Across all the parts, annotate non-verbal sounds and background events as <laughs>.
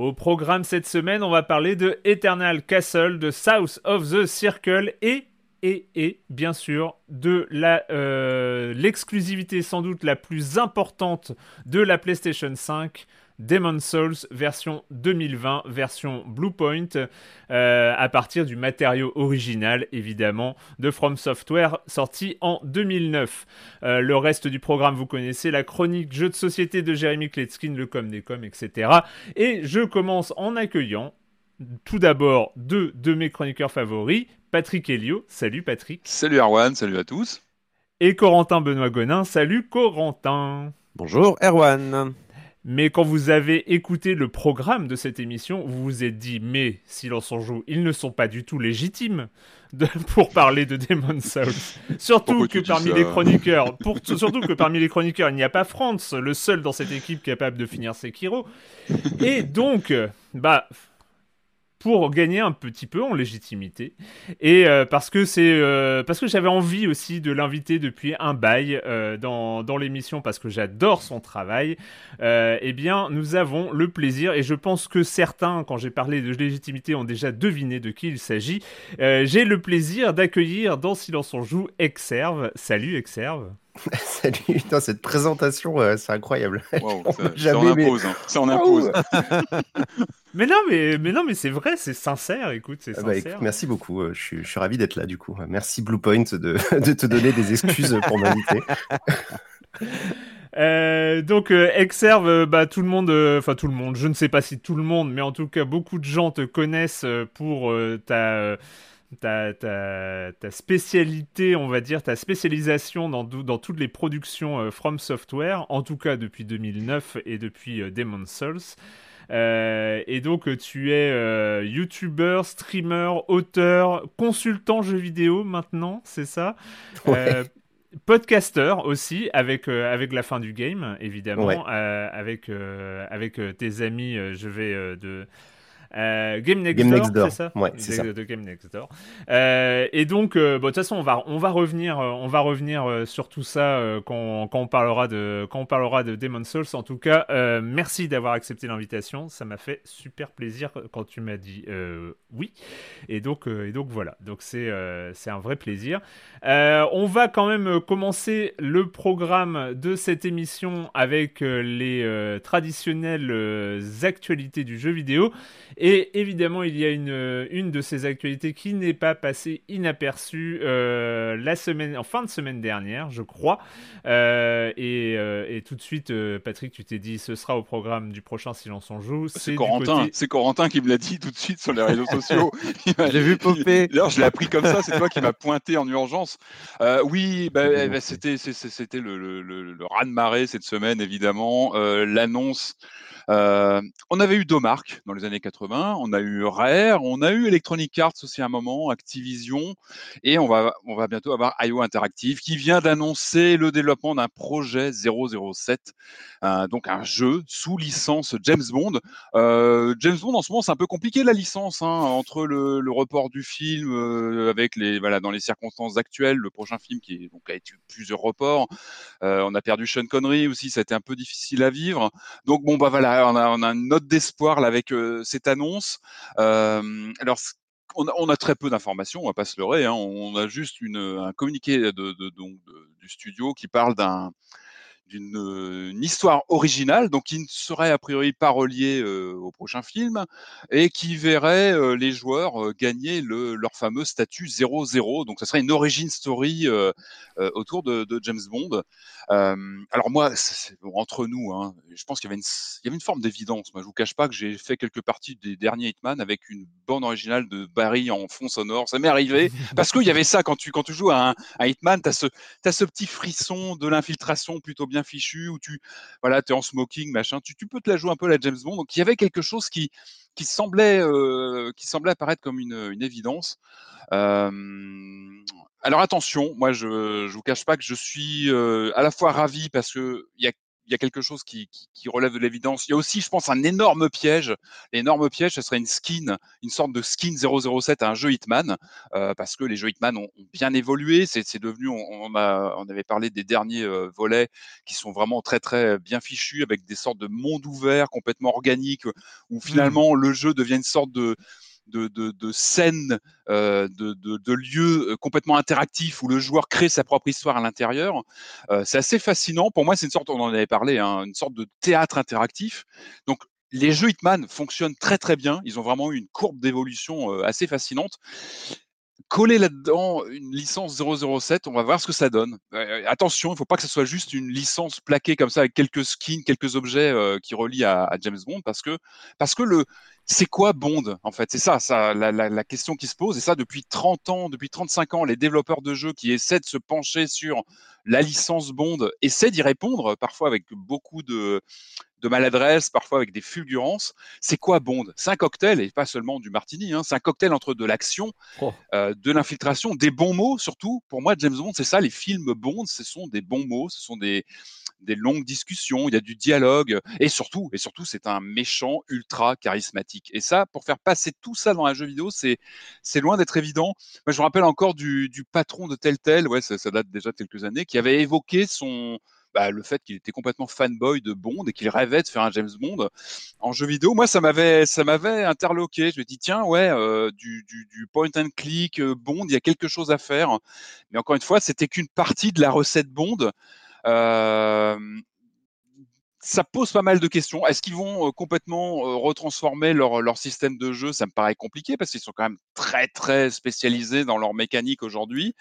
Au programme cette semaine, on va parler de Eternal Castle, de South of the Circle et et, et bien sûr de euh, l'exclusivité sans doute la plus importante de la PlayStation 5 Demon Souls version 2020, version Bluepoint, euh, à partir du matériau original évidemment de From Software sorti en 2009. Euh, le reste du programme vous connaissez, la chronique jeu de société de Jeremy Kletskin, le com des com, etc. Et je commence en accueillant tout d'abord deux de mes chroniqueurs favoris, Patrick Helio. Salut Patrick. Salut Erwan, salut à tous. Et Corentin Benoît Gonin. Salut Corentin. Bonjour Erwan. Mais quand vous avez écouté le programme de cette émission, vous vous êtes dit, mais Silence en joue, ils ne sont pas du tout légitimes <laughs> de, pour parler de Demon Souls. <laughs> Surtout que parmi les chroniqueurs, pour, surtout que parmi les chroniqueurs, il n'y a pas Franz, le seul dans cette équipe capable de finir Sekiro. Et donc, bah, pour gagner un petit peu en légitimité. Et euh, parce que c'est euh, parce que j'avais envie aussi de l'inviter depuis un bail euh, dans, dans l'émission parce que j'adore son travail eh bien nous avons le plaisir et je pense que certains quand j'ai parlé de légitimité ont déjà deviné de qui il s'agit. J'ai le plaisir d'accueillir dans Silence on joue Exerve. Salut Exerve <laughs> Salut, cette présentation, c'est incroyable. <laughs> ça, en impose, hein. ça en impose. <laughs> mais non, mais, mais non, mais c'est vrai, c'est sincère. Écoute, c'est ah bah, sincère. merci beaucoup. Euh, je suis, je suis ravi d'être là, du coup. Merci Bluepoint de, de te donner des excuses pour m'inviter. Euh, donc euh, Exerve, euh, bah, tout le monde, enfin tout le monde, je ne sais pas si tout le monde, mais en tout cas beaucoup de gens te connaissent pour ta ta, ta, ta, spécialité, on va dire, ta spécialisation dans, dans toutes les productions euh, From Software, en tout cas depuis 2009 et depuis euh, Demon's Souls. Euh, et donc tu es YouTuber, streamer, auteur, consultant jeux vidéo maintenant, c'est ça? Podcaster aussi, avec, avec la fin du game, évidemment, avec, avec tes amis, je vais de euh, Game Next Door, c'est ça Ouais, c'est ça. De Game Next Door. Euh, et donc, euh, de toute façon, on va, on va revenir, on va revenir sur tout ça quand, quand, on parlera de, quand on parlera de Demon's Souls. En tout cas, merci d'avoir accepté l'invitation. Ça m'a fait super plaisir quand tu m'as dit oui. Et donc, et donc voilà. Donc c'est, c'est un vrai plaisir. on va quand même commencer le programme de cette émission avec les traditionnelles actualités du jeu vidéo. Et évidemment, il y a une, une de ces actualités qui n'est pas passée inaperçue la semaine, en fin de semaine dernière, je crois. Et, et, tout de suite, Patrick, tu t'es dit, ce sera au programme du prochain Silence on joue. C'est Corentin, c'est Corentin qui me l'a dit tout de suite sur les réseaux <laughs> sociaux. J'ai vu popper. D'ailleurs, je l'ai appris comme ça. C'est toi qui m'as pointé en urgence. Euh, oui, bah, bah, c'était c'était le, le, le, le raz-de-marée cette semaine, évidemment. Euh, l'annonce euh, on avait eu Domark dans les années 80, on a eu Rare, on a eu Electronic Arts aussi à un moment, Activision, et on va, bientôt avoir IO Interactive qui vient d'annoncer le développement d'un projet 007, euh, donc un jeu sous licence James Bond. Euh, James Bond en ce moment c'est un peu compliqué la licence, hein, entre le, report du film avec les voilà dans les circonstances actuelles, le prochain film qui a été plusieurs reports, on a perdu Sean Connery aussi, ça a été un peu difficile à vivre. Donc bon bah voilà on a, on une note d'espoir avec euh, cette annonce. Euh, alors on a, très peu d'informations, on va pas se leurrer. Hein. On a juste un communiqué du studio qui parle d'un d'une histoire originale, donc qui ne serait a priori pas reliée au prochain film, et qui verrait les joueurs gagner le, leur fameux statut 0-0. Donc, ce serait une origin story autour de, de, James Bond. alors moi, entre nous, hein, je pense qu'il y avait une, il y avait une forme d'évidence. Moi, je vous cache pas que j'ai fait quelques parties des derniers Hitman avec une bande originale de Barry en fond sonore. Ça m'est arrivé <laughs> parce qu'il y avait ça quand tu quand tu joues à un, Hitman, tu as ce as ce petit frisson de l'infiltration plutôt bien fichu où tu voilà, es en smoking, machin. Tu, peux te la jouer un peu la James Bond. Donc il y avait quelque chose qui, qui, semblait, euh, qui semblait apparaître comme une, une évidence. Alors attention, moi je vous cache pas que je suis euh, à la fois ravi parce que il y a il y a quelque chose qui, qui, relève de l'évidence. Il y a aussi, je pense, un énorme piège. L'énorme piège, ce serait une skin, une sorte de skin 007 à un jeu Hitman, euh, parce que les jeux Hitman ont, bien évolué. C'est devenu, on, a, on avait parlé des derniers euh, volets qui sont vraiment très très bien fichus, avec des sortes de mondes ouverts complètement organiques, où mmh. finalement le jeu devient une sorte de de, scènes, euh, de, de, lieux euh, complètement interactifs où le joueur crée sa propre histoire à l'intérieur. Euh, c'est assez fascinant. Pour moi, c'est une sorte, on en avait parlé, hein, une sorte de théâtre interactif. Donc, les jeux Hitman fonctionnent très très bien. Ils ont vraiment eu une courbe d'évolution assez fascinante coller là-dedans une licence 007, on va voir ce que ça donne. attention, il ne faut pas que ce soit juste une licence plaquée comme ça avec quelques skins, quelques objets qui relient à, à, James Bond, parce que parce que le c'est quoi Bond en fait? C'est ça, ça la, question qui se pose. Et ça, depuis 30 ans, depuis 35 ans, les développeurs de jeux qui essaient de se pencher sur la licence Bond essaient d'y répondre, parfois avec beaucoup de, de maladresse, parfois avec des fulgurances. C'est quoi Bond? C'est un cocktail, et pas seulement du martini, hein. c'est un cocktail entre de l'action, oh. euh, de l'infiltration, des bons mots surtout. Pour moi, James Bond, c'est ça, les films Bond, ce sont des bons mots, ce sont des, des longues discussions, il y a du dialogue, et surtout, et surtout, c'est un méchant ultra charismatique. Et ça, pour faire passer tout ça dans un jeu vidéo, c'est c'est loin d'être évident. Moi, je me rappelle encore du, du patron de Telltale, ouais, ça, ça, date déjà de quelques années, qui avait évoqué son bah, le fait qu'il était complètement fanboy de Bond et qu'il rêvait de faire un James Bond en jeu vidéo. Moi, ça m'avait ça m'avait interloqué. Je me dis tiens, ouais, euh, du, point and click euh, Bond, il y a quelque chose à faire. Mais encore une fois, c'était qu'une partie de la recette Bond. Euh, ça pose pas mal de questions. Est-ce qu'ils vont euh, complètement retransformer leur, leur, système de jeu? Ça me paraît compliqué parce qu'ils sont quand même très très spécialisés dans leur mécanique aujourd'hui.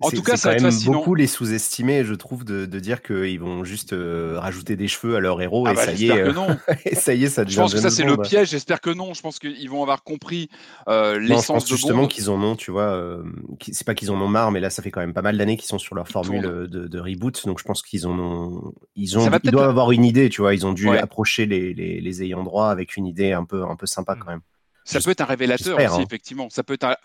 En tout cas, ça va être beaucoup les sous-estimer, je trouve, de, de dire qu'ils vont juste euh, rajouter des cheveux à leur héros ah et, bah, ça y est, non. <laughs> et ça y est, ça devient. Je pense que ça, c'est le piège. J'espère que non. Je pense qu'ils vont avoir compris euh, l'essence de justement qu'ils en ont, tu vois. Euh, c'est pas qu'ils en ont marre, mais là, ça fait quand même pas mal d'années qu'ils sont sur leur formule de, de, reboot. Donc, je pense qu'ils en ont. Ils, ont, ils doivent avoir une idée, tu vois. Ils ont dû approcher les, les, les, ayants droit avec une idée un peu, un peu sympa quand même. Ça peut être un révélateur aussi, hein. effectivement. Ça peut être un,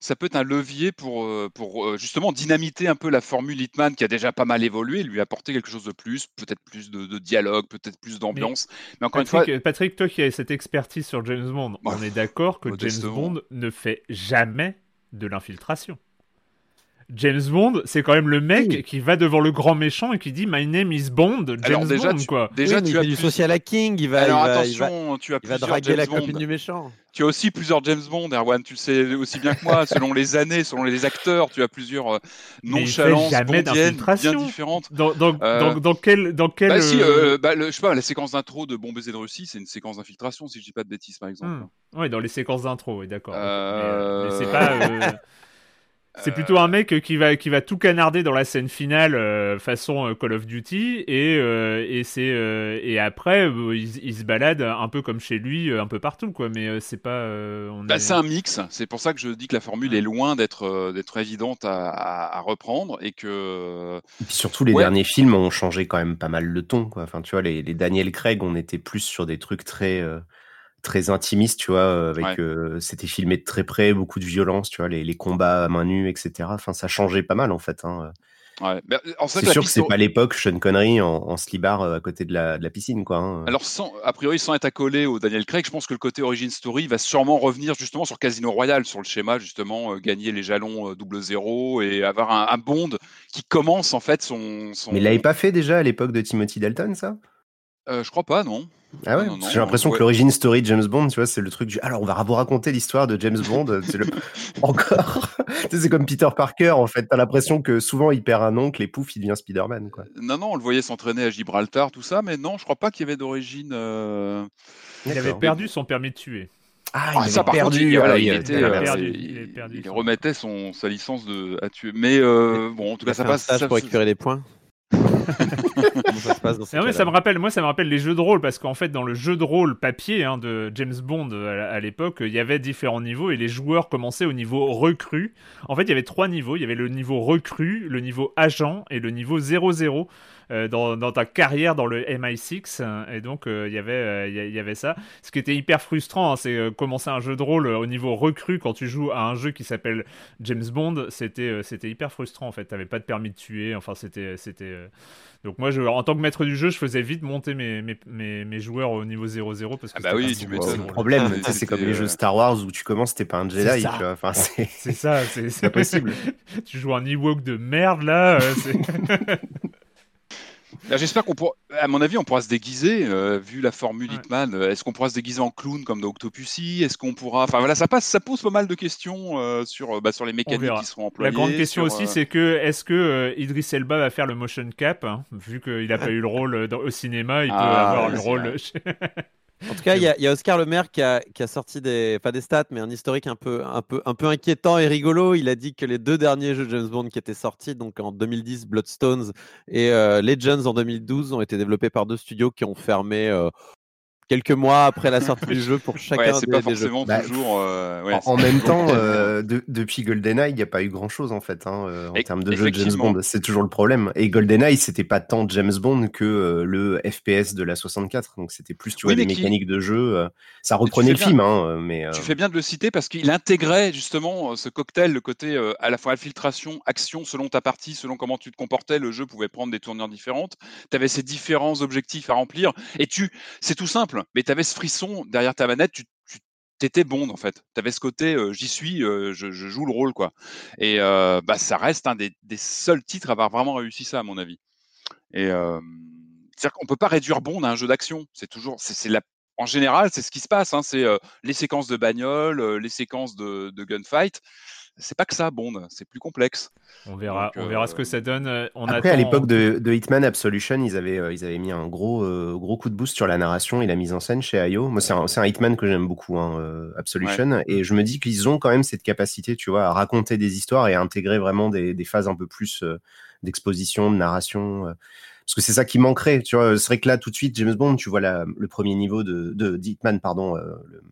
ça peut être un levier pour, euh, pour euh, justement dynamiter un peu la formule Hitman qui a déjà pas mal évolué, lui apporter quelque chose de plus, peut-être plus de, dialogue, peut-être plus d'ambiance. Mais, encore une fois. Patrick, toi qui as cette expertise sur James Bond, on est d'accord que James Bond ne fait jamais de l'infiltration. James Bond, c'est quand même le mec qui va devant le grand méchant et qui dit My name is Bond, James Alors déjà, Bond, tu, quoi. Déjà, tu as du social hacking, il va. Alors il va, attention, il va, tu as il va plusieurs draguer James la Bond. copine du méchant. Tu as aussi plusieurs James Bond, Erwan, tu le sais aussi bien que moi, <laughs> selon les années, selon les acteurs, tu as plusieurs euh, il nonchalances bondiennes bien d'infiltration. différentes. Dans, dans, Euh, dans, dans quel. Dans quel Bah si, euh, euh, bah, le- je sais pas, la séquence d'intro de Bon baiser de Russie, c'est une séquence d'infiltration, si je dis pas de bêtises, par exemple. hmm. Ouais, dans les séquences d'intro, oui, d'accord. Mais, mais c'est pas. <laughs> C'est plutôt un mec qui va, qui va tout canarder dans la scène finale euh, façon euh, Call of Duty et, euh, et, c'est, euh, et après il, il se balade un peu comme chez lui un peu partout quoi mais c'est pas euh, on Bah, est- c'est un mix, c'est pour ça que je dis que la formule est loin d'être d'être évidente à, à- à reprendre et que Et puis surtout, les Ouais. derniers films ont changé quand même pas mal le ton. Quoi. Enfin, tu vois, les, les Daniel Craig, on était plus sur des trucs très, euh, très intimistes, tu vois, euh, avec Ouais. euh, c'était filmé de très près, beaucoup de violence, tu vois, les, les combats à main nue, etc. Enfin, ça changeait pas mal en fait. hein. ouais. Bah, C'est sûr que c'est au- pas l'époque Sean Connery en, en slibard euh, à côté de la, de la piscine, quoi. hein. Alors, sans, a priori, sans être accolé au Daniel Craig, je pense que le côté origin story va sûrement revenir justement sur Casino Royale, sur le schéma justement euh, gagner les jalons euh, double zéro et avoir un, un Bond qui commence en fait son. son... Mais il l'avait pas fait déjà à l'époque de Timothy Dalton, ça? Euh, je crois pas, non. Ah ouais, Non, non, parce que j'ai l'impression ouais. que l'origine story de James Bond, tu vois, c'est le truc du. Alors, on va vous raconter l'histoire de James Bond. c'est le... <laughs> Encore. Tu sais, c'est comme Peter Parker, en fait. T'as l'impression que souvent il perd un oncle et pouf, il devient Spider-Man, quoi. Non, non, on le voyait s'entraîner à Gibraltar, tout ça, mais non, je crois pas qu'il y avait d'origine. euh, il avait perdu son permis de tuer Ah, Ah, ça, par contre, il, voilà, oui, il euh, était, il a euh, perdu, il, il a perdu il son- remettait son, sa licence de, à tuer. Mais euh, bon, en tout Il a cas, ça passe. ça- pour récupérer des points. Comment ça se passe dans Non, mais cas-là ça me rappelle, moi, ça me rappelle les jeux de rôle parce qu'en fait, dans le jeu de rôle papier hein, de James Bond à, à l'époque, il y avait différents niveaux et les joueurs commençaient au niveau recru. En fait, il y avait trois niveaux. Il y avait le niveau recru, le niveau agent et le niveau 00 euh, dans, dans ta carrière dans le MI6. euh, Et donc, euh, il y avait, euh, il y avait ça. Ce qui était hyper frustrant, hein, c'est euh, commencer un jeu de rôle euh, au niveau recru quand tu joues à un jeu qui s'appelle James Bond. C'était, euh, c'était hyper frustrant en fait. T'avais pas de permis de tuer. Enfin, c'était, c'était. euh, donc moi, je, en tant que maître du jeu, je faisais vite monter mes, mes, mes, mes joueurs au niveau 0-0 parce que Ah bah oui, tu. C'est le problème, Ah, tu sais, c'est comme les jeux euh, Star Wars où tu commences, t'es pas un Jedi. Enfin, c'est C'est ça, c'est c'est pas possible. <laughs> tu joues un Ewok de merde là. <laughs> J'espère qu'on pourra, à mon avis, on pourra se déguiser, euh, vu la formule Ouais. Hitman. euh, Est-ce qu'on pourra se déguiser en clown comme dans Octopussy? Est-ce qu'on pourra, enfin voilà, ça passe, ça pose pas mal de questions euh, sur, bah, sur les mécaniques qui seront employées. La grande question sur, aussi, euh, c'est que est-ce que euh, Idris Elba va faire le motion cap hein, Vu qu'il a pas eu le rôle dans- au cinéma, il peut Ah, avoir oui, le rôle. <laughs> En tout cas, il y, a- Oscar Le Maire qui a, sorti des, pas des stats, mais un historique un peu, un, peu, un peu inquiétant et rigolo. Il a dit que les deux derniers jeux de James Bond qui étaient sortis, donc en 2010, Bloodstones et euh, Legends en 2012, ont été développés par deux studios qui ont fermé euh, quelques mois après la sortie du jeu pour chacun Ouais, c'est des, pas des jeux. forcément Bah, toujours. euh, ouais, en, même temps, euh, de- depuis GoldenEye, il n'y a pas eu grand chose en fait hein, euh, en termes de jeu de James. Bond. C'est toujours le problème. Et GoldenEye, c'était pas tant James Bond que euh, le FPS de la 64. Donc c'était plus, tu vois, Oui, des qui- mécaniques de jeu. euh, ça reprenait le film, hein, mais. euh, Tu fais bien de le citer parce qu'il intégrait justement ce cocktail, le côté euh, à la fois infiltration, action, selon ta partie, selon comment tu te comportais, le jeu pouvait prendre des tournures différentes. Tu avais ces différents objectifs à remplir et tu, c'est tout simple, mais tu avais ce frisson derrière ta manette, tu, tu t'étais Bond en fait. Tu avais ce côté euh, j'y suis, euh, je, joue le rôle quoi. Et euh, bah, ça reste un des, seuls titres à avoir vraiment réussi ça à mon avis. Et c'est-à-dire peut pas réduire Bond à un jeu d'action. C'est toujours, c'est, la en général, c'est ce qui se passe. hein, c'est les séquences de bagnole, les séquences de, de gunfight. C'est pas que ça, Bond. C'est plus complexe. On verra, Donc, on verra euh, ce que ça donne. euh, On Après, à l'époque de, de Hitman Absolution, ils avaient, euh, ils avaient mis un gros, euh, gros coup de boost sur la narration et la mise en scène chez IO. Moi, c'est un, Hitman que j'aime beaucoup, hein, euh, Absolution. Et je me dis qu'ils ont quand même cette capacité, tu vois, à raconter des histoires et à intégrer vraiment des, des phases un peu plus euh, d'exposition, de narration. euh, parce que c'est ça qui manquerait, tu vois. C'est vrai que là, tout de suite, James Bond, tu vois la- le premier niveau de, de, de Hitman, pardon, euh, le-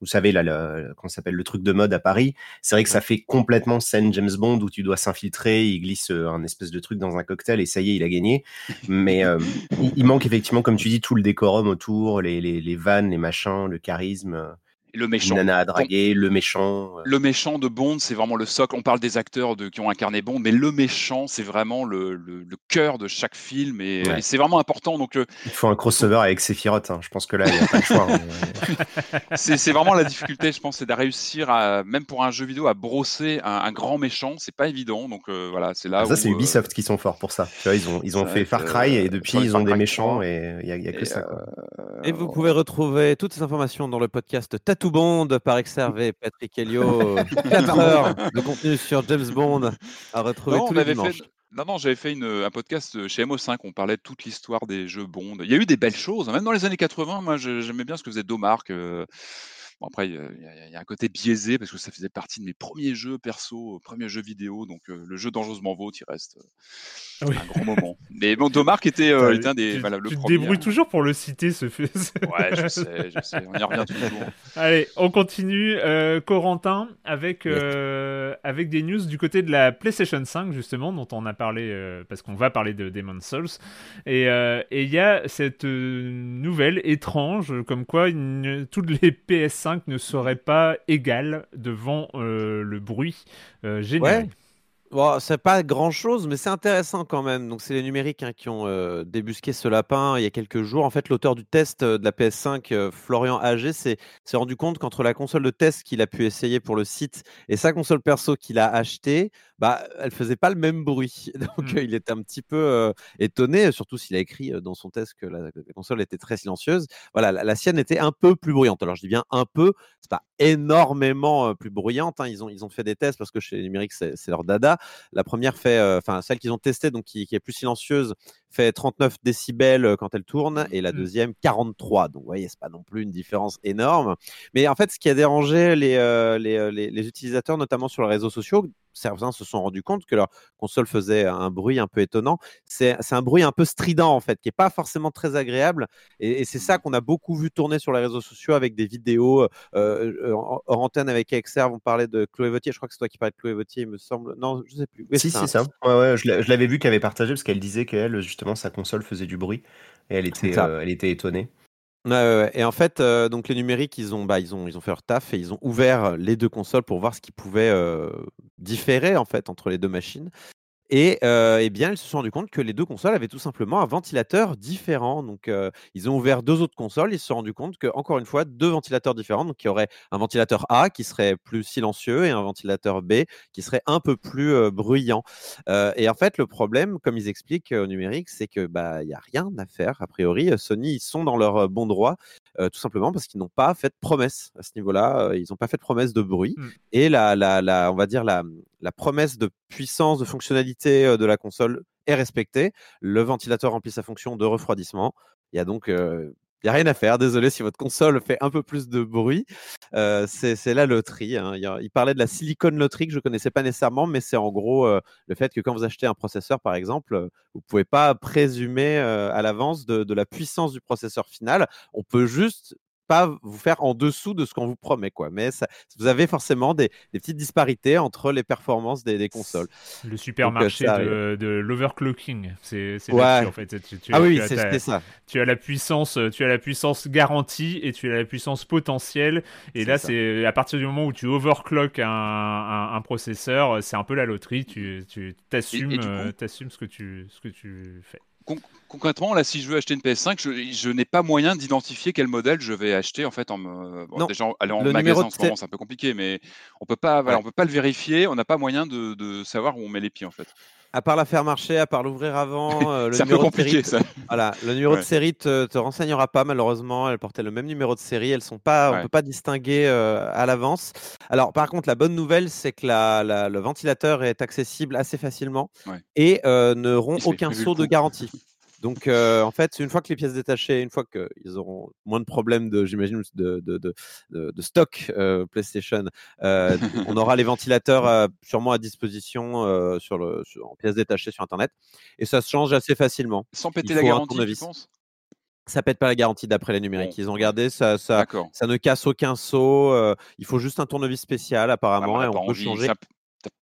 vous savez, là, le, ça s'appelle, le truc de mode à Paris. C'est vrai que ça fait complètement scène James Bond où tu dois s'infiltrer, il glisse euh, un espèce de truc dans un cocktail et ça y est, il a gagné. Mais euh, il, il manque effectivement, comme tu dis, tout le décorum autour, les, les, les vannes, les machins, le charisme. Euh. le méchant. Nana à draguer, le méchant. Euh. Le méchant de Bond, c'est vraiment le socle. On parle des acteurs de, qui ont incarné Bond, mais le méchant, c'est vraiment le, le, cœur de chaque film et, c'est vraiment important. Donc, euh, il faut un crossover avec Sephiroth. Hein. Je pense que là, il n'y a pas de choix. Hein. <laughs> c'est vraiment la difficulté, je pense, c'est de réussir, à, même pour un jeu vidéo, à brosser un, grand méchant. C'est pas évident. Donc euh, voilà, c'est là. Ça, c'est Ubisoft qui sont forts pour ça. Tu vois, ils ont, ils ont fait Far Cry et depuis, ils ont des méchants et il n'y a, a, que ça. Et vous pouvez retrouver toutes ces informations dans le podcast Tattoo Bond par Exervé, <laughs> Patrick Helio. 4 heures de contenu sur James Bond à retrouver tous les dimanches. Non, non, j'avais fait une, un podcast chez MO5, on parlait de toute l'histoire des jeux Bond. Il y a eu des belles choses, hein. même dans les années 80, moi j'aimais bien ce que faisait Domark. Euh, Bon, après, il y, a un côté biaisé parce que ça faisait partie de mes premiers jeux perso, premiers jeux vidéo. Donc, le jeu Dangereusement Vôtre, il reste un grand moment. Mais bon, Domark était, était un des. Tu, voilà, le tu te débrouilles hein. toujours pour le citer, ce fait. ouais, je sais, <laughs> je sais. On y revient toujours. Allez, on continue. Euh, Corentin, avec, euh, avec des news du côté de la PlayStation 5, justement, dont on a parlé, euh, parce qu'on va parler de Demon's Souls. Et il y a cette nouvelle étrange, comme quoi toutes les PS5 ne serait pas égal devant euh, le bruit euh, c'est pas grand chose, mais c'est intéressant quand même. Donc, c'est les numériques hein, qui ont euh, débusqué ce lapin il y a quelques jours. En fait, l'auteur du test de la PS5, Florian Agé, s'est rendu compte qu'entre la console de test qu'il a pu essayer pour le site et sa console perso qu'il a achetée, bah, elle faisait pas le même bruit. <laughs> Donc, mmh. il était un petit peu étonné, surtout s'il a écrit dans son test que la, console était très silencieuse. Voilà, la, sienne était un peu plus bruyante. Alors, je dis bien un peu, c'est pas énormément plus bruyante. Hein. Ils, ont, ils ont fait des tests parce que chez Numérique, c'est leur dada. La première fait, enfin, celle qu'ils ont testée, donc qui, qui, est plus silencieuse, fait 39 décibels quand elle tourne et la mmh. deuxième 43. Donc, vous voyez, c'est pas non plus une différence énorme. Mais en fait, ce qui a dérangé les, les, les, les utilisateurs, notamment sur les réseaux sociaux, certains se sont rendus compte que leur console faisait un bruit un peu étonnant. C'est un bruit un peu strident, en fait, qui n'est pas forcément très agréable. Et, c'est ça mmh. qu'on a beaucoup vu tourner sur les réseaux sociaux avec des vidéos euh, euh hors antenne avec Exerve. On parlait de Chloé Vautier. Je crois que c'est toi qui parlais de Chloé Vautier, il me semble. Non, je ne sais plus. si, c'est ça. Ouais, je l'avais vu qu'elle avait partagé parce qu'elle disait qu'elle, justement, sa console faisait du bruit et elle était, euh, elle était étonnée. Et en fait, euh, donc les numériques, ils ont, bah, ils, ont, ils ont fait leur taf et ils ont ouvert les deux consoles pour voir ce qui pouvait euh, différer en fait entre les deux machines. Et euh, eh bien, ils se sont rendus compte que les deux consoles avaient tout simplement un ventilateur différent. Donc, euh, ils ont ouvert deux autres consoles. Ils se sont rendus compte que, encore une fois, deux ventilateurs différents. Donc, il y aurait un ventilateur A qui serait plus silencieux et un ventilateur B qui serait un peu plus euh, bruyant. et en fait, le problème, comme ils expliquent au numérique, c'est que bah il y a rien à faire a priori. Sony, ils sont dans leur bon droit, tout simplement parce qu'ils n'ont pas fait de promesse à ce niveau-là. ils n'ont pas fait de promesse de bruit. Mmh. Et la, la, la, on va dire la, la promesse de puissance, de fonctionnalité de la console est respectée. Le ventilateur remplit sa fonction de refroidissement. Il y a donc il n'y a rien à faire, désolé si votre console fait un peu plus de bruit. c'est la loterie. Hein. Il, parlait de la silicone loterie que je ne connaissais pas nécessairement, mais c'est en gros le fait que quand vous achetez un processeur, par exemple, vous ne pouvez pas présumer à l'avance de, la puissance du processeur final. On peut juste pas vous faire en dessous de ce qu'on vous promet. Quoi. Mais ça, vous avez forcément des, petites disparités entre les performances des, consoles. Le supermarché de, de l'overclocking, c'est ouais. en fait. ah oui, c'est ça. Tu as la puissance, tu as la puissance garantie et tu as la puissance potentielle. Et là, c'est à partir du moment où tu overclock un, un, processeur, c'est un peu la loterie. Tu t'assumes, tu, euh, ce que tu, ce que tu fais concrètement, là, si je veux acheter une PS5, je, n'ai pas moyen d'identifier quel modèle je vais acheter. En fait, en déjà, aller en magasin en ce moment, c'est un peu compliqué, mais on peut pas, on peut pas le vérifier. On n'a pas moyen de, savoir où on met les pieds, en fait. À part la faire marcher, à part l'ouvrir avant, euh, c'est un peu compliqué ça. Voilà, le numéro de série te, te renseignera pas malheureusement. Elle portait le même numéro de série, elles sont pas, on peut pas distinguer euh, à l'avance. Alors par contre, la bonne nouvelle, c'est que la, le ventilateur est accessible assez facilement et euh, ne rompt aucun saut de garantie. Donc, en fait, une fois que les pièces détachées, une fois qu'ils auront moins de problèmes, de, j'imagine, de, de, de, de, stock PlayStation, on aura les ventilateurs sûrement à disposition sur le, en pièces détachées sur Internet. Et ça se change assez facilement. Sans péter la garantie, tu penses? Ça pète pas la garantie d'après les numériques. Ils ont regardé, ça, ça, ça ne casse aucun saut. il faut juste un tournevis spécial apparemment et on peut changer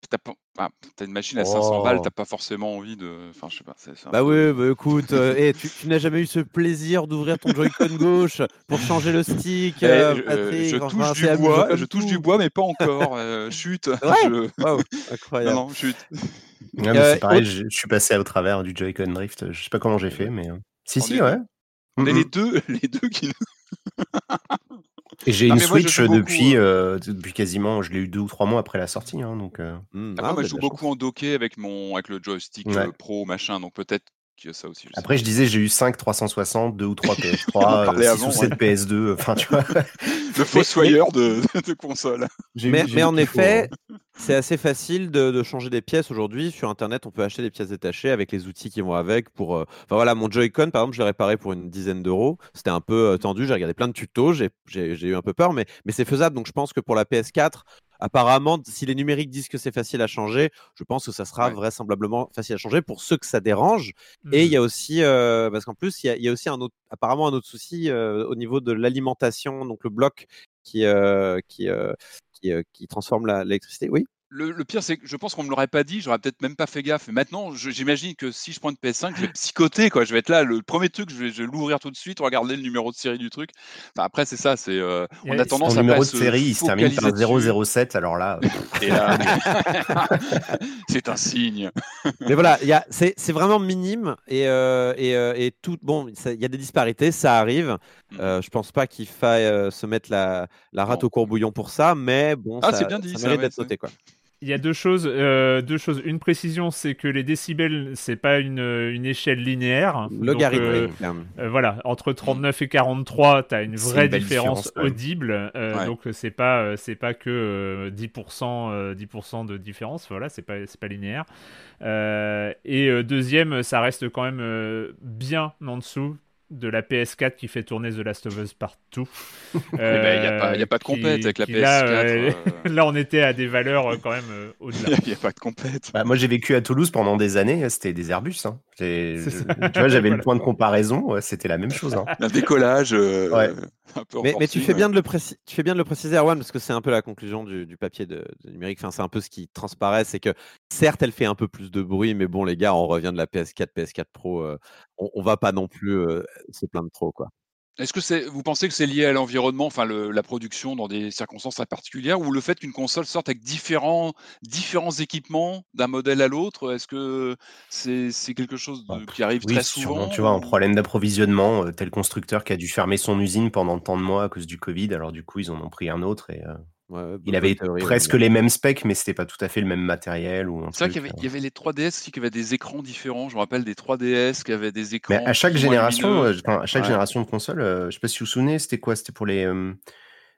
t'as une machine à 500 balles, t'as pas forcément envie de. Enfin, je sais pas. bah oui, bah écoute, euh, eh, tu, n'as jamais eu ce plaisir d'ouvrir ton Joy-Con gauche pour changer le stick. Eh, euh, je, touche du bois, je touche du bois, mais pas encore. chute. <laughs> Ouais <laughs> incroyable. Non, chute. c'est pareil, je, suis passé au travers du Joy-Con Drift. Je sais pas comment j'ai fait, mais. Si, si, ouais. On est les deux, <laughs> les deux qui. Et j'ai une Switch depuis, euh, depuis quasiment, je l'ai eu deux ou trois mois après la sortie. Hein, donc, euh... mmh. ah, moi, je joue beaucoup en docké avec, mon, avec le joystick euh, pro, machin, donc peut-être que ça aussi. Je après, je disais, j'ai eu 5 360, 2 ou 3 PS3, 6 avant, ou 7 ouais. PS2, enfin, tu vois. <laughs> le fossoyeur de, de, console. Mais, mais en effet, hein. c'est assez facile de, de, changer des pièces aujourd'hui. Sur Internet, on peut acheter des pièces détachées avec les outils qui vont avec. Pour, euh... enfin, voilà, mon Joy-Con, par exemple, je l'ai réparé pour une dizaine d'euros. C'était un peu euh, tendu. J'ai regardé plein de tutos. J'ai eu un peu peur, mais, mais c'est faisable. Donc, je pense que pour la PS4, apparemment, si les numériques disent que c'est facile à changer, je pense que ça sera vraisemblablement facile à changer pour ceux que ça dérange. Et il y a mmh. aussi, euh, parce qu'en plus, il y, a aussi un autre, apparemment un autre souci euh, au niveau de l'alimentation, donc le bloc qui, euh, qui, qui, qui, transforme l'électricité. Oui? Le, pire, c'est que je pense qu'on me l'aurait pas dit, j'aurais peut-être même pas fait gaffe. Et maintenant, j'imagine que si je prends une PS5, je vais <laughs> psychoter, quoi. Je vais être là, le premier truc, je vais, l'ouvrir tout de suite, regarder le numéro de série du truc. après, c'est ça, c'est. Euh, on a tendance à. numéro de série, il se termine par 007, alors là. <laughs> là <laughs> c'est un signe. Mais voilà, c'est vraiment minime et, euh, et, euh, et, tout. Bon, il y a des disparités, ça arrive. Euh, je pense pas qu'il faille se mettre la, la rate au courbouillon pour ça, mais bon, ah, ça, bien dit, ça mérite d'être noté, quoi. Il y a deux choses, euh, deux choses. Une précision, c'est que les décibels, c'est pas une, une, échelle linéaire. Logarithmique. Euh, euh, voilà, entre 39 et 43, tu as une vraie une différence, audible. Ouais. Donc c'est pas, c'est pas que 10%, 10% de différence. Voilà, c'est pas, c'est pas linéaire. et deuxième, ça reste quand même bien en dessous de la PS4 qui fait tourner The Last of Us partout. <laughs> Il n'y a, a, pas de compète avec la PS4. Là, <laughs> euh, là, on était à des valeurs euh, quand même euh, <laughs> au-delà. Il n'y a, pas de compète. Bah, moi, j'ai vécu à Toulouse pendant des années, c'était des Airbus. Hein. tu vois, j'avais le point de comparaison, c'était la même chose. Hein. Un décollage. Ouais. mais, mais, tu, fais bien de le tu fais bien de le préciser, Arwan, parce que c'est un peu la conclusion du, papier de, numérique. Enfin, c'est un peu ce qui transparaît, c'est que certes, elle fait un peu plus de bruit, mais bon, les gars, on revient de la PS4, PS4 Pro. on, on va pas non plus se plaindre trop, quoi. Est-ce que c'est, vous pensez que c'est lié à l'environnement, enfin la production dans des circonstances très particulières, ou le fait qu'une console sorte avec différents, différents équipements d'un modèle à l'autre? Est-ce que c'est, quelque chose bah, qui arrive très souvent Tu vois, un problème d'approvisionnement, euh, tel constructeur qui a dû fermer son usine pendant tant de mois à cause du Covid, alors du coup ils en ont pris un autre et euh, il avait presque les mêmes specs, mais c'était pas tout à fait le même matériel. C'est vrai qu'il y, avait les 3DS aussi qui avaient des écrans différents. Je me rappelle des 3DS qui avaient des écrans. Mais à chaque génération, euh, à chaque génération de console, euh, je sais pas si vous vous souvenez, c'était quoi? C'était pour les. Euh,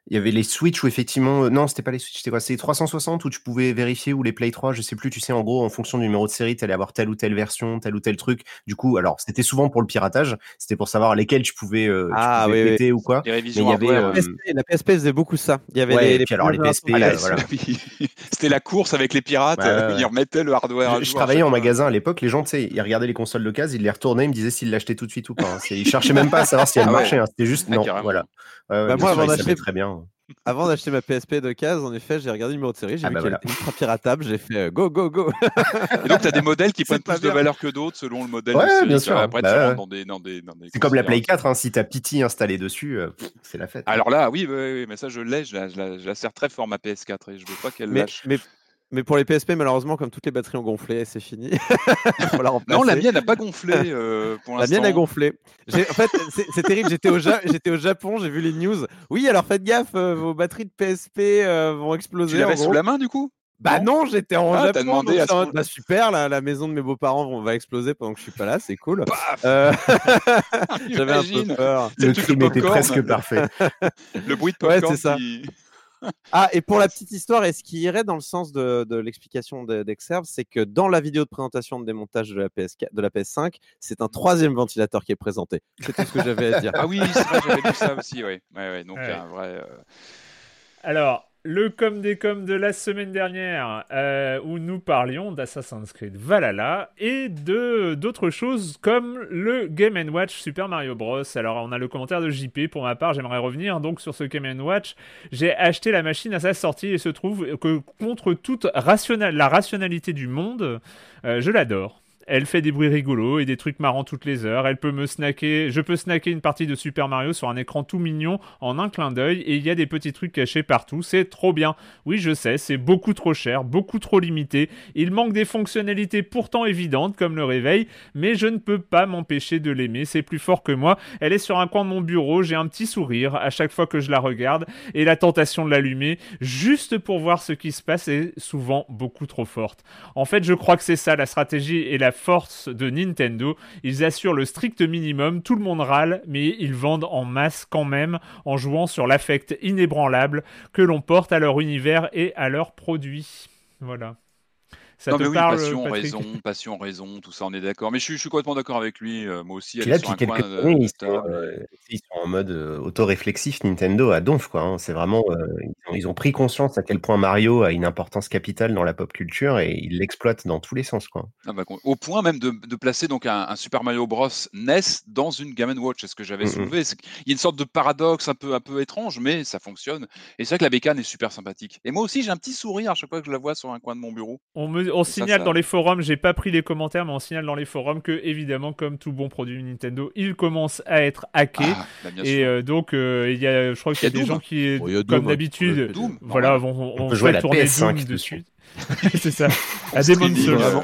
il y avait les Switch où effectivement, euh, non, c'était pas les Switch, c'était quoi? C'était 360 où tu pouvais vérifier ou les Play 3, je sais plus, tu sais, en gros, en fonction du numéro de série, tu allais avoir telle ou telle version, tel ou tel truc. Du coup, alors, c'était souvent pour le piratage, c'était pour savoir lesquels tu pouvais, euh, ah, péter ou quoi. Mais il y avait, euh, la PSP faisait beaucoup ça. Il y avait les, puis alors les PSP, voilà. <laughs> c'était la course avec les pirates, ils remettaient le hardware. Je, travaillais en magasin à l'époque, les gens, tu sais, ils regardaient les consoles de case, ils les retournaient, ils me disaient s'ils l'achetaient tout de suite ou pas. Hein. Ils cherchaient même pas à savoir si elles ah marchaient, hein. c'était juste, ah, non, voilà. Bah, moi, avant d'acheter très bien. Avant d'acheter ma PSP de case, en effet, j'ai regardé le numéro de série, j'ai ah vu bah qu'elle était ultra piratable, j'ai fait euh, go, go, go. <laughs> Et donc, tu as des modèles qui prennent plus de valeur que d'autres selon le modèle. Ouais, bien sûr. Après, bah, dans des, dans des, c'est comme la Play 4, hein, si tu as Pity installé dessus, euh, c'est la fête. Alors là, oui, oui, mais ça, je l'ai, je la, je, la, sers très fort ma PS4 et je veux pas qu'elle lâche. Mais mais pour les PSP, malheureusement, comme toutes les batteries ont gonflé, c'est fini. <laughs> non, la mienne n'a pas gonflé euh, pour l'instant. La mienne a gonflé. En fait, c'est terrible. J'étais au, au, Japon, j'ai vu les news. Oui, alors faites gaffe, euh, vos batteries de PSP euh, vont exploser. Tu l'avais sous la main du coup? Bah non, j'étais en ah, Japon. Demandé à bah, super, la, la, maison de mes beaux-parents va exploser pendant que je suis pas là, c'est cool. <laughs> J'avais un peu peur. Le crime était presque parfait. <laughs> Le bruit de popcorn. Ouais, c'est ça. Ah, et pour la petite histoire, et ce qui irait dans le sens de, de l'explication d'Exerve, c'est que dans la vidéo de présentation de démontage de la, PS, de la PS5, c'est un troisième ventilateur qui est présenté. C'est tout ce que j'avais à dire. <laughs> Ah oui, c'est vrai, j'avais vu ça aussi, oui. Ouais, ouais, donc, un vrai. Euh, Alors, le com des com de la semaine dernière euh, où nous parlions d'Assassin's Creed Valhalla et de d'autres choses comme le Game Watch Super Mario Bros. Alors on a le commentaire de JP. Pour ma part, j'aimerais revenir donc sur ce Game Watch. J'ai acheté la machine à sa sortie et se trouve que contre toute la rationalité du monde, euh, je l'adore. Elle fait des bruits rigolos et des trucs marrants toutes les heures. Elle peut me snacker. Je peux snacker une partie de Super Mario sur un écran tout mignon en un clin d'œil et il y a des petits trucs cachés partout. C'est trop bien. Oui, je sais, c'est beaucoup trop cher, beaucoup trop limité. Il manque des fonctionnalités pourtant évidentes comme le réveil, mais je ne peux pas m'empêcher de l'aimer. C'est plus fort que moi. Elle est sur un coin de mon bureau. J'ai un petit sourire à chaque fois que je la regarde et la tentation de l'allumer juste pour voir ce qui se passe est souvent beaucoup trop forte. En fait, je crois que c'est ça la stratégie et la force de Nintendo. Ils assurent le strict minimum, tout le monde râle, mais ils vendent en masse quand même en jouant sur l'affect inébranlable que l'on porte à leur univers et à leurs produits. Voilà. Ça non, te mais oui, parle, passion, raison, passion, raison, tout ça, on est d'accord. Mais je, je, suis complètement d'accord avec lui. Euh, moi aussi, elle là, sur un coin, années, ils, sont, euh, ils, sont, en mode euh, autoréflexif Nintendo à donf, quoi. Hein. C'est vraiment, euh, ils ont, ils, ont, pris conscience à quel point Mario a une importance capitale dans la pop culture et ils l'exploitent dans tous les sens, quoi. Ah bah, au point même de, de placer donc un, un, Super Mario Bros NES dans une Game Watch, c'est ce que j'avais mm -hmm. soulevé. Il y a une sorte de paradoxe un peu, un peu étrange, mais ça fonctionne. Et c'est vrai que la bécane est super sympathique. Et moi aussi, j'ai un petit sourire à chaque fois que je la vois sur un coin de mon bureau. On me on signale ça, dans les forums, j'ai pas pris les commentaires, mais on signale dans les forums que, évidemment, comme tout bon produit Nintendo, il commence à être hacké. Ah, bah et euh, donc, euh, il y a, je crois qu'il y a, y a des gens qui, oh, comme d'habitude, voilà, vont, on, on tourner Doom dessus. <laughs> c'est ça. À des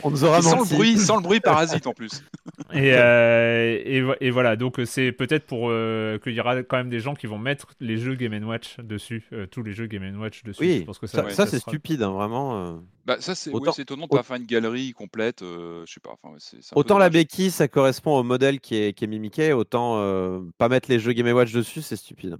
On nous aura sans le bruit, sans le bruit parasite en plus. <laughs> Et, euh, et, et, voilà, donc c'est peut-être pour euh, qu'il y aura quand même des gens qui vont mettre les jeux Game Watch dessus, euh, tous les jeux Game Watch dessus. Oui, que ça, ça, ça, ça c'est sera... stupide, hein, vraiment. Bah, ça c'est Autant... oui, étonnant de pas faire une galerie complète, je sais pas. Enfin, autant la béquille, ça correspond au modèle qui est, qui est mimiqué, autant pas mettre les jeux Game Watch dessus, c'est stupide.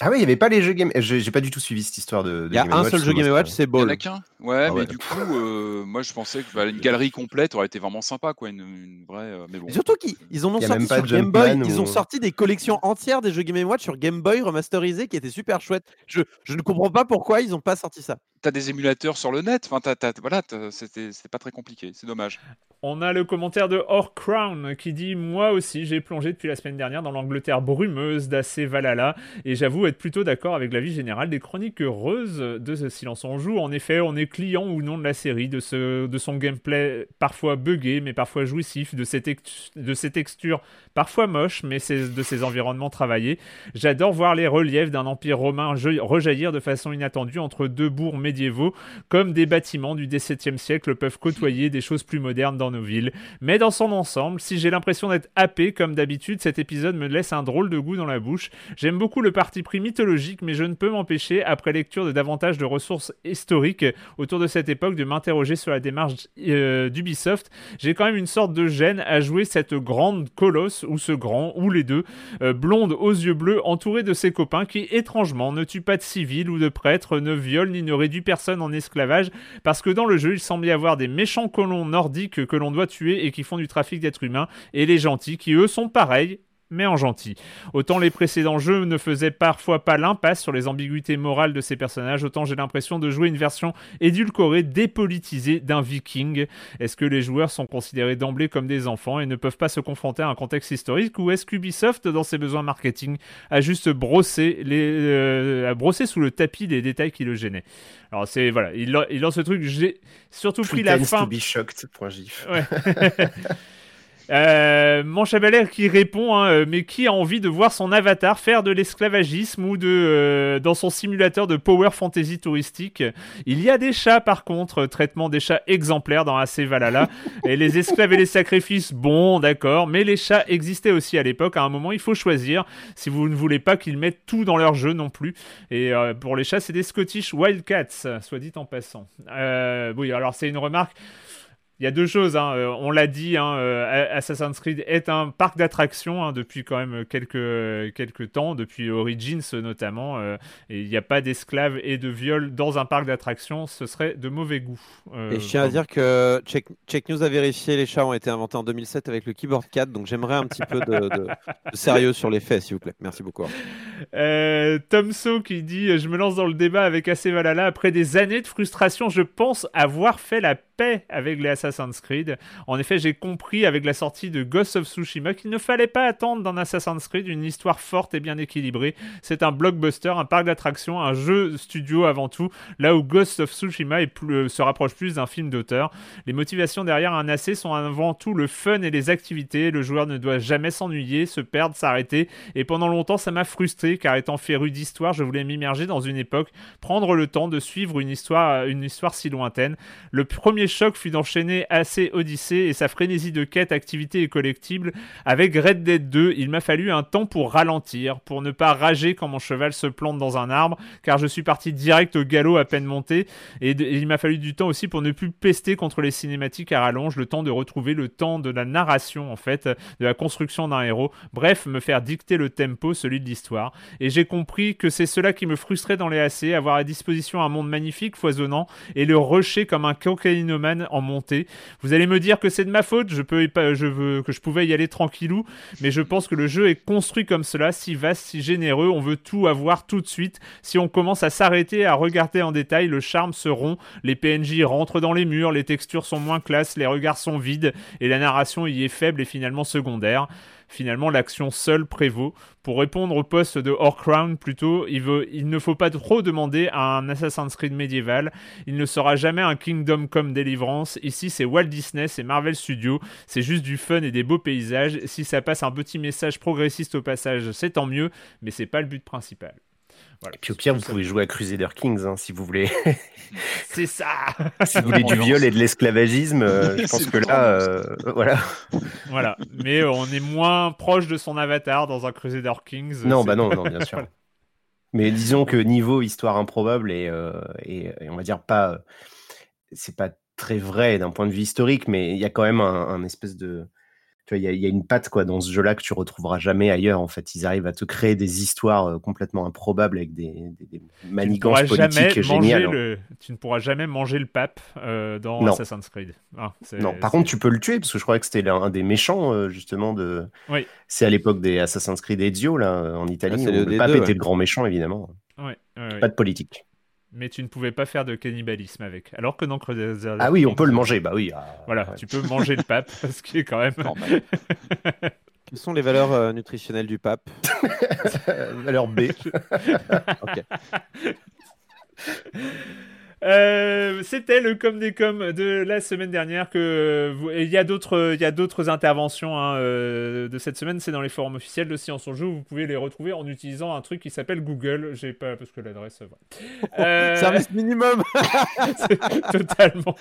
Ah oui, il n'y avait pas les jeux Game J'ai pas du tout suivi cette histoire de. Il y a un seul jeu Game Watch, c'est Ball. Il y en a qu'un? Ouais, ah mais ouais. du coup, euh, moi je pensais que bah, une galerie complète aurait été vraiment sympa, quoi. Une, une vraie. Euh, mais bon. surtout qu'ils ont sorti sur Game Boy, ou... ils ont sorti des collections entières des jeux Game Watch sur Game Boy remasterisés qui étaient super chouettes. Je, je ne comprends pas pourquoi ils n'ont pas sorti ça. Des émulateurs sur le net, voilà, c'était pas très compliqué, c'est dommage. On a le commentaire de Or Crown qui dit Moi aussi, j'ai plongé depuis la semaine dernière dans l'Angleterre brumeuse d'Assez Valhalla et j'avoue être plutôt d'accord avec l'avis général des chroniques heureuses de ce Silence en Joue. En effet, on est client ou non de la série, de, ce, de son gameplay parfois buggé mais parfois jouissif, de ses, de ses textures parfois moches mais de ses environnements travaillés. J'adore voir les reliefs d'un empire romain rejaillir de façon inattendue entre deux bourgs médiévaux, comme des bâtiments du XVIIe siècle peuvent côtoyer des choses plus modernes dans nos villes. Mais dans son ensemble, si j'ai l'impression d'être happé comme d'habitude, cet épisode me laisse un drôle de goût dans la bouche. J'aime beaucoup le parti pris mythologique, mais je ne peux m'empêcher, après lecture de davantage de ressources historiques autour de cette époque, de m'interroger sur la démarche euh, d'Ubisoft. J'ai quand même une sorte de gêne à jouer cette grande colosse, ou ce grand, ou les deux, euh, blonde aux yeux bleus, entourée de ses copains qui, étrangement, ne tuent pas de civils ou de prêtres, ne violent ni ne réduit personne en esclavage, parce que dans le jeu, il semble y avoir des méchants colons nordiques que l'on doit tuer et qui font du trafic d'êtres humains, et les gentils qui, eux, sont pareils, mais en gentil. Autant les précédents jeux ne faisaient parfois pas l'impasse sur les ambiguïtés morales de ces personnages, autant j'ai l'impression de jouer une version édulcorée, dépolitisée d'un viking. Est-ce que les joueurs sont considérés d'emblée comme des enfants et ne peuvent pas se confronter à un contexte historique, ou est-ce qu'Ubisoft, dans ses besoins marketing, a juste brossé, les, euh, a brossé sous le tapis les détails qui le gênaient? Alors c'est, voilà, il, il lance ce truc, j'ai surtout pris la fin... To be shocked, point gif. Ouais. <laughs> <laughs> Euh, mon Chabaler qui répond, hein, euh, mais qui a envie de voir son avatar faire de l'esclavagisme ou de euh, dans son simulateur de power fantasy touristique Il y a des chats par contre, traitement des chats exemplaires dans AC Valhalla. et les esclaves et les sacrifices, bon, d'accord, mais les chats existaient aussi à l'époque. À un moment, il faut choisir si vous ne voulez pas qu'ils mettent tout dans leur jeu non plus. Et euh, pour les chats, c'est des Scottish Wildcats, soit dit en passant. Euh, oui, alors c'est une remarque il y a deux choses. Hein. Euh, on l'a dit, hein, euh, Assassin's Creed est un parc d'attractions hein, depuis quand même quelques, quelques temps, depuis Origins notamment. Euh, et il n'y a pas d'esclaves et de viols dans un parc d'attractions. Ce serait de mauvais goût. et je tiens à dire que Check, News a vérifié les chats ont été inventés en 2007 avec le Keyboard 4. Donc j'aimerais un petit peu de, sérieux sur les faits, s'il vous plaît. Merci beaucoup. Tom So qui dit Je me lance dans le débat avec AC Valhalla. Après des années de frustration, je pense avoir fait la paix avec les Assassin's Creed. En effet, j'ai compris avec la sortie de Ghost of Tsushima qu'il ne fallait pas attendre d'un Assassin's Creed une histoire forte et bien équilibrée. C'est un blockbuster, un parc d'attractions, un jeu studio avant tout, là où Ghost of Tsushima euh, se rapproche plus d'un film d'auteur. Les motivations derrière un AC sont avant tout le fun et les activités. Le joueur ne doit jamais s'ennuyer, se perdre, s'arrêter. Et pendant longtemps, ça m'a frustré car étant féru d'histoire, je voulais m'immerger dans une époque, prendre le temps de suivre une histoire, une histoire si lointaine. Le premier choc fut d'enchaîner assez Odyssey et sa frénésie de quête, activité et collectible. Avec Red Dead 2, il m'a fallu un temps pour ralentir, pour ne pas rager quand mon cheval se plante dans un arbre, car je suis parti direct au galop à peine monté, et, il m'a fallu du temps aussi pour ne plus pester contre les cinématiques à rallonge, le temps de retrouver le temps de la narration en fait, de la construction d'un héros, bref, me faire dicter le tempo, celui de l'histoire. Et j'ai compris que c'est cela qui me frustrait dans les AC, avoir à disposition un monde magnifique, foisonnant, et le rusher comme un en montée. Vous allez me dire que c'est de ma faute, je, peux, je veux, que je pouvais y aller tranquillou, mais je pense que le jeu est construit comme cela, si vaste, si généreux, on veut tout avoir tout de suite. Si on commence à s'arrêter, à regarder en détail, le charme se rompt, les PNJ rentrent dans les murs, les textures sont moins classes, les regards sont vides, et la narration y est faible et finalement secondaire finalement l'action seule prévaut. Pour répondre au poste de Horcrown plutôt, il, ne faut pas trop demander à un Assassin's Creed médiéval. Il ne sera jamais un Kingdom Come Deliverance. Ici c'est Walt Disney, c'est Marvel Studios, c'est juste du fun et des beaux paysages. Si ça passe un petit message progressiste au passage, c'est tant mieux, mais c'est pas le but principal. Et puis au pire, vous pouvez jouer à Crusader Kings hein, si vous voulez. <laughs> C'est ça <laughs> Si vous voulez du viol et de l'esclavagisme, euh, <laughs> je pense que là, euh, voilà. Voilà, mais on est moins proche de son avatar dans un Crusader Kings. Non, bah non, non, bien sûr. Mais disons que niveau histoire improbable et, euh, et, on va dire pas. C'est pas très vrai d'un point de vue historique, mais il y a quand même un espèce de il y, a une patte quoi dans ce jeu-là que tu retrouveras jamais ailleurs. En fait, ils arrivent à te créer des histoires euh, complètement improbables avec des, manigances politiques géniales. tu ne pourras jamais manger le pape euh, dans Assassin's Creed. Ah, non, par contre, tu peux le tuer parce que je crois que c'était un des méchants euh, justement de. Oui. C'est à l'époque des Assassin's Creed Ezio là en Italie. Ah, le pape était le grand méchant évidemment. Pas de politique mais tu ne pouvais pas faire de cannibalisme avec. Alors que dans Crusader Ah oui, on peut le manger, bah oui. Ah, voilà, tu peux manger le pape, ce qui est quand même. <laughs> Quelles sont les valeurs euh, nutritionnelles du pape <laughs> Valeur B. <laughs> ok. Euh, c'était le com des com de la semaine dernière. Que il y a d'autres, il y a d'autres interventions hein, euh, de cette semaine. C'est dans les forums officiels de Science en Jeu. Vous pouvez les retrouver en utilisant un truc qui s'appelle Google. J'ai pas parce que l'adresse. Euh... Service <laughs> minimum. <laughs> totalement.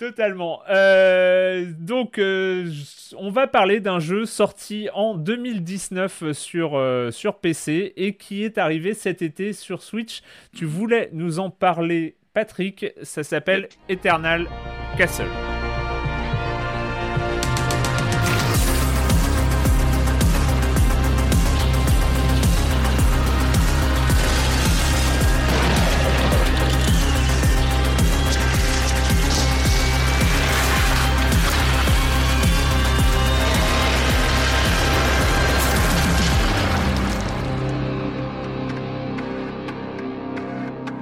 Totalement. Euh, donc, euh, on va parler d'un jeu sorti en 2019 sur, euh, sur PC et qui est arrivé cet été sur Switch. Tu voulais nous en parler, Patrick. Ça s'appelle Eternal Castle.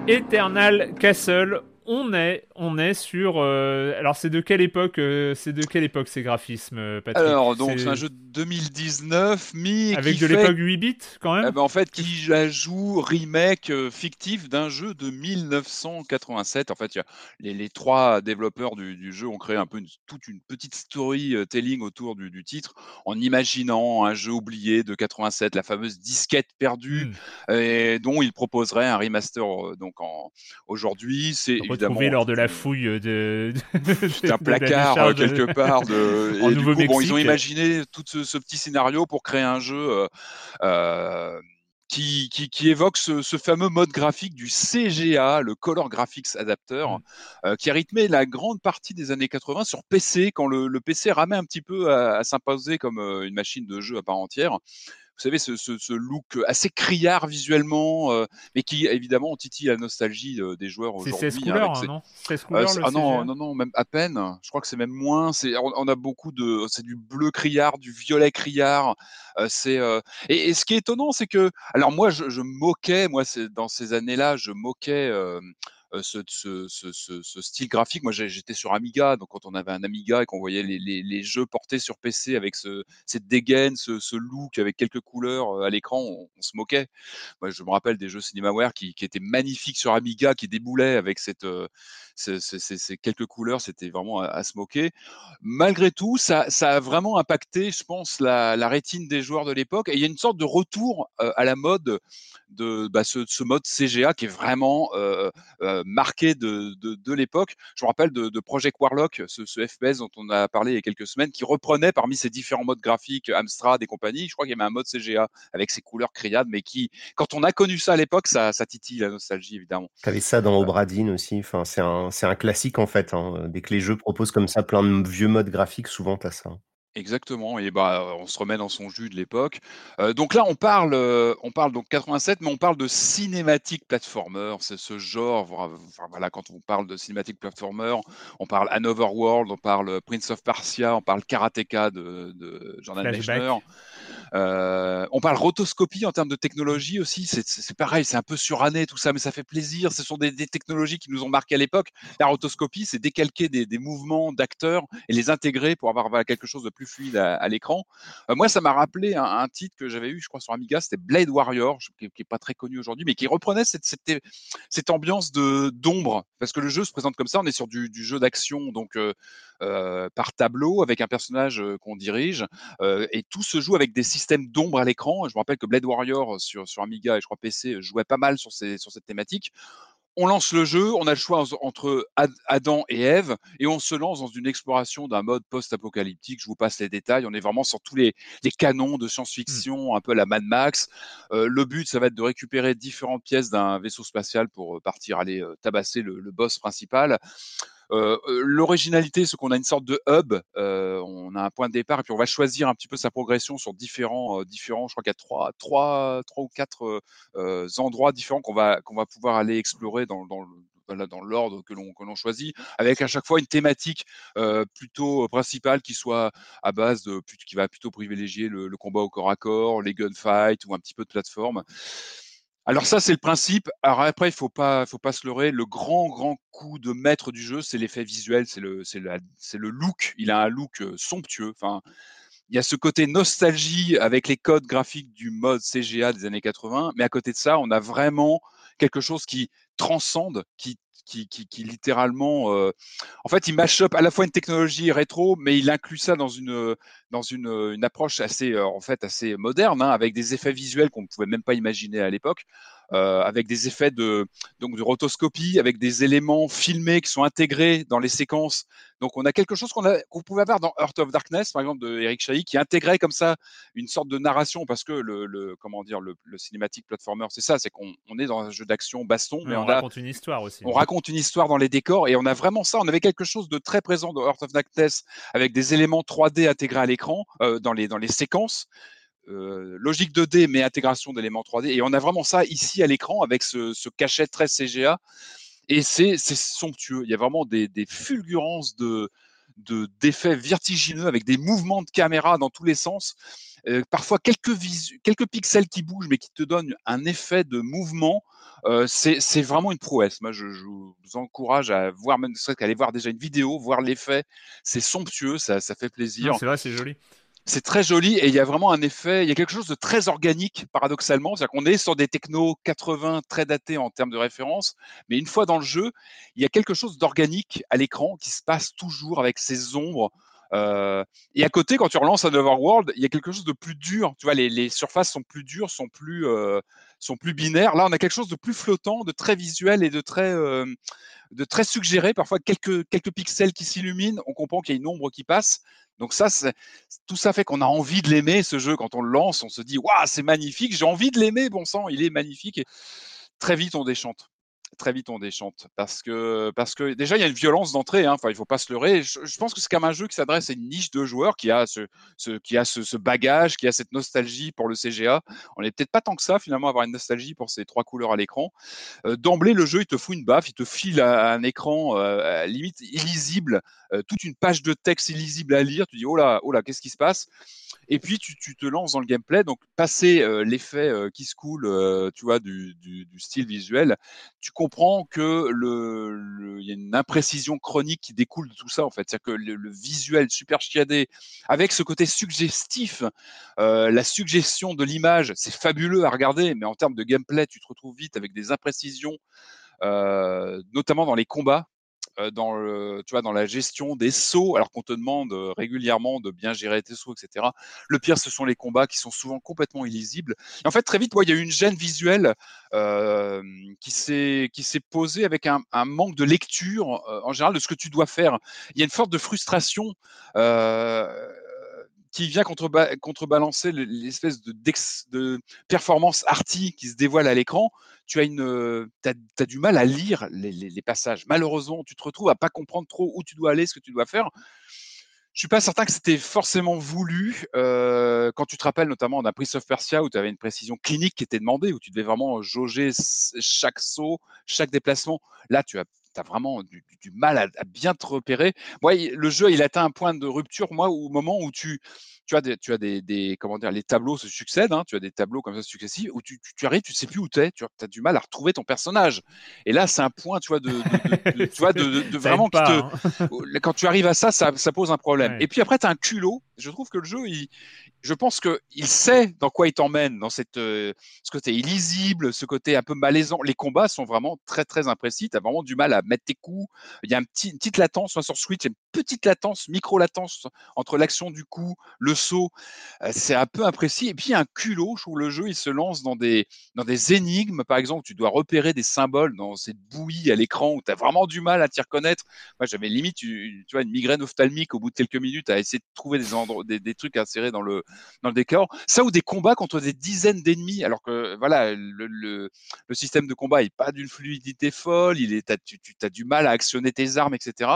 Eternal Castle on est, on est sur. Euh, alors, c'est de quelle époque euh, C'est de quelle époque ces graphismes, euh, Patrick Alors, donc c'est un jeu de 2019, mi avec de l'époque 8 bits quand même. Eh ben, en fait, qui joue remake fictif d'un jeu de 1987. En fait, y a les, les, trois développeurs du, jeu ont créé un peu toute une petite storytelling autour du, titre, en imaginant un jeu oublié de 87, la fameuse disquette perdue, hmm. et dont ils proposeraient un remaster donc en aujourd'hui. C'est retrouvé lors de la fouille de, <laughs> un placard euh, quelque part. De... Et du coup, bon, ils ont imaginé tout ce, petit scénario pour créer un jeu. Euh, euh, qui, qui, évoque ce, fameux mode graphique du CGA, le Color Graphics Adapter, mmh. qui a rythmé la grande partie des années 80 sur PC, quand le, PC ramait un petit peu à s'imposer comme une machine de jeu à part entière vous savez, ce, look assez criard visuellement, euh, mais qui évidemment titille la nostalgie euh, des joueurs aujourd'hui. C'est 16 couleurs, hein, non? 16 couleurs, Ah non, non, non, même à peine. Je crois que c'est même moins. On, on, a beaucoup de. C'est du bleu criard, du violet criard. Euh, c'est et, ce qui est étonnant, c'est que. Alors moi, je, je moquais, moi, dans ces années-là, je moquais ce, ce, style graphique. Moi, j'étais sur Amiga, donc quand on avait un Amiga et qu'on voyait les, jeux portés sur PC avec cette dégaine, ce, look avec quelques couleurs à l'écran, on, se moquait. Moi, je me rappelle des jeux CinemaWare qui, qui étaient magnifiques sur Amiga, qui déboulaient avec cette, ces, quelques couleurs, c'était vraiment à, se moquer. Malgré tout, ça, a vraiment impacté, je pense, la, rétine des joueurs de l'époque. Et il y a une sorte de retour à la mode de bah, ce, mode CGA qui est vraiment marqué de, l'époque. Je me rappelle de, Project Warlock, ce, FPS dont on a parlé il y a quelques semaines, qui reprenait parmi ces différents modes graphiques, Amstrad et compagnie, je crois qu'il y avait un mode CGA avec ses couleurs criades, mais qui, quand on a connu ça à l'époque, ça, ça titille la nostalgie, évidemment. Tu avais ça dans Obradine aussi, enfin, c'est un, un classique en fait. Hein. Dès que les jeux proposent comme ça plein de vieux modes graphiques, souvent tu as ça. Exactement, et bah on se remet dans son jus de l'époque. donc là, on parle, on parle donc 87, mais on parle de cinématique platformer. C'est ce genre, voilà, quand on parle de cinématique platformer, on parle Another World, on parle Prince of Persia, on parle Karateka de, de Jordan Mechner. Euh, on parle rotoscopie en termes de technologie aussi. C'est pareil, c'est un peu suranné tout ça, mais ça fait plaisir. Ce sont des, technologies qui nous ont marqué à l'époque. La rotoscopie, c'est décalquer des, mouvements d'acteurs et les intégrer pour avoir quelque chose de plus fluide à, l'écran. Euh, moi, ça m'a rappelé un, titre que j'avais eu, je crois, sur Amiga, c'était Blade Warrior, qui, n'est pas très connu aujourd'hui, mais qui reprenait cette, ambiance de d'ombre, parce que le jeu se présente comme ça. On est sur du, jeu d'action, donc euh, par tableau, avec un personnage qu'on dirige, et tout se joue avec des système d'ombre à l'écran. Je me rappelle que Blade Warrior euh, sur, Amiga et je crois PC euh, jouait pas mal sur, ces, sur cette thématique. On lance le jeu, on a le choix entre Adam et Eve, et on se lance dans une exploration d'un mode post-apocalyptique. Je vous passe les détails. On est vraiment sur tous les, les canons de mmh. science-fiction, un peu la Mad Max. Euh, le but, ça va être de récupérer différentes pièces d'un vaisseau spatial pour partir aller tabasser le, le boss principal. Euh, euh, l'originalité, c'est qu'on a une sorte de hub. Euh, on a un point de départ et puis on va choisir un petit peu sa progression sur différents, différents. Je crois qu'il y a trois, trois, trois ou quatre endroits différents qu'on va qu'on va pouvoir aller explorer dans, dans dans l'ordre que l'on que l'on choisit, avec à chaque fois une thématique plutôt principale qui soit à base de qui va plutôt privilégier le, le, combat au corps à corps, les gunfights ou un petit peu de plateforme. Alors ça, c'est le principe. Alors après, il faut pas, faut pas se leurrer. Le grand, grand coup de maître du jeu, c'est l'effet visuel, c'est le, c'est le look. Il a un look somptueux. Enfin, il y a ce côté nostalgie avec les codes graphiques du mode CGA des années 80, mais à côté de ça, on a vraiment quelque chose qui transcende, qui qui, littéralement, euh, en fait, il mash up à la fois une technologie rétro, mais il inclut ça dans une une, une approche assez euh, en fait assez moderne, hein, avec des effets visuels qu'on ne pouvait même pas imaginer à l'époque. Euh, avec des effets de, donc de rotoscopie, avec des éléments filmés qui sont intégrés dans les séquences. Donc on a quelque chose qu'on qu'on pouvait avoir dans Earth of Darkness, par exemple, de Eric Chahi, qui intégrait comme ça une sorte de narration, parce que le, le comment dire, le, le cinématique platformer, c'est ça, c'est qu'on on est dans un jeu d'action baston, mais on, raconte une histoire aussi. On raconte une histoire dans les décors, et on a vraiment ça. On avait quelque chose de très présent dans Earth of Darkness, avec des éléments 3D intégrés à l'écran, euh, dans les dans les séquences. Euh, logique 2D mais intégration d'éléments 3D. Et on a vraiment ça ici à l'écran avec ce, cachet très CGA. Et c'est somptueux. Il y a vraiment des, fulgurances de d'effets vertigineux avec des mouvements de caméra dans tous les sens. Euh, parfois quelques, quelques pixels qui bougent mais qui te donnent un effet de mouvement. Euh, c'est vraiment une prouesse. Moi, je, vous encourage à voir, aller voir déjà une vidéo, voir l'effet. C'est somptueux, ça, ça fait plaisir. C'est vrai, c'est joli c'est très joli et il y a vraiment un effet, il y a quelque chose de très organique paradoxalement, c'est-à-dire qu'on est sur des technos 80 très datés en termes de référence, mais une fois dans le jeu, il y a quelque chose d'organique à l'écran qui se passe toujours avec ces ombres. Euh, et à côté, quand tu relances un Overworld, il y a quelque chose de plus dur. Tu vois, les, surfaces sont plus dures, sont plus, euh, sont plus binaires. Là, on a quelque chose de plus flottant, de très visuel et de très, très suggéré. Parfois, quelques, quelques pixels qui s'illuminent, on comprend qu'il y a une ombre qui passe. Donc ça, tout ça fait qu'on a envie de l'aimer, ce jeu. Quand on le lance, on se dit, waouh, c'est magnifique, j'ai envie de l'aimer, bon sang, il est magnifique. Et très vite, on déchante très vite on déchante parce que déjà il y a une violence d'entrée hein. enfin il faut pas se leurrer. Je, pense que c'est comme un jeu qui s'adresse à une niche de joueurs qui a ce, bagage qui a cette nostalgie pour le CGA on n'est peut-être pas tant que ça finalement avoir une nostalgie pour ces trois couleurs à l'écran. Euh, d'emblée le jeu il te fout une baffe il te file un écran euh, limite illisible euh, toute une page de texte illisible à lire. Tu dis oh là oh là qu'est-ce qui se passe? Et puis tu, te lances dans le gameplay. Donc passer l'effet qui se coule, tu vois, du, style visuel, tu comprends que le, y a une imprécision chronique qui découle de tout ça en fait. C'est-à-dire que le, visuel super chiadé, avec ce côté suggestif, la suggestion de l'image, c'est fabuleux à regarder, mais en termes de gameplay, tu te retrouves vite avec des imprécisions. notamment dans les combats, euh, dans, le, tu vois, dans la gestion des sauts, alors qu'on te demande euh, régulièrement de bien gérer tes sauts, etc. Le pire, ce sont les combats qui sont souvent complètement illisibles. En fait, très vite, il y a eu une gêne visuelle euh, qui s'est posée avec un, un, manque de lecture en général de ce que tu dois faire. Il y a une forte de frustration. Euh, qui vient contrebalancer l'espèce de, performance arty qui se dévoile à l'écran, tu as, du mal à lire les, passages. Malheureusement, tu te retrouves à pas comprendre trop où tu dois aller, ce que tu dois faire. Je suis pas certain que c'était forcément voulu. Quand tu te rappelles notamment d'un Prince of Persia où tu avais une précision clinique qui était demandée, où tu devais vraiment jauger chaque saut, chaque déplacement. Là, tu as vraiment du, mal à, bien te repérer. Moi, le jeu, il atteint un point de rupture, moi, au moment où tu, tu as des, tu as des, comment dire, les tableaux se succèdent, hein, tu as des tableaux comme ça successifs, où tu, tu, arrives, tu sais plus où tu es, tu as, du mal à retrouver ton personnage. Et là, c'est un point, tu vois, de, <laughs> tu vois, de, vraiment, hein. <laughs> quand tu arrives à ça, ça, ça pose un problème. Et puis après, tu as un culot. Je trouve que le jeu, il, je pense qu'il sait dans quoi il t'emmène, dans cette, euh, ce côté illisible, ce côté un peu malaisant. Les combats sont vraiment très très imprécis. Tu as vraiment du mal à mettre tes coups. Il y a un petit, une petite latence sur Switch, une petite latence, micro-latence entre l'action du coup, le saut. C'est un peu imprécis. Et puis un culot. Je trouve le jeu, il se lance dans des, dans des énigmes, par exemple, tu dois repérer des symboles dans cette bouillie à l'écran où tu as vraiment du mal à t'y reconnaître. Moi, j'avais limite tu vois, une migraine ophtalmique au bout de quelques minutes à essayer de trouver des, des, trucs insérés dans le, dans le décor. Ça ou des combats contre des dizaines d'ennemis, alors que voilà, le, le, système de combat n'est pas d'une fluidité folle, il est, tu, as du mal à actionner tes armes, etc.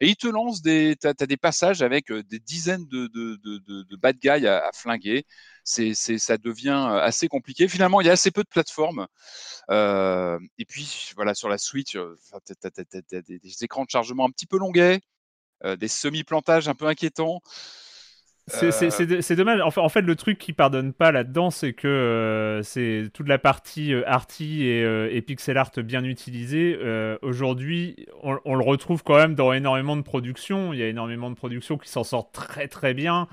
Et il te lance des, tu as, des passages avec des dizaines de bad guys à, flinguer. C'est, ça devient assez compliqué. Finalement, il y a assez peu de plateformes. Euh, et puis, voilà, sur la Switch, tu as, des, écrans de chargement un petit peu longuets, euh, des semi-plantages un peu inquiétants. Euh, c'est dommage. En fait, en fait, le truc qui pardonne pas là-dedans, c'est que euh, c'est toute la partie euh, arty et, pixel art bien utilisée. Aujourd'hui, on, on, le retrouve quand même dans énormément de productions. Il y a énormément de productions qui s'en sortent très très bien.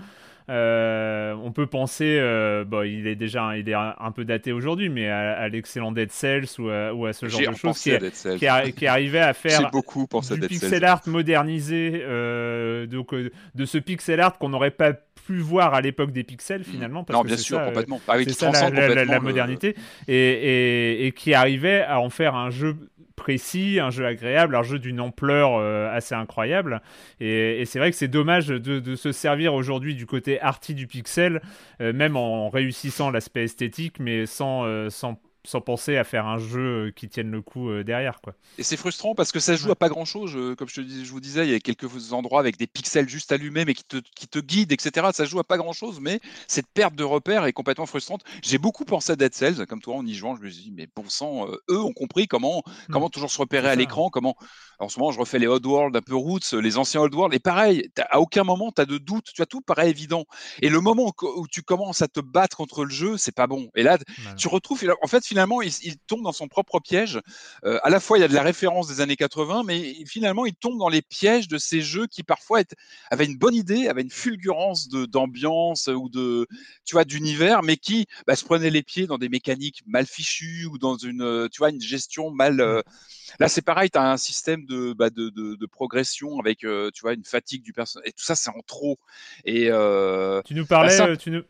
Euh, on peut penser, euh, bon, il est déjà il est un, peu daté aujourd'hui, mais à, l'excellent Dead Cells ou à, ce genre de choses qui, qui, arrivait à faire beaucoup du pixel art modernisé, euh, donc de ce pixel art qu'on n'aurait pas pu voir à l'époque des pixels finalement. Parce non, bien sûr, complètement. Ah c'est ça la, modernité, et, et, qui arrivait à en faire un jeu précis, un jeu agréable, un jeu d'une ampleur euh, assez incroyable. Et, c'est vrai que c'est dommage de, se servir aujourd'hui du côté arty du pixel, euh, même en réussissant l'aspect esthétique, mais sans, euh, sans sans penser à faire un jeu euh, qui tienne le coup euh, derrière. Quoi. Et c'est frustrant parce que ça joue à pas grand chose. Comme je, te, je vous disais, il y a quelques endroits avec des pixels juste allumés mais qui te, qui te guident, etc. Ça joue à pas grand chose, mais cette perte de repères est complètement frustrante. J'ai beaucoup pensé à Dead Cells, comme toi en y jouant, je me suis dit, mais bon sang, euh, eux ont compris comment, hmm. comment toujours se repérer à l'écran, comment. En ce moment, je refais les Odd World un peu roots, les anciens Odd World, et pareil, à aucun moment tu as de doute, tu as tout paraît évident. Et le moment où, tu commences à te battre contre le jeu, c'est pas bon. Et là, tu retrouves, en fait, finalement, il, il tombe dans son propre piège. Euh, à la fois, il y a de la référence des années 80, mais finalement, il tombe dans les pièges de ces jeux qui parfois avaient une bonne idée, avaient une fulgurance d'ambiance ou de, tu vois, d'univers, mais qui bah, se prenaient les pieds dans des mécaniques mal fichues ou dans une, tu vois, une gestion mal. Euh, là, c'est pareil, tu as un système de, bah, de, de, progression avec, euh, tu vois, une fatigue du personnage. Et tout ça, c'est en trop. Et tu nous parlais, tu nous,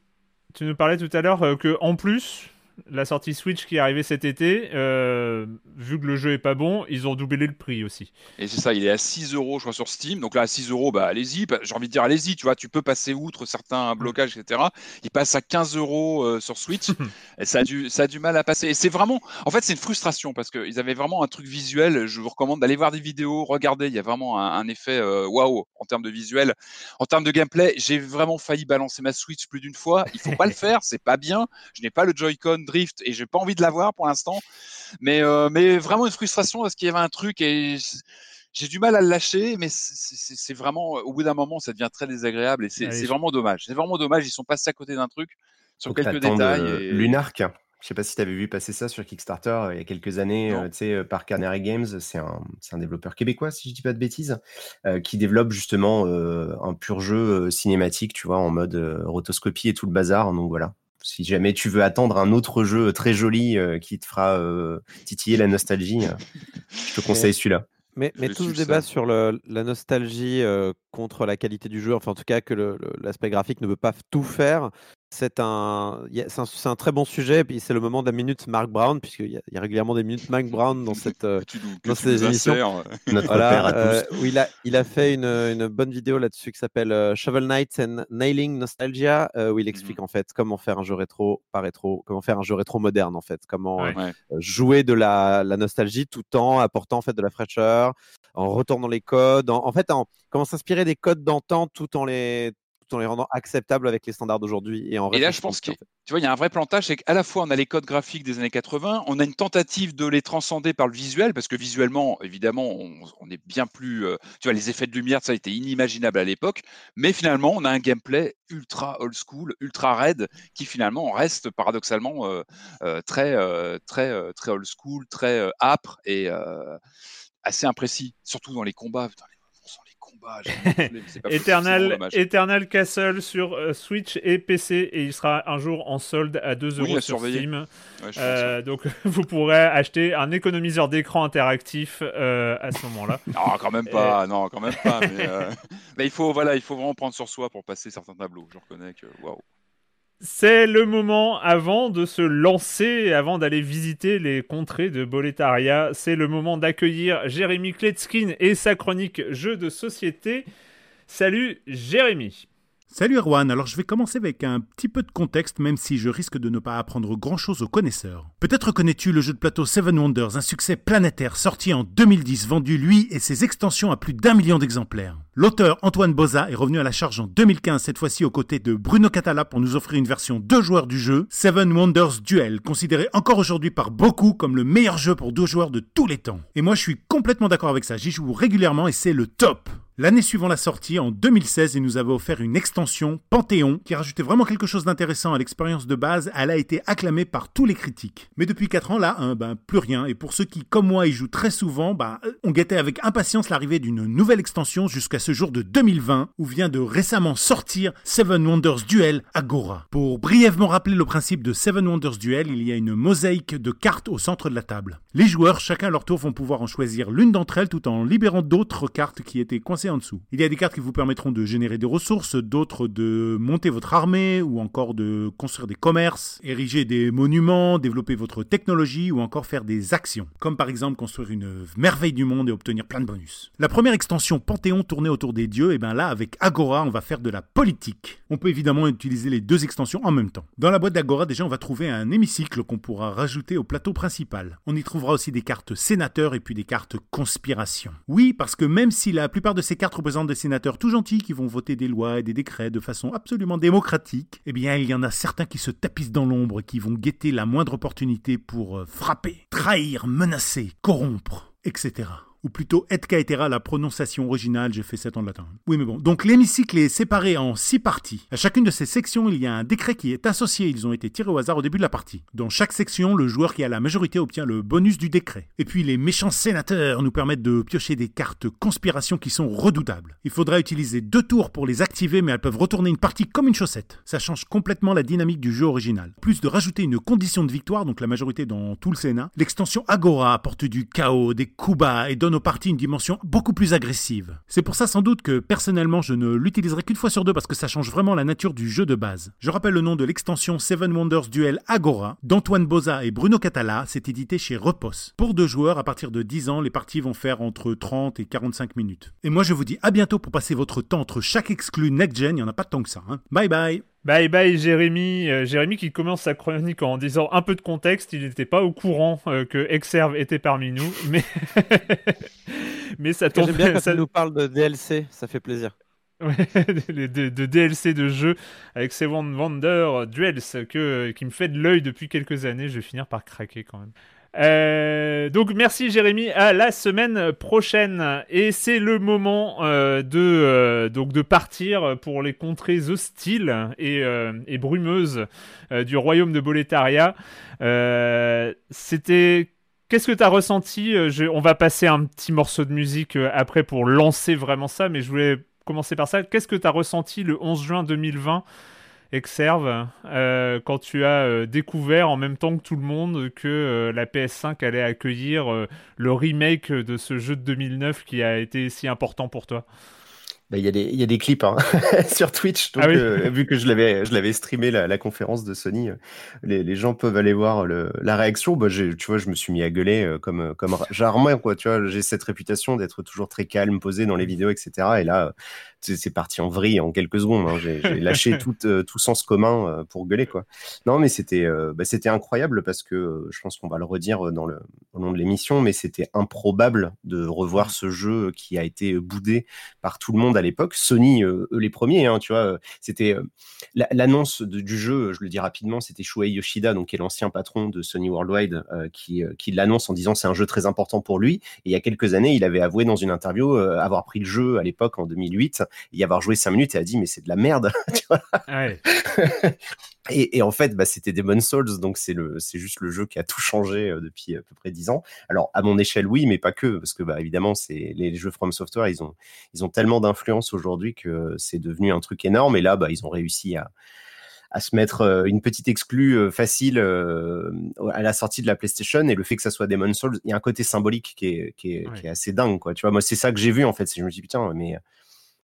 tu nous parlais tout à l'heure que en plus la sortie Switch qui est arrivée cet été, euh, vu que le jeu est pas bon, ils ont doublé le prix aussi. Et c'est ça, il est à 6 euros, je crois, sur Steam. Donc là, à 6 euros, bah, allez-y. Bah, j'ai envie de dire, allez-y, tu vois, tu peux passer outre certains blocages, etc. Il passe à 15 euros euh, sur Switch. <laughs> et ça a, du, ça a du mal à passer. Et c'est vraiment, en fait, c'est une frustration parce qu'ils avaient vraiment un truc visuel. Je vous recommande d'aller voir des vidéos, regardez, il y a vraiment un, effet euh, waouh en termes de visuel. En termes de gameplay, j'ai vraiment failli balancer ma Switch plus d'une fois. Il faut pas le faire, c'est pas bien. Je n'ai pas le Joy-Con Drift et j'ai pas envie de l'avoir pour l'instant. Mais, euh, mais vraiment une frustration parce qu'il y avait un truc et j'ai du mal à le lâcher, mais c'est vraiment, au bout d'un moment, ça devient très désagréable et c'est vraiment dommage. C'est vraiment dommage. Ils sont passés à côté d'un truc sur quelques détails. Euh, et... Lunark, je sais pas si tu avais vu passer ça sur Kickstarter euh, il y a quelques années, tu sais, par Canary Games. C'est un, un, développeur québécois, si je dis pas de bêtises, qui développe justement un pur jeu cinématique, tu vois, en mode rotoscopie et tout le bazar. Donc voilà, si jamais tu veux attendre un autre jeu très joli euh, qui te fera euh, titiller la nostalgie, euh, je te conseille celui-là. Mais, mais tout le débat sur la nostalgie contre la qualité du jeu, enfin en tout cas que l'aspect graphique ne veut pas tout faire, c'est un, c'est un, très bon sujet. Et puis c'est le moment de la minute Mark Brown, puisqu'il y, y, a régulièrement des minutes Mark Brown dans <laughs> cette euh, dans ces émissions. voilà, euh, où il a il a fait une, une bonne vidéo là-dessus qui s'appelle euh, Shovel Knight and Nailing Nostalgia, où il explique mmh en fait comment faire un jeu rétro, pas rétro, comment faire un jeu rétro moderne en fait, comment jouer de la, la, nostalgie tout en apportant en fait de la fraîcheur, en retournant les codes, en, en fait en comment s'inspirer des codes d'antan tout en les en les rendant acceptables avec les standards d'aujourd'hui. Et, en et là, je pense qu'il tu vois, il y a un vrai plantage, c'est qu'à la fois on a les codes graphiques des années 80, on a une tentative de les transcender par le visuel, parce que visuellement, évidemment, on, est bien plus, euh, tu vois, les effets de lumière, ça a été inimaginable à l'époque, mais finalement, on a un gameplay ultra old school, ultra raid, qui finalement reste paradoxalement euh, euh, très, très, très old school, très âpre et assez imprécis, surtout dans les combats. <laughs> Eternal, Eternal Castle sur euh, Switch et PC et il sera un jour en solde à 2 euros sur Steam. Euh, donc <laughs> vous pourrez acheter un économiseur d'écran interactif euh, à ce moment-là. <laughs> non, quand même pas. Non, quand même pas. Mais, il faut voilà, il faut vraiment prendre sur soi pour passer certains tableaux. Je reconnais que waouh. C'est le moment avant de se lancer, avant d'aller visiter les contrées de Boletaria. C'est le moment d'accueillir Jérémy Kletskin et sa chronique Jeux de société. Salut Jérémy. Salut Erwan, alors je vais commencer avec un petit peu de contexte même si je risque de ne pas apprendre grand chose aux connaisseurs. Peut-être connais-tu le jeu de plateau Seven Wonders, un succès planétaire sorti en 2010, vendu lui et ses extensions à plus d'un million d'exemplaires. L'auteur Antoine Boza est revenu à la charge en 2015, cette fois-ci aux côtés de Bruno Catala pour nous offrir une version deux joueurs du jeu, Seven Wonders Duel, considéré encore aujourd'hui par beaucoup comme le meilleur jeu pour deux joueurs de tous les temps. Et moi je suis complètement d'accord avec ça, j'y joue régulièrement et c'est le top. L'année suivant la sortie, en 2016, il nous avait offert une extension, Panthéon, qui rajoutait vraiment quelque chose d'intéressant à l'expérience de base. Elle a été acclamée par tous les critiques. Mais depuis 4 ans, là, hein, ben, plus rien. Et pour ceux qui, comme moi, y jouent très souvent, ben, on guettait avec impatience l'arrivée d'une nouvelle extension jusqu'à ce jour de 2020, où vient de récemment sortir Seven Wonders Duel Agora. Pour brièvement rappeler le principe de Seven Wonders Duel, il y a une mosaïque de cartes au centre de la table. Les joueurs, chacun à leur tour, vont pouvoir en choisir l'une d'entre elles tout en libérant d'autres cartes qui étaient coincées dessous. Il y a des cartes qui vous permettront de générer des ressources, d'autres de monter votre armée ou encore de construire des commerces, ériger des monuments, développer votre technologie ou encore faire des actions, comme par exemple construire une merveille du monde et obtenir plein de bonus. La première extension Panthéon tournée autour des dieux, et bien là avec Agora on va faire de la politique. On peut évidemment utiliser les deux extensions en même temps. Dans la boîte d'Agora déjà on va trouver un hémicycle qu'on pourra rajouter au plateau principal. On y trouvera aussi des cartes sénateurs et puis des cartes conspiration. Oui parce que même si la plupart de ces cartes représentent des sénateurs tout gentils qui vont voter des lois et des décrets de façon absolument démocratique, eh bien il y en a certains qui se tapissent dans l'ombre, qui vont guetter la moindre opportunité pour euh, frapper, trahir, menacer, corrompre, etc ou plutôt et caetera, la prononciation originale, j'ai fait 7 ans de latin. Oui, mais bon. Donc l'hémicycle est séparé en 6 parties. À chacune de ces sections, il y a un décret qui est associé. Ils ont été tirés au hasard au début de la partie. Dans chaque section, le joueur qui a la majorité obtient le bonus du décret. Et puis les méchants sénateurs nous permettent de piocher des cartes conspiration qui sont redoutables. Il faudra utiliser deux tours pour les activer, mais elles peuvent retourner une partie comme une chaussette. Ça change complètement la dynamique du jeu original. Plus de rajouter une condition de victoire, donc la majorité dans tout le Sénat, l'extension Agora apporte du chaos, des coups bas et donne donne aux parties une dimension beaucoup plus agressive. C'est pour ça sans doute que personnellement je ne l'utiliserai qu'une fois sur deux parce que ça change vraiment la nature du jeu de base. Je rappelle le nom de l'extension Seven Wonders Duel Agora d'Antoine Boza et Bruno Catala, c'est édité chez Repos. Pour deux joueurs, à partir de 10 ans, les parties vont faire entre 30 et 45 minutes. Et moi je vous dis à bientôt pour passer votre temps entre chaque exclu next-gen, il n'y en a pas tant que ça. Hein. Bye bye Bye bye Jérémy. Euh, Jérémy qui commence sa chronique en disant un peu de contexte, il n'était pas au courant euh, que Exerve était parmi nous, <laughs> mais mais ça tombe bien quand ça nous parle de DLC, ça fait plaisir. <laughs> de, de, DLC de jeu avec Seven Wonder Duels que, qui me fait de l'œil depuis quelques années. Je vais finir par craquer quand même. Euh, donc merci Jérémy, à la semaine prochaine. Et c'est le moment euh, de, euh, donc de partir pour les contrées hostiles et, brumeuses du royaume de Boletaria. C'était... Qu'est-ce que tu as ressenti On va passer un petit morceau de musique après pour lancer vraiment ça, mais je voulais commencer par ça. Qu'est-ce que tu as ressenti le 11 juin 2020 Exerve, euh, quand tu as euh, découvert en même temps que tout le monde que euh, la PS5 allait accueillir le remake de ce jeu de 2009 qui a été si important pour toi? Bah, il y, a des, y a des clips hein, <laughs> sur Twitch. Donc, ah vu que je l'avais, je l'avais streamé la, la, conférence de Sony, les, les, gens peuvent aller voir le, la réaction. Bah, tu vois, je me suis mis à gueuler comme, comme rarement. Quoi, tu vois, j'ai cette réputation d'être toujours très calme, posé dans les vidéos, etc. Et là, c'est parti en vrille en quelques secondes. Hein. J'ai lâché <laughs> tout, euh, tout sens commun euh, pour gueuler quoi. Non, mais c'était euh, bah, c'était incroyable parce que je pense qu'on va le redire dans le au long de l'émission, mais c'était improbable de revoir mmh. ce jeu qui a été boudé par tout le monde à l'époque. Sony, eux les premiers, hein, tu vois. C'était l'annonce du jeu. Je le dis rapidement, c'était Shuei Yoshida, donc qui est l'ancien patron de Sony Worldwide, qui qui l'annonce en disant c'est un jeu très important pour lui. Et il y a quelques années, il avait avoué dans une interview avoir pris le jeu à l'époque en 2008 y avoir joué cinq minutes et a dit mais c'est de la merde. <laughs> <laughs> et, en fait, bah, c'était Demon's Souls, donc c'est le, c'est juste le jeu qui a tout changé euh, depuis à peu près dix ans. Alors à mon échelle, oui, mais pas que, parce que bah, évidemment, c'est les, jeux From Software, ils ont, ils ont tellement d'influence aujourd'hui que c'est devenu un truc énorme. Et là, bah, ils ont réussi à à se mettre euh, une petite exclue euh, facile à la sortie de la PlayStation et le fait que ça soit Demon's Souls, il y a un côté symbolique qui est, qui est, qui est assez dingue, quoi. Tu vois, moi, c'est ça que j'ai vu en fait. Je me dis putain, mais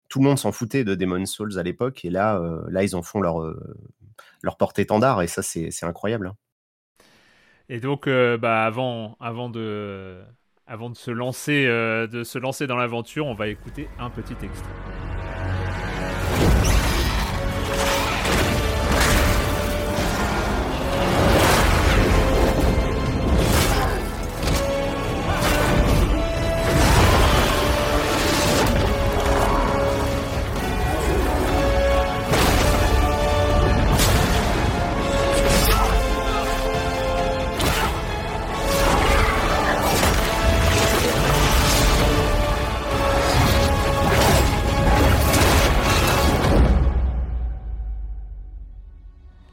tout le monde s'en foutait de Demon's Souls à l'époque, et là, euh, là, ils en font leur, euh, leur porte-étendard, et ça, c'est incroyable. Hein. Et donc, euh, bah, avant, avant, de, avant de, se lancer, de se lancer dans l'aventure, on va écouter un petit extrait.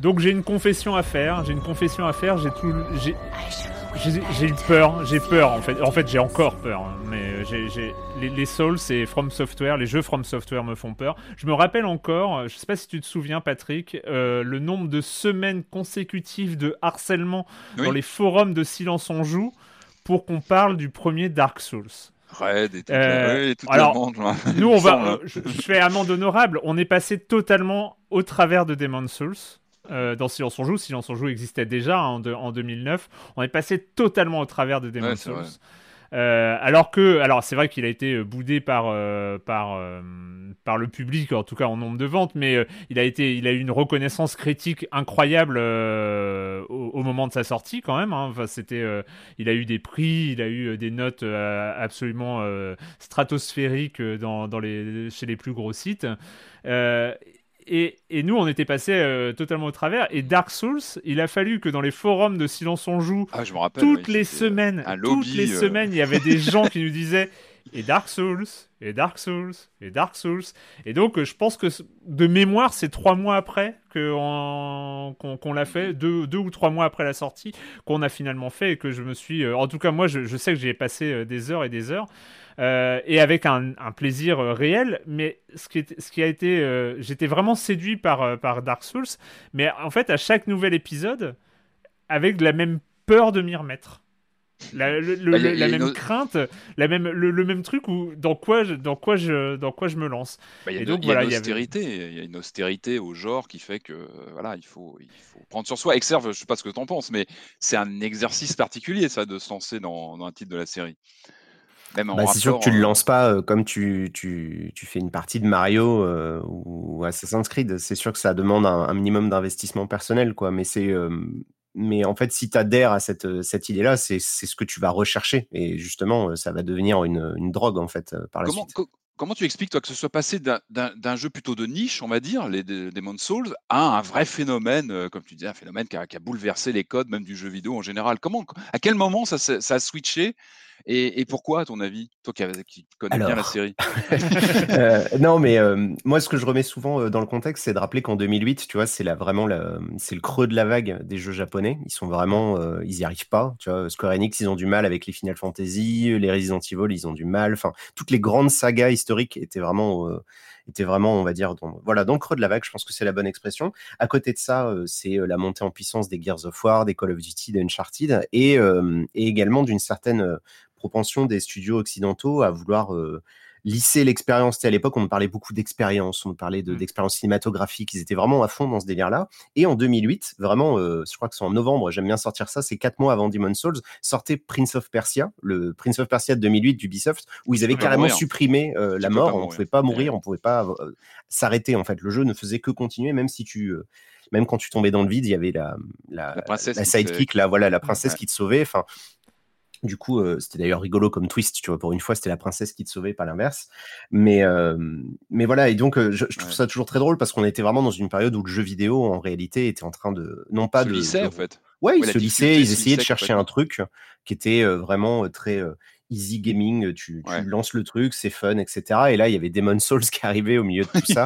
Donc j'ai une confession à faire. J'ai une confession à faire. J'ai tout. J'ai. J'ai eu peur, j'ai peur en fait. En fait, j'ai encore peur. Hein. mais j'ai les, les, Souls et From Software, les jeux From Software me font peur. Je me rappelle encore, je sais pas si tu te souviens, Patrick, euh, le nombre de semaines consécutives de harcèlement dans les forums de Silence on joue pour qu'on parle du premier Dark Souls. Red et tout, euh, alors, nous on va, je, je fais amende honorable. On est passé totalement au travers de Demon's Souls. Euh, dans Silence on joue. Silence on joue existait déjà en, 2009. On est passé totalement au travers de Demon's Souls. Euh, alors que, alors c'est vrai qu'il a été euh, boudé par par par le public, en tout cas en nombre de ventes, mais il a été, il a eu une reconnaissance critique incroyable au, moment de sa sortie quand même. Hein. Enfin, c'était, il a eu des prix, il a eu des notes absolument stratosphériques dans, dans les chez les plus gros sites. Et, nous, on était passé euh, totalement au travers. Et Dark Souls, il a fallu que dans les forums de Silence on joue, ah, je me rappelle, toutes les semaines, toutes les euh. semaines, il y avait des <laughs> gens qui nous disaient et Dark Souls, et Dark Souls, et Dark Souls. Et donc, je pense que de mémoire, c'est trois mois après qu'on l'a fait, deux, deux, ou trois mois après la sortie, qu'on a finalement fait et que je me suis. Euh, en tout cas, moi, je, je sais que j'ai passé des heures et des heures. Euh, et avec un, plaisir euh, réel. Mais ce qui, ce qui a été, euh, j'étais vraiment séduit par, par Dark Souls, mais en fait à chaque nouvel épisode, avec la même peur de m'y remettre. La, bah, la même crainte, la même, le, même truc où dans quoi, je, dans quoi, je, dans quoi je me lance. Bah, il y voilà, une austérité, il y a une austérité au genre qui fait que voilà, il faut, il faut prendre sur soi. Exerve, je sais pas ce que tu en penses, mais c'est un exercice particulier ça de se lancer dans, dans un titre de la série. Bah, c'est sûr que tu le lances pas comme tu, tu, tu, fais une partie de Mario ou Assassin's Creed. C'est sûr que ça demande un, minimum d'investissement personnel, quoi. Mais c'est mais en fait, si tu adhères à cette, cette idée-là, c'est ce que tu vas rechercher. Et justement, ça va devenir une, une drogue, en fait, par la comment, suite. comment tu expliques, toi, que ce soit passé d'un jeu plutôt de niche, on va dire, les Demon's Souls, à un vrai phénomène, comme tu disais, un phénomène qui a, qui a, bouleversé les codes, même du jeu vidéo en général? Comment, À quel moment ça, ça a switché et, pourquoi, à ton avis, toi qui, connais bien la série? <laughs> euh, Non, mais euh, moi, ce que je remets souvent dans le contexte, c'est de rappeler qu'en 2008, tu vois, c'est vraiment c'est le creux de la vague des jeux japonais. Ils sont vraiment, ils y arrivent pas. Tu vois, Square Enix, ils ont du mal avec les Final Fantasy, les Resident Evil, ils ont du mal. Enfin, toutes les grandes sagas historiques étaient vraiment était vraiment, on va dire, dans, voilà, dans le creux de la vague. Je pense que c'est la bonne expression. À côté de ça, c'est la montée en puissance des Gears of War, des Call of Duty, des Uncharted, et, et également d'une certaine propension des studios occidentaux à vouloir euh, lisser l'expérience. À l'époque, on me parlait beaucoup d'expérience, on me parlait mmh. d'expérience cinématographique. Ils étaient vraiment à fond dans ce délire-là. Et en 2008, vraiment, euh, je crois que c'est en novembre, j'aime bien sortir ça, c'est quatre mois avant Demon's Souls, sortait Prince of Persia, le Prince of Persia de 2008 d'Ubisoft, où ils avaient carrément supprimé euh, la mort. On ne pouvait pas mourir, on ne pouvait pas s'arrêter. En fait, le jeu ne faisait que continuer, même si tu même quand tu tombais dans le vide, il y avait la, la, la, sidekick, la, voilà, la princesse qui te sauvait. Enfin, du coup, euh, c'était d'ailleurs rigolo comme twist, tu vois. Pour une fois, c'était la princesse qui te sauvait, pas l'inverse. Mais, euh, mais voilà. Et donc, euh, je, trouve ça toujours très drôle parce qu'on était vraiment dans une période où le jeu vidéo, en réalité, était en train de, non pas se de, lisser, en fait. Ouais, ils se lissaient, ils essayaient de chercher un truc qui était vraiment très easy gaming, tu, lances le truc, c'est fun, etc. Et là, il y avait Demon Souls <laughs> qui arrivait au milieu de tout ça.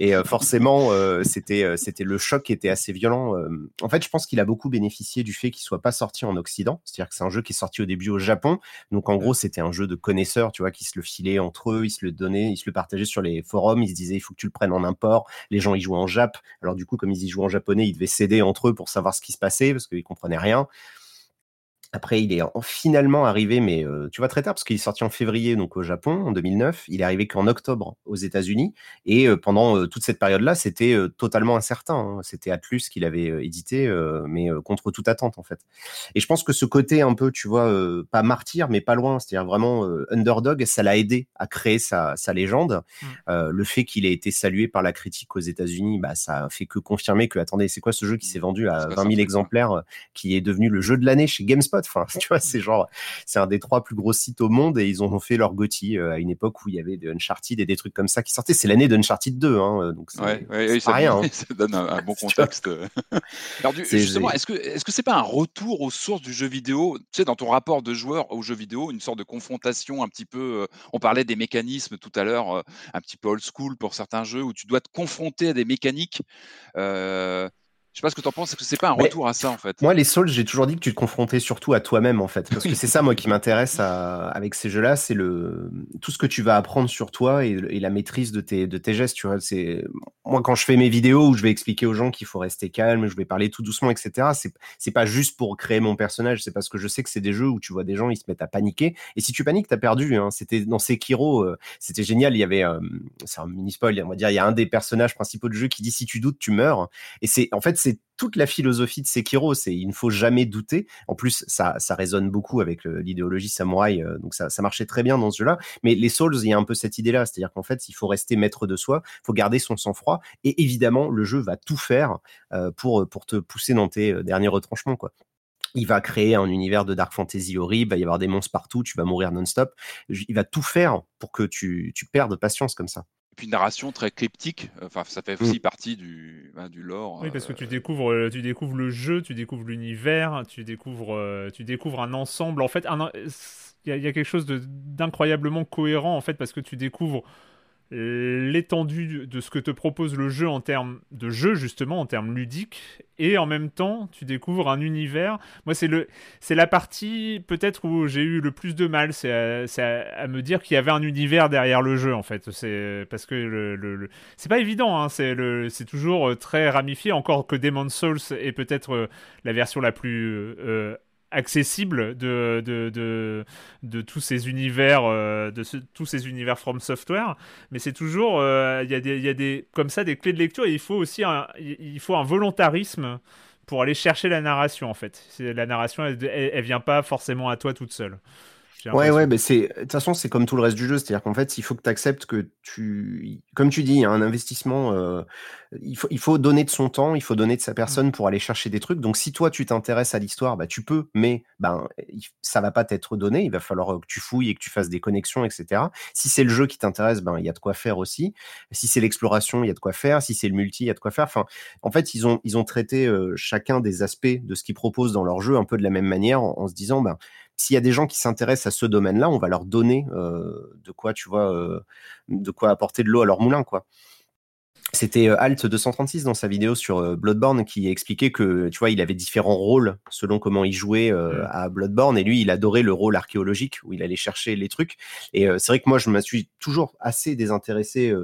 et euh, forcément, euh, c'était, euh, c'était le choc qui était assez violent. En fait, je pense qu'il a beaucoup bénéficié du fait qu'il soit pas sorti en Occident. C'est-à-dire que c'est un jeu qui est sorti au début au Japon. Donc, en gros, c'était un jeu de connaisseurs, tu vois, qui se le filaient entre eux, ils se le donnaient, ils se le partageaient sur les forums. Ils se disaient, il faut que tu le prennes en import. Les gens y jouaient en Jap. Alors, du coup, comme ils y jouaient en japonais, ils devaient céder entre eux pour savoir ce qui se passait parce qu'ils comprenaient rien. Après, il est finalement arrivé, mais euh, tu vois très tard, parce qu'il est sorti en février, donc au Japon, en 2009. Il est arrivé qu'en octobre aux États-Unis. Et euh, pendant euh, toute cette période-là, c'était totalement incertain. Hein. C'était Atlus qui l'avait édité, mais contre toute attente, en fait. Et je pense que ce côté un peu, tu vois, pas martyr, mais pas loin, c'est-à-dire vraiment underdog, ça l'a aidé à créer sa, légende. Mmh. le fait qu'il ait été salué par la critique aux États-Unis, bah, ça fait que confirmer que, attendez, c'est quoi ce jeu qui s'est vendu à 20 000 exemplaires, qui est devenu le jeu de l'année chez GameSpot? Enfin, <laughs> tu vois, c'est genre, c'est un des trois plus gros sites au monde et ils ont fait leur Gotti euh, à une époque où il y avait des Uncharted et des trucs comme ça qui sortaient. C'est l'année d'Uncharted 2, hein, euh, donc c'est pas rien. Hein. <laughs> Ça donne un, bon <laughs> contexte. Alors, justement, est-ce que est-ce que c'est pas un retour aux sources du jeu vidéo? Tu sais, dans ton rapport de joueur au jeu vidéo, une sorte de confrontation un petit peu. Euh, on parlait des mécanismes tout à l'heure, un petit peu old school pour certains jeux où tu dois te confronter à des mécaniques. Je sais pas ce que tu en penses, est-ce que c'est pas un retour à ça en fait Moi, les Souls, j'ai toujours dit que tu te confrontais surtout à toi-même en fait, parce que c'est ça moi qui m'intéresse avec ces jeux-là, c'est le tout ce que tu vas apprendre sur toi et, la maîtrise de tes de tes gestes. Tu vois, c'est moi quand je fais mes vidéos où je vais expliquer aux gens qu'il faut rester calme, je vais parler tout doucement, etc. C'est c'est pas juste pour créer mon personnage, c'est parce que je sais que c'est des jeux où tu vois des gens ils se mettent à paniquer et si tu paniques, t'as perdu. Hein. C'était dans Sekiro, euh, c'était génial. Il y avait euh, c'est un mini spoil, on va dire, il y a un des personnages principaux du jeu qui dit si tu doutes, tu meurs. Et c'est en fait c'est toute la philosophie de Sekiro, c'est il ne faut jamais douter. En plus, ça, ça résonne beaucoup avec l'idéologie samouraï, euh, donc ça, marchait très bien dans ce jeu-là. Mais les Souls, il y a un peu cette idée-là, c'est-à-dire qu'en fait, il faut rester maître de soi, il faut garder son sang-froid, et évidemment, le jeu va tout faire euh, pour, pour te pousser dans tes euh, derniers retranchements, quoi il va créer un univers de dark fantasy horrible, il va y avoir des monstres partout, tu vas mourir non-stop. Il va tout faire pour que tu, tu perdes patience comme ça puis une narration très cryptique. Enfin, ça fait aussi mm. partie du, ben, du lore. Oui, parce que tu euh, découvres, euh, tu découvres le jeu, tu découvres l'univers, tu découvres, euh, tu découvres un ensemble. En fait, il y, y, a quelque chose d'incroyablement cohérent en fait parce que tu découvres l'étendue de ce que te propose le jeu en termes de jeu justement en termes ludiques. Et en même temps tu découvres un univers. Moi c'est le c'est la partie peut-être où j'ai eu le plus de mal. C'est à, me dire qu'il y avait un univers derrière le jeu en fait. C'est parce que le, c'est pas évident hein, c'est le c'est toujours euh, très ramifié. Encore que Demon's Souls est peut-être euh, la version la plus euh, accessible de, tous ces univers, de tous ces univers From Software, mais c'est toujours, il y, y a des, comme ça, des clés de lecture, et il faut aussi un, il faut un volontarisme pour aller chercher la narration en fait. La narration, elle, elle, vient pas forcément à toi toute seule. Ouais, ouais, mais c'est de toute façon, c'est comme tout le reste du jeu, c'est-à-dire qu'en fait, il faut que tu acceptes que tu, comme tu dis, il y a un investissement. Euh, il faut, il faut donner de son temps, il faut donner de sa mmh. personne pour aller chercher des trucs. Donc, si toi tu t'intéresses à l'histoire, bah tu peux, mais ben ça va pas t'être donné. Il va falloir que tu fouilles et que tu fasses des connexions, etc. Si c'est le jeu qui t'intéresse, ben il y a de quoi faire aussi. Si c'est l'exploration, il y a de quoi faire. Si c'est le multi, il y a de quoi faire. Enfin, en fait, ils ont, ils ont traité euh, chacun des aspects de ce qu'ils proposent dans leur jeu un peu de la même manière, en, en se disant, ben s'il y a des gens qui s'intéressent à ce domaine-là, on va leur donner euh, de quoi, tu vois, euh, de quoi apporter de l'eau à leur moulin, quoi. C'était euh, Alt 236 dans sa vidéo sur Bloodborne qui expliquait que tu vois il avait différents rôles selon comment il jouait mmh. à Bloodborne et lui il adorait le rôle archéologique où il allait chercher les trucs et c'est vrai que moi je me suis toujours assez désintéressé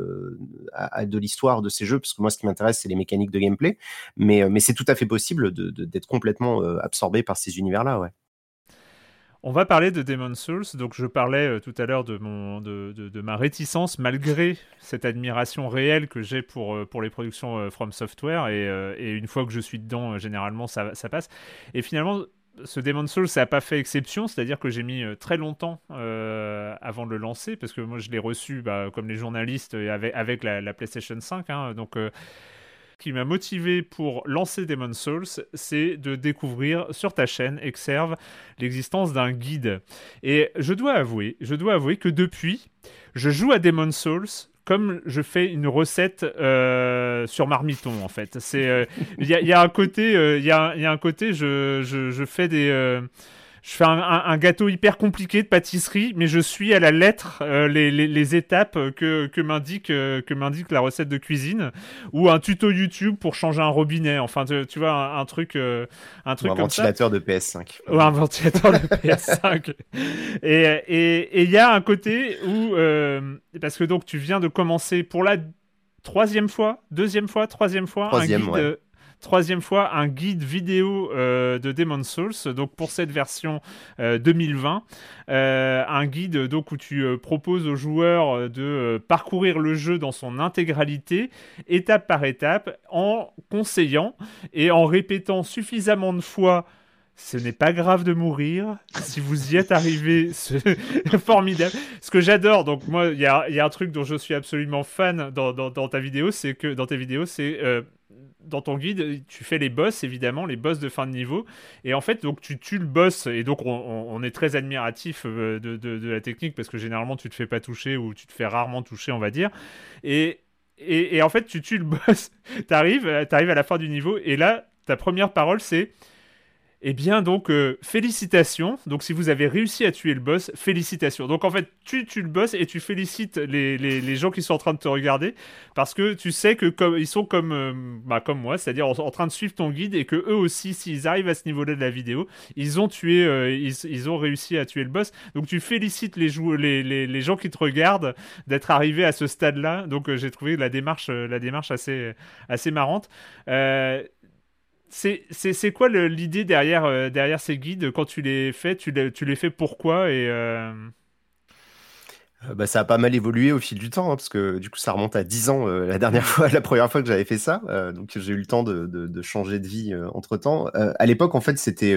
à, de l'histoire de ces jeux parce que moi ce qui m'intéresse c'est les mécaniques de gameplay mais mais c'est tout à fait possible d'être complètement absorbé par ces univers là ouais. On va parler de Demon's Souls. Donc, je parlais euh, tout à l'heure de, ma réticence, malgré <laughs> cette admiration réelle que j'ai pour, euh, les productions euh, From Software. Et, une fois que je suis dedans, généralement, ça, passe. Et finalement, ce Demon's Souls, ça n'a pas fait exception. C'est-à-dire que j'ai mis très longtemps avant de le lancer, parce que moi, je l'ai reçu bah, comme les journalistes avec, avec la, PlayStation 5. Hein, donc qui m'a motivé pour lancer Demon's Souls, c'est de découvrir sur ta chaîne Exerve l'existence d'un guide. Et je dois avouer, je dois avouer que depuis, je joue à Demon's Souls comme je fais une recette euh, sur marmiton en fait. C'est il y, a un côté il y, a, un côté je, je fais des je fais un, gâteau hyper compliqué de pâtisserie, mais je suis à la lettre euh, les, étapes que, que m'indique euh, que m'indique la recette de cuisine ou un tuto YouTube pour changer un robinet. Enfin, tu, vois un, truc euh, un truc ou un ventilateur de PS5. Ou un ventilateur de PS5. <laughs> Et il y a un côté où parce que donc tu viens de commencer pour la troisième fois, deuxième fois, troisième fois, troisième, un guide, troisième fois un guide vidéo euh, de Demon's Souls, donc pour cette version 2020. Euh, euh, un guide donc où tu proposes aux joueurs de parcourir le jeu dans son intégralité, étape par étape, en conseillant et en répétant suffisamment de fois ce n'est pas grave de mourir. Si vous y êtes arrivé, c'est <laughs> formidable. Ce que j'adore, donc moi, il y a, un truc dont je suis absolument fan dans ta vidéo, c'est que dans tes vidéos, c'est dans ton guide, tu fais les boss, évidemment, les boss de fin de niveau. Et en fait, donc tu tues le boss. Et donc, on, est très admiratif euh, de, la technique parce que généralement, tu te fais pas toucher ou tu te fais rarement toucher, on va dire. Et, et, en fait, tu tues le <laughs> boss. tu arrives à la fin du niveau. Et là, ta première parole, c'est eh bien, donc, euh, félicitations. Donc, si vous avez réussi à tuer le boss, félicitations. Donc, en fait, tu tues le boss et tu félicites les, les, gens qui sont en train de te regarder parce que tu sais que comme, ils sont comme, euh, bah, comme moi, c'est-à-dire en, train de suivre ton guide et que eux aussi, s'ils arrivent à ce niveau-là de la vidéo, ils ont tué, euh, ils, ils, ont réussi à tuer le boss. Donc, tu félicites les, les, les, les gens qui te regardent d'être arrivés à ce stade-là. Donc, j'ai trouvé la démarche, la démarche assez, assez marrante. C'est quoi l'idée derrière, euh, derrière ces guides? Quand tu les fais tu les, tu les fais pourquoi et euh, euh, bah, ça a pas mal évolué au fil du temps, hein, parce que du coup, ça remonte à 10 ans la dernière <laughs> fois, la première fois que j'avais fait ça. donc, j'ai eu le temps de, de, de changer de vie entre temps. à l'époque, en fait, c'était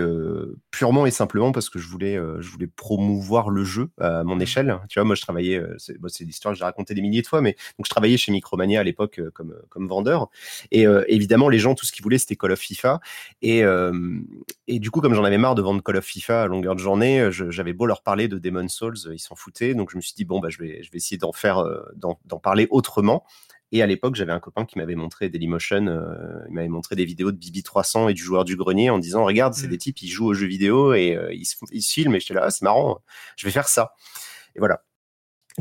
purement et simplement parce que je voulais, je voulais promouvoir le jeu à mon mmh. échelle. Tu vois, moi, je travaillais, c'est l'histoire que j'ai raconté des milliers de fois, mais donc je travaillais chez Micromania à l'époque comme, comme vendeur. Et évidemment, les gens, tout ce qu'ils voulaient, c'était Call of FIFA. Et, et du coup, comme j'en avais marre de vendre Call of FIFA à longueur de journée, j'avais beau leur parler de Demon's Souls, ils s'en foutaient. Donc, je me suis dit, bon, bah, je, vais, je vais essayer d'en faire, euh, d'en parler autrement. Et à l'époque, j'avais un copain qui m'avait montré Dailymotion, euh, il m'avait montré des vidéos de Bibi 300 et du joueur du grenier en disant Regarde, c'est mmh. des types, ils jouent aux jeux vidéo et euh, ils, se, ils, se, filment. Et j'étais là, ah, c'est marrant, je vais faire ça. Et voilà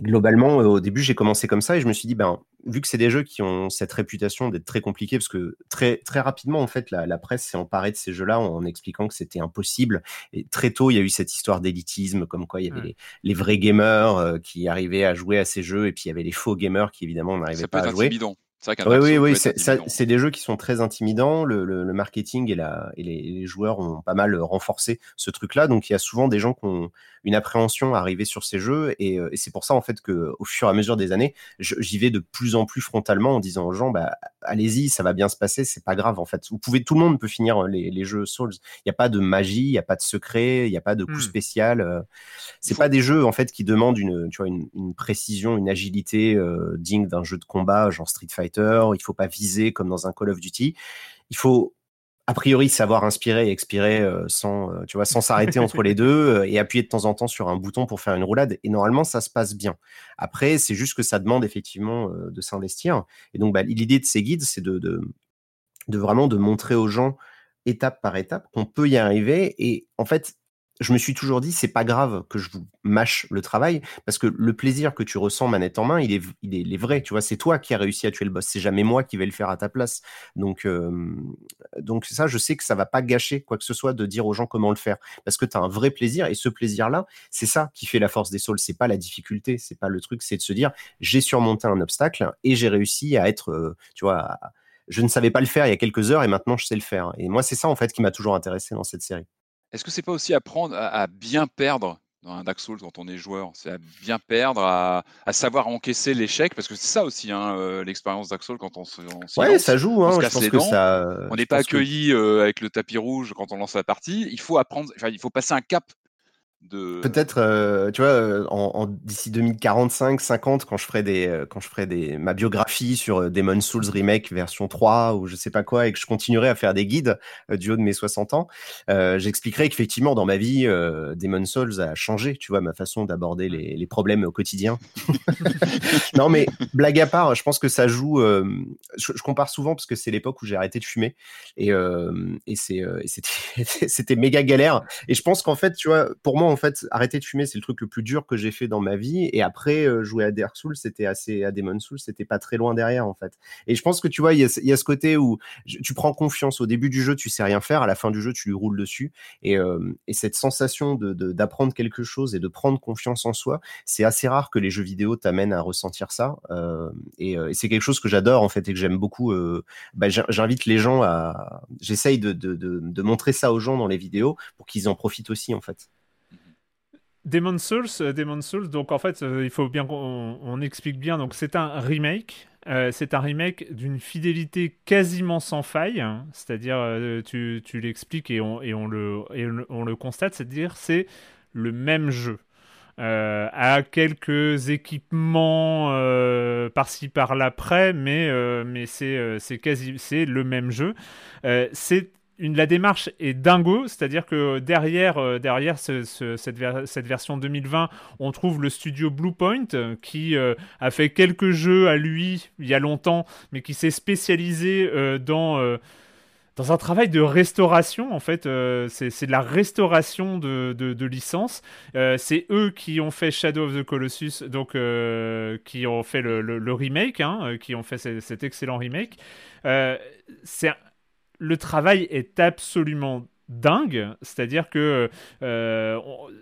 globalement, euh, au début, j'ai commencé comme ça et je me suis dit, ben, vu que c'est des jeux qui ont cette réputation d'être très compliqués, parce que très, très rapidement, en fait, la, presse s'est emparée de ces jeux-là en, expliquant que c'était impossible. Et très tôt, il y a eu cette histoire d'élitisme, comme quoi il y avait les, vrais gamers euh, qui arrivaient à jouer à ces jeux et puis il y avait les faux gamers qui, évidemment, n'arrivaient pas à jouer. Oui, oui, oui, c'est des jeux qui sont très intimidants. Le, le, marketing et, la, et les, les, joueurs ont pas mal renforcé ce truc-là. Donc, il y a souvent des gens qui ont une appréhension à arriver sur ces jeux. Et, et c'est pour ça, en fait, qu'au fur et à mesure des années, j'y vais de plus en plus frontalement en disant aux gens, bah, allez-y, ça va bien se passer, c'est pas grave, en fait. Vous pouvez, tout le monde peut finir les, les jeux Souls. Il n'y a pas de magie, il n'y a pas de secret, il n'y a pas de coup mmh. spécial. C'est pas des jeux, en fait, qui demandent une, tu vois, une, une précision, une agilité digne d'un jeu de combat, genre Street Fighter il faut pas viser comme dans un Call of Duty. Il faut a priori savoir inspirer et expirer euh, sans euh, tu vois sans <laughs> s'arrêter entre les deux euh, et appuyer de temps en temps sur un bouton pour faire une roulade. Et normalement ça se passe bien. Après c'est juste que ça demande effectivement de s'investir. Et donc bah, l'idée de ces guides c'est de, de, de vraiment de montrer aux gens étape par étape qu'on peut y arriver. Et en fait je me suis toujours dit, c'est pas grave que je vous mâche le travail, parce que le plaisir que tu ressens manette en main, il est, il est, vrai. Tu vois, c'est toi qui as réussi à tuer le boss. C'est jamais moi qui vais le faire à ta place. Donc, ça, je sais que ça va pas gâcher quoi que ce soit de dire aux gens comment le faire, parce que tu as un vrai plaisir. Et ce plaisir-là, c'est ça qui fait la force des souls. C'est pas la difficulté, c'est pas le truc, c'est de se dire, j'ai surmonté un obstacle et j'ai réussi à être, tu vois, je ne savais pas le faire il y a quelques heures et maintenant je sais le faire. Et moi, c'est ça en fait qui m'a toujours intéressé dans cette série. Est-ce que c'est pas aussi apprendre à, bien perdre dans un Dark Souls quand on est joueur? C'est à bien perdre, à, savoir encaisser l'échec, parce que c'est ça aussi hein, euh, l'expérience Dark Souls quand on se. ouais, ça joue. Hein, on n'est pas accueilli euh, avec le tapis rouge quand on lance la partie. Il faut apprendre, il faut passer un cap Peut-être, euh, tu vois, euh, d'ici 2045, 50, quand je ferai des, euh, quand je ferai des, ma biographie sur Demon Souls remake version 3 ou je sais pas quoi, et que je continuerai à faire des guides du haut de mes 60 ans, j'expliquerai qu'effectivement dans ma vie, Demon Souls a changé, tu vois, ma façon d'aborder les, problèmes au quotidien. <laughs> non, mais blague à part, je pense que ça joue. Je, compare souvent parce que c'est l'époque où j'ai arrêté de fumer et, et <laughs> c'était méga galère. Et je pense qu'en fait, tu vois, pour moi en fait, arrêter de fumer, c'est le truc le plus dur que j'ai fait dans ma vie. Et après, euh, jouer à Dark Souls, c'était assez, à Demon Souls, c'était pas très loin derrière, en fait. Et je pense que tu vois, il y, a, ce côté où tu prends confiance. Au début du jeu, tu sais rien faire. À la fin du jeu, tu lui roules dessus. Et, euh, cette sensation d'apprendre de, quelque chose et de prendre confiance en soi, c'est assez rare que les jeux vidéo t'amènent à ressentir ça. Euh, et, c'est quelque chose que j'adore, en fait, et que j'aime beaucoup. Bah, j'invite les gens à. J'essaye de, de montrer ça aux gens dans les vidéos pour qu'ils en profitent aussi, en fait. Demon Souls, euh, Demon Souls, donc en fait, euh, il faut bien qu'on explique bien. Donc c'est un remake. Euh, c'est un remake d'une fidélité quasiment sans faille, hein. c'est-à-dire tu, tu l'expliques et on, et, on le, et on le constate, c'est-à-dire c'est le même jeu. à quelques équipements par-ci par-là près, mais, mais c'est quasi c'est le même jeu. c'est la démarche est dingo, c'est-à-dire que derrière, euh, derrière cette, version 2020, on trouve le studio Bluepoint qui euh, a fait quelques jeux à lui il y a longtemps, mais qui s'est spécialisé euh, dans, dans un travail de restauration. En fait, c'est de la restauration de, de, licences. c'est eux qui ont fait Shadow of the Colossus, donc qui ont fait le, le, remake, hein, qui ont fait cet excellent remake. c'est le travail est absolument dingue, c'est-à-dire que euh,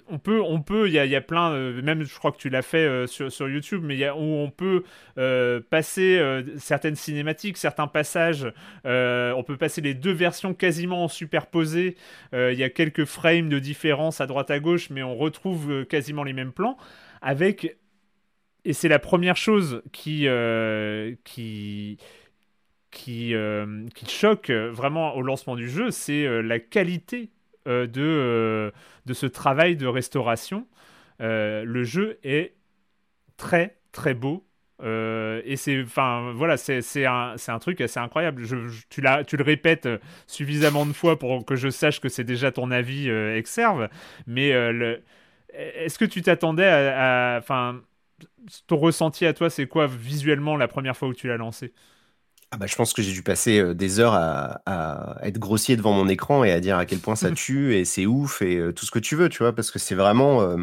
on, peut, on peut, il y, a, plein, même je crois que tu l'as fait euh, sur, YouTube, mais où on peut euh, passer certaines cinématiques, certains passages, on peut passer les deux versions quasiment en superposé. Il y a quelques frames de différence à droite à gauche, mais on retrouve quasiment les mêmes plans avec, et c'est la première chose qui, qui qui, euh, qui choque vraiment au lancement du jeu, c'est euh, la qualité euh, de, de ce travail de restauration. le jeu est très très beau. et c'est enfin voilà c'est un, un, truc assez incroyable je, tu, tu le répètes suffisamment de fois pour que je sache que c'est déjà ton avis exerve mais est-ce que tu t'attendais à enfin ton ressenti à toi c'est quoi visuellement la première fois où tu l'as lancé? Ah bah, je pense que j'ai dû passer des heures à, être grossier devant mon écran et à dire à quel point ça tue et c'est ouf et tout ce que tu veux, tu vois, parce que c'est vraiment.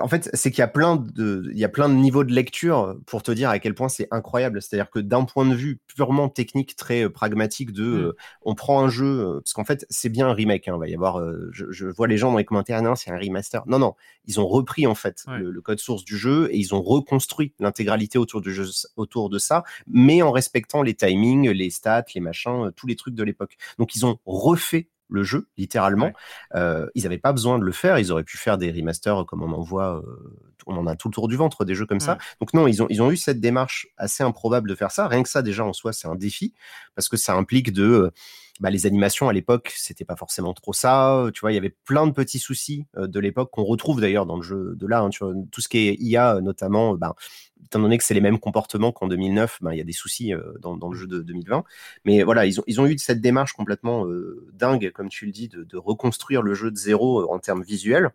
En fait, c'est qu'il y a plein de, il y a plein de niveaux de lecture pour te dire à quel point c'est incroyable. C'est-à-dire que d'un point de vue purement technique, très euh, pragmatique, de, mmh. euh, on prend un jeu, euh, parce qu'en fait, c'est bien un remake. Hein, il va y avoir, je, vois les gens dans les commentaires, non, c'est un remaster. Non, non, ils ont repris en fait le, code source du jeu et ils ont reconstruit l'intégralité autour du jeu, autour de ça, mais en respectant les timings, les stats, les machins, tous les trucs de l'époque. Donc ils ont refait le jeu, littéralement. Euh, ils n'avaient pas besoin de le faire. Ils auraient pu faire des remasters comme on en voit, euh, on en a tout le tour du ventre des jeux comme ça. Donc non, ils ont, ils ont eu cette démarche assez improbable de faire ça. Rien que ça, déjà en soi, c'est un défi parce que ça implique de euh, bah, les animations à l'époque, c'était pas forcément trop ça. Tu vois, il y avait plein de petits soucis de l'époque qu'on retrouve d'ailleurs dans le jeu de là. Hein, tu vois, tout ce qui est IA, notamment, bah, étant donné que c'est les mêmes comportements qu'en 2009, ben, il y a des soucis dans, le jeu de 2020. Mais voilà, ils ont, ils ont eu cette démarche complètement dingue, comme tu le dis, de, reconstruire le jeu de zéro en termes visuels.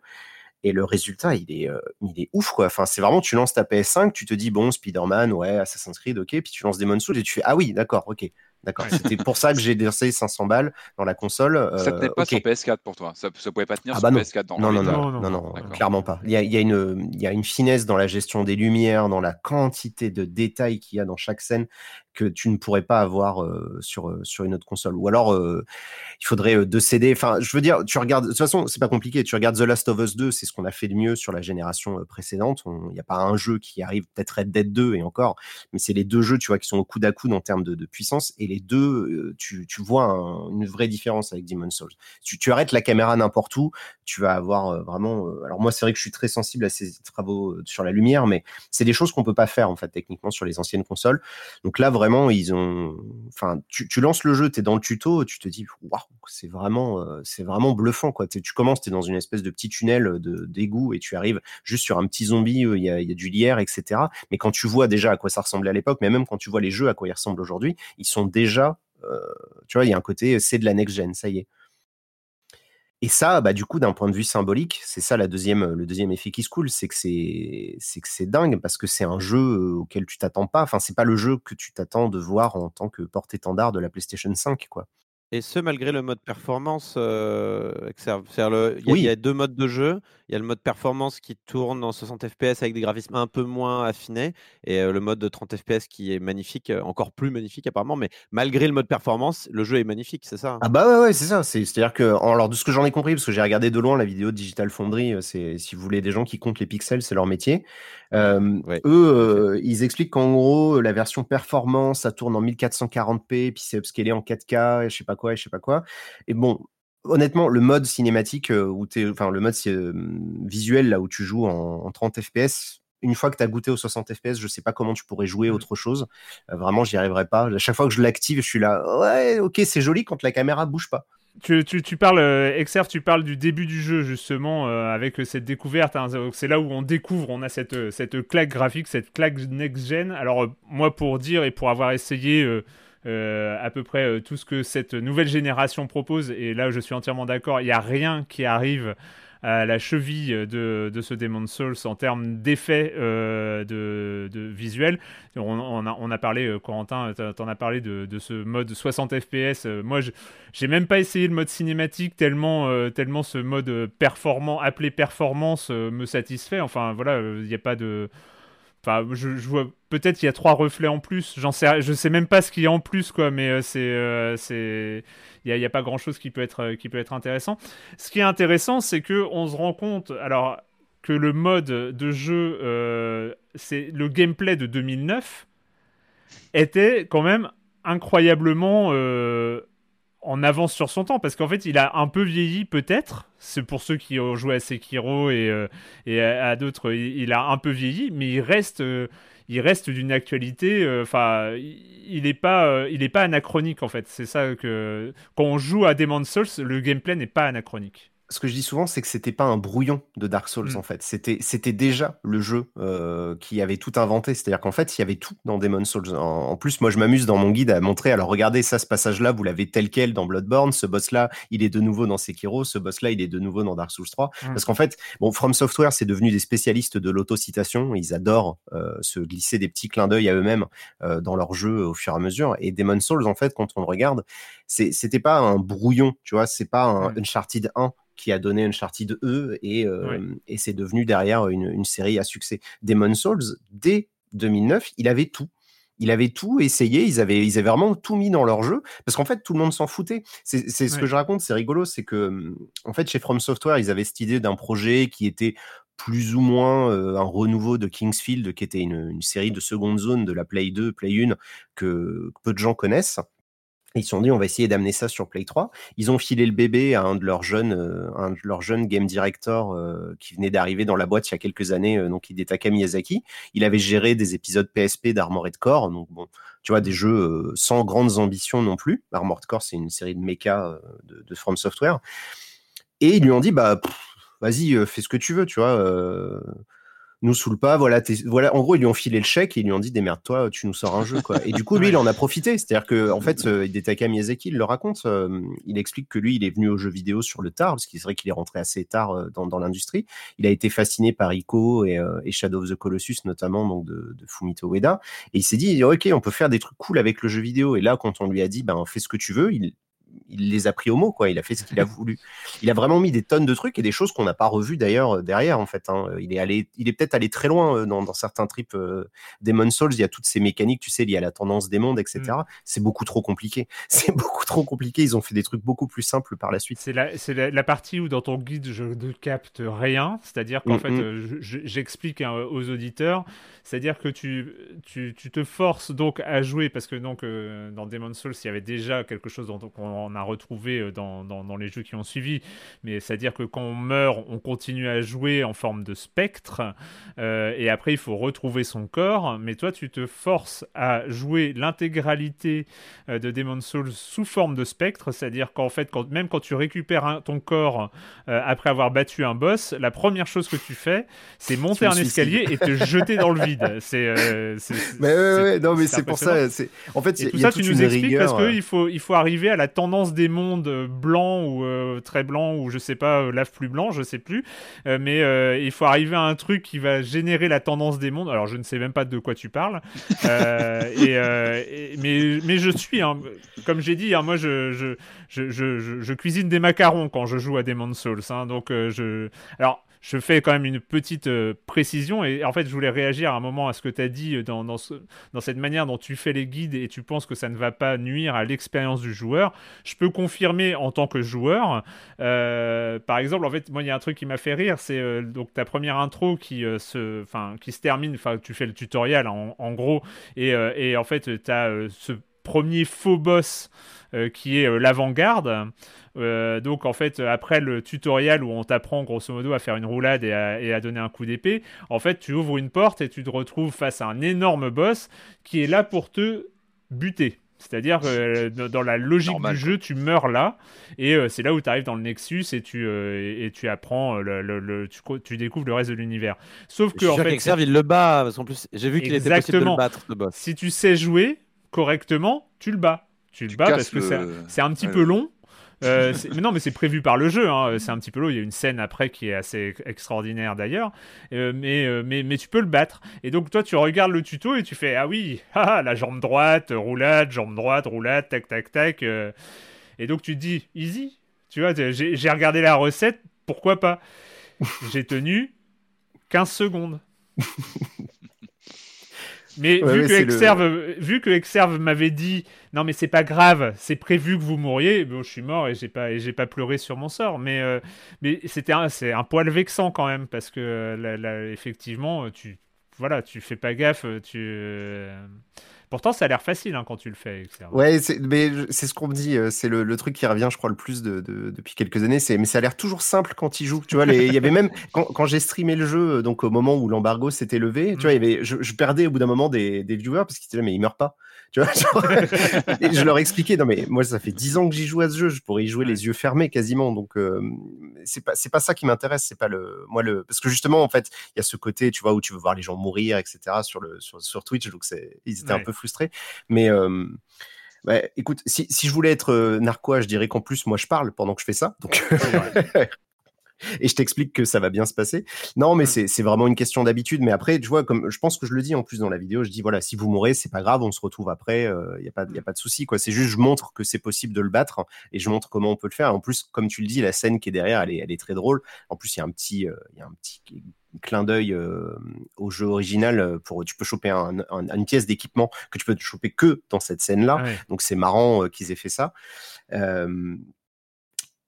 Et le résultat, il est, il est ouf, quoi. Enfin, c'est vraiment, tu lances ta PS5, tu te dis, bon, Spider-Man, ouais, Assassin's Creed, ok, puis tu lances Demon's Souls et tu fais, ah oui, d'accord, ok. D'accord. C'était pour ça que j'ai dépensé 500 balles dans la console. ça tenait pas sur PS4 pour toi. Ça, ne pouvait pas tenir ah sur bah PS4. Dans non, non, non, non, non, clairement pas. Il y, a, il, y a une, il y a une finesse dans la gestion des lumières, dans la quantité de détails qu'il y a dans chaque scène que tu ne pourrais pas avoir sur, sur une autre console. Ou alors, il faudrait deux CD. Enfin, je veux dire, tu regardes, de toute façon, c'est pas compliqué. Tu regardes The Last of Us 2, c'est ce qu'on a fait de mieux sur la génération précédente. Il n'y a pas un jeu qui arrive, peut-être Red Dead 2 et encore, mais c'est les deux jeux, tu vois, qui sont au coude à coude en termes de, de puissance. Et les deux, tu, tu vois une vraie différence avec Demon's Souls. Tu, tu arrêtes la caméra n'importe où, tu vas avoir vraiment. alors, moi, c'est vrai que je suis très sensible à ces travaux sur la lumière, mais c'est des choses qu'on peut pas faire, en fait, techniquement, sur les anciennes consoles. Donc là, vraiment, ils ont. Enfin, tu, lances le jeu, tu es dans le tuto, tu te dis, waouh, c'est vraiment, euh, c'est vraiment bluffant, quoi. Tu commences, tu es dans une espèce de petit tunnel d'égout et tu arrives juste sur un petit zombie, il y, a, y, a, du lierre, etc. Mais quand tu vois déjà à quoi ça ressemblait à l'époque, mais même quand tu vois les jeux à quoi ils ressemblent aujourd'hui, ils sont déjà. Euh, tu vois, il y a un côté, c'est de la next-gen, ça y est. Et ça, bah, du coup, d'un point de vue symbolique, c'est ça la deuxième, le deuxième effet qui se coule, c'est que c'est, c'est que c'est dingue parce que c'est un jeu auquel tu t'attends pas. Enfin, c'est pas le jeu que tu t'attends de voir en tant que porte-étendard de la PlayStation 5, quoi. Et ce, malgré le mode performance, euh, il, y a, deux modes de jeu. Il y a le mode performance qui tourne en 60 FPS avec des graphismes un peu moins affinés, et le mode de 30 FPS qui est magnifique, encore plus magnifique apparemment. Mais malgré le mode performance, le jeu est magnifique, c'est ça hein? Ah bah ouais, ouais c'est ça. C'est, à dire que, alors de ce que j'en ai compris, parce que j'ai regardé de loin la vidéo de Digital Foundry, c'est si vous voulez des gens qui comptent les pixels, c'est leur métier. eux, ils expliquent qu'en gros, la version performance, ça tourne en 1440p, puis c'est upscalé en 4K, je sais pas quoi, je sais pas quoi. Et bon, honnêtement, le mode cinématique, où enfin le mode visuel là où tu joues en, 30 FPS, une fois que tu as goûté aux 60 FPS, je sais pas comment tu pourrais jouer mmh. autre chose. vraiment, j'y arriverai pas. À chaque fois que je l'active, je suis là, ouais, ok, c'est joli quand la caméra bouge pas. Tu, tu, tu, parles, euh, tu parles du début du jeu, justement, euh, avec cette découverte. Hein, c'est là où on découvre, on a cette, euh, cette claque graphique, cette claque next-gen. Alors, moi, pour dire et pour avoir essayé à peu près tout ce que cette nouvelle génération propose, et là, je suis entièrement d'accord, il n'y a rien qui arrive à la cheville de, ce Demon's Souls en termes d'effets euh, de, de visuel. On, a, parlé, euh, Corentin, t'en as parlé de, ce mode 60 FPS. Euh, moi, j'ai même pas essayé le mode cinématique tellement, tellement ce mode performant, appelé performance, me satisfait. Enfin, voilà, il n'y a pas de Enfin, je, vois peut-être il y a trois reflets en plus. J'en sais, je sais même pas ce qu'il y a en plus, quoi. Mais euh, c'est, euh, c'est, il y a, pas grand-chose qui peut être, euh, qui peut être intéressant. Ce qui est intéressant, c'est que on se rend compte, alors que le mode de jeu, c'est le gameplay de 2009 était quand même incroyablement en avance sur son temps parce qu'en fait il a un peu vieilli peut-être. C'est pour ceux qui ont joué à Sekiro et, euh, et à, d'autres il, a un peu vieilli mais il reste euh, il reste d'une actualité euh, enfin il n'est pas il est pas anachronique en fait. C'est ça que quand on joue à Demon's Souls le gameplay n'est pas anachronique ce que je dis souvent, c'est que c'était pas un brouillon de Dark Souls mm. en fait. C'était c'était déjà le jeu euh, qui avait tout inventé. C'est-à-dire qu'en fait, il y avait tout dans Demon's Souls. En, plus, moi, je m'amuse dans mon guide à montrer. Alors, regardez ça, ce passage-là, vous l'avez tel quel dans Bloodborne. Ce boss-là, il est de nouveau dans Sekiro. Ce boss-là, il est de nouveau dans Dark Souls 3. Mm. Parce qu'en fait, bon, From Software, c'est devenu des spécialistes de l'autocitation. Ils adorent euh, se glisser des petits clins d'œil à eux-mêmes euh, dans leur jeu au fur et à mesure. Et Demon's Souls, en fait, quand on le regarde, c'était pas un brouillon, tu vois. C'est pas un Uncharted 1 qui a donné Uncharted E et, et c'est devenu derrière une, une, série à succès. Demon Souls, dès 2009, il avait tout il avait tout essayé, ils avaient, ils avaient vraiment tout mis dans leur jeu, parce qu'en fait, tout le monde s'en foutait. C'est ce que je raconte, c'est rigolo, c'est que, mmh, en fait, chez From Software, ils avaient cette idée d'un projet qui était plus ou moins euh, un renouveau de Kingsfield, qui était une, série de seconde zone de la Play 2, Play 1, que peu de gens connaissent ils se sont dit, on va essayer d'amener ça sur Play 3. Ils ont filé le bébé à un de leurs jeunes, euh, un de leurs jeunes game directors euh, qui venait d'arriver dans la boîte il y a quelques années, euh, donc Hidetaka Miyazaki. Il avait géré des épisodes PSP d'Armored Core, donc bon, tu vois, des jeux sans grandes ambitions non plus. Armored Core, c'est une série de mecha de, de, From Software. Et ils lui ont dit, bah, vas-y, fais ce que tu veux, tu vois nous saoule pas. Voilà, voilà. En gros, ils lui ont filé le chèque et ils lui ont dit démerde-toi, tu nous sors un jeu, quoi. Et du coup, lui, il en a profité. C'est-à-dire que, en fait, euh, Hidetaka Miyazaki, il le raconte. Euh, il explique que lui, il est venu aux jeux vidéo sur le tard, parce qu'il serait qu'il est rentré assez tard euh, dans, l'industrie. Il a été fasciné par Ico et, Shadow of the Colossus, notamment, donc de, Fumito Ueda. Et il s'est dit, ok, on peut faire des trucs cool avec le jeu vidéo. Et là, quand on lui a dit, ben, fais ce que tu veux, il, il les a pris au mot, quoi. Il a fait ce qu'il a <laughs> voulu. Il a vraiment mis des tonnes de trucs et des choses qu'on n'a pas revues d'ailleurs euh, derrière, en fait. Hein. Il est allé, il est peut-être allé très loin euh, dans, certains trips euh, Demon Souls. Il y a toutes ces mécaniques, tu sais, il y a la tendance des mondes, etc. Mm. C'est beaucoup trop compliqué. <laughs> C'est beaucoup trop compliqué. Ils ont fait des trucs beaucoup plus simples par la suite. C'est la, la, partie où dans ton guide je ne capte rien, c'est-à-dire qu'en mm, fait, mm. j'explique hein, aux auditeurs, c'est-à-dire que tu, tu, te forces donc à jouer parce que donc dans Demon Souls, il y avait déjà quelque chose dont on on a retrouvé euh, dans, dans, les jeux qui ont suivi. Mais c'est-à-dire que quand on meurt, on continue à jouer en forme de spectre. Euh, et après, il faut retrouver son corps. Mais toi, tu te forces à jouer l'intégralité euh, de Demon's Souls sous forme de spectre. C'est-à-dire qu'en fait, quand, même quand tu récupères ton corps après avoir battu un boss, la première chose que tu fais, c'est monter un escalier et te jeter dans le <laughs> vide. C'est. mais ouais, non, mais c'est pour ça. En fait, et tout ça, tu nous expliques parce qu'il faut, il faut arriver à la tendance des mondes euh, blancs ou euh, très blancs ou je sais pas, euh, lave plus blanc, je sais plus. mais il faut arriver à un truc qui va générer la tendance des mondes. Alors je ne sais même pas de quoi tu parles. <laughs> et, mais, mais je suis, hein, comme j'ai dit, hein, moi je je, je, je, je, cuisine des macarons quand je joue à Demon's Souls. Hein, donc je. Alors je fais quand même une petite euh, précision et en fait je voulais réagir à un moment à ce que tu as dit dans, dans, dans, cette manière dont tu fais les guides et tu penses que ça ne va pas nuire à l'expérience du joueur. Je peux confirmer en tant que joueur. Euh, par exemple, en fait, moi il y a un truc qui m'a fait rire, c'est donc ta première intro qui, se, qui se termine, enfin tu fais le tutoriel en, gros et, et, en fait tu as ce premier faux boss qui est l'avant-garde. Euh, donc en fait, après le tutoriel où on t'apprend grosso modo à faire une roulade et à, donner un coup d'épée, en fait, tu ouvres une porte et tu te retrouves face à un énorme boss qui est là pour te buter. C'est-à-dire que euh, dans la logique du jeu, tu meurs là, et euh, c'est là où tu arrives dans le Nexus et tu, et, tu apprends, le, tu, découvres le reste de l'univers. Sauf que, en fait. il le bat, parce qu'en plus, j'ai vu qu'il était possible de le battre, le boss. Si tu sais jouer correctement, tu le bats. Tu le bats parce que c'est un petit peu long, euh, mais non, mais c'est prévu par le jeu. Hein. C'est un petit peu long. Il y a une scène après qui est assez extraordinaire d'ailleurs. Euh, mais, euh, mais tu peux le battre. Et donc, toi, tu regardes le tuto et tu fais Ah oui, <laughs> ah, la jambe droite, roulade, jambe droite, roulade, tac, tac, tac. et donc, tu te dis Easy. Tu vois, j'ai regardé la recette, pourquoi pas? J'ai tenu 15 secondes. <laughs> Mais vu, que Exerve, vu, que Exerve, m'avait dit non mais c'est pas grave, c'est prévu que vous mouriez, bon, je suis mort et j'ai pas j'ai pas pleuré sur mon sort. Mais euh, mais c'était c'est un poil vexant quand même parce que euh, effectivement tu voilà tu fais pas gaffe tu euh, Pourtant, ça a l'air facile hein, quand tu le fais. Ouais, mais c'est ce qu'on me dit. C'est le, truc qui revient, je crois, le plus de, depuis quelques années. C'est mais ça a l'air toujours simple quand il joue. Tu vois, il y avait même <laughs> quand, j'ai streamé le jeu, donc au moment où l'embargo s'était levé, tu vois, il y avait, je, perdais au bout d'un moment des, des viewers parce qu'ils disaient mais il meurt pas. Tu vois, <laughs> et je leur expliquais, non mais moi ça fait 10 ans que j'y joue à ce jeu, je pourrais y jouer les yeux fermés quasiment. Donc euh, c'est pas c'est pas ça qui m'intéresse, c'est pas le moi le parce que justement en fait il y a ce côté tu vois où tu veux voir les gens mourir etc sur le sur, sur Twitch donc c'est ils étaient un peu frustrés. Mais euh, bah, écoute, si, si, je voulais être euh, narquois, je dirais qu'en plus moi je parle pendant que je fais ça. Donc <laughs> et je t'explique que ça va bien se passer. Non, mais mmh. c'est vraiment une question d'habitude. Mais après, tu vois, comme je pense que je le dis en plus dans la vidéo, je dis voilà, si vous mourrez, c'est pas grave, on se retrouve après, il euh, n'y a, pas, y a pas de souci. quoi. C'est juste, je montre que c'est possible de le battre et je montre comment on peut le faire. En plus, comme tu le dis, la scène qui est derrière, elle est, elle est très drôle. En plus, il y a un petit, euh, y a un petit clin d'œil euh, au jeu original pour tu peux choper une pièce d'équipement que tu peux choper que dans cette scène là donc c'est marrant qu'ils aient fait ça euh,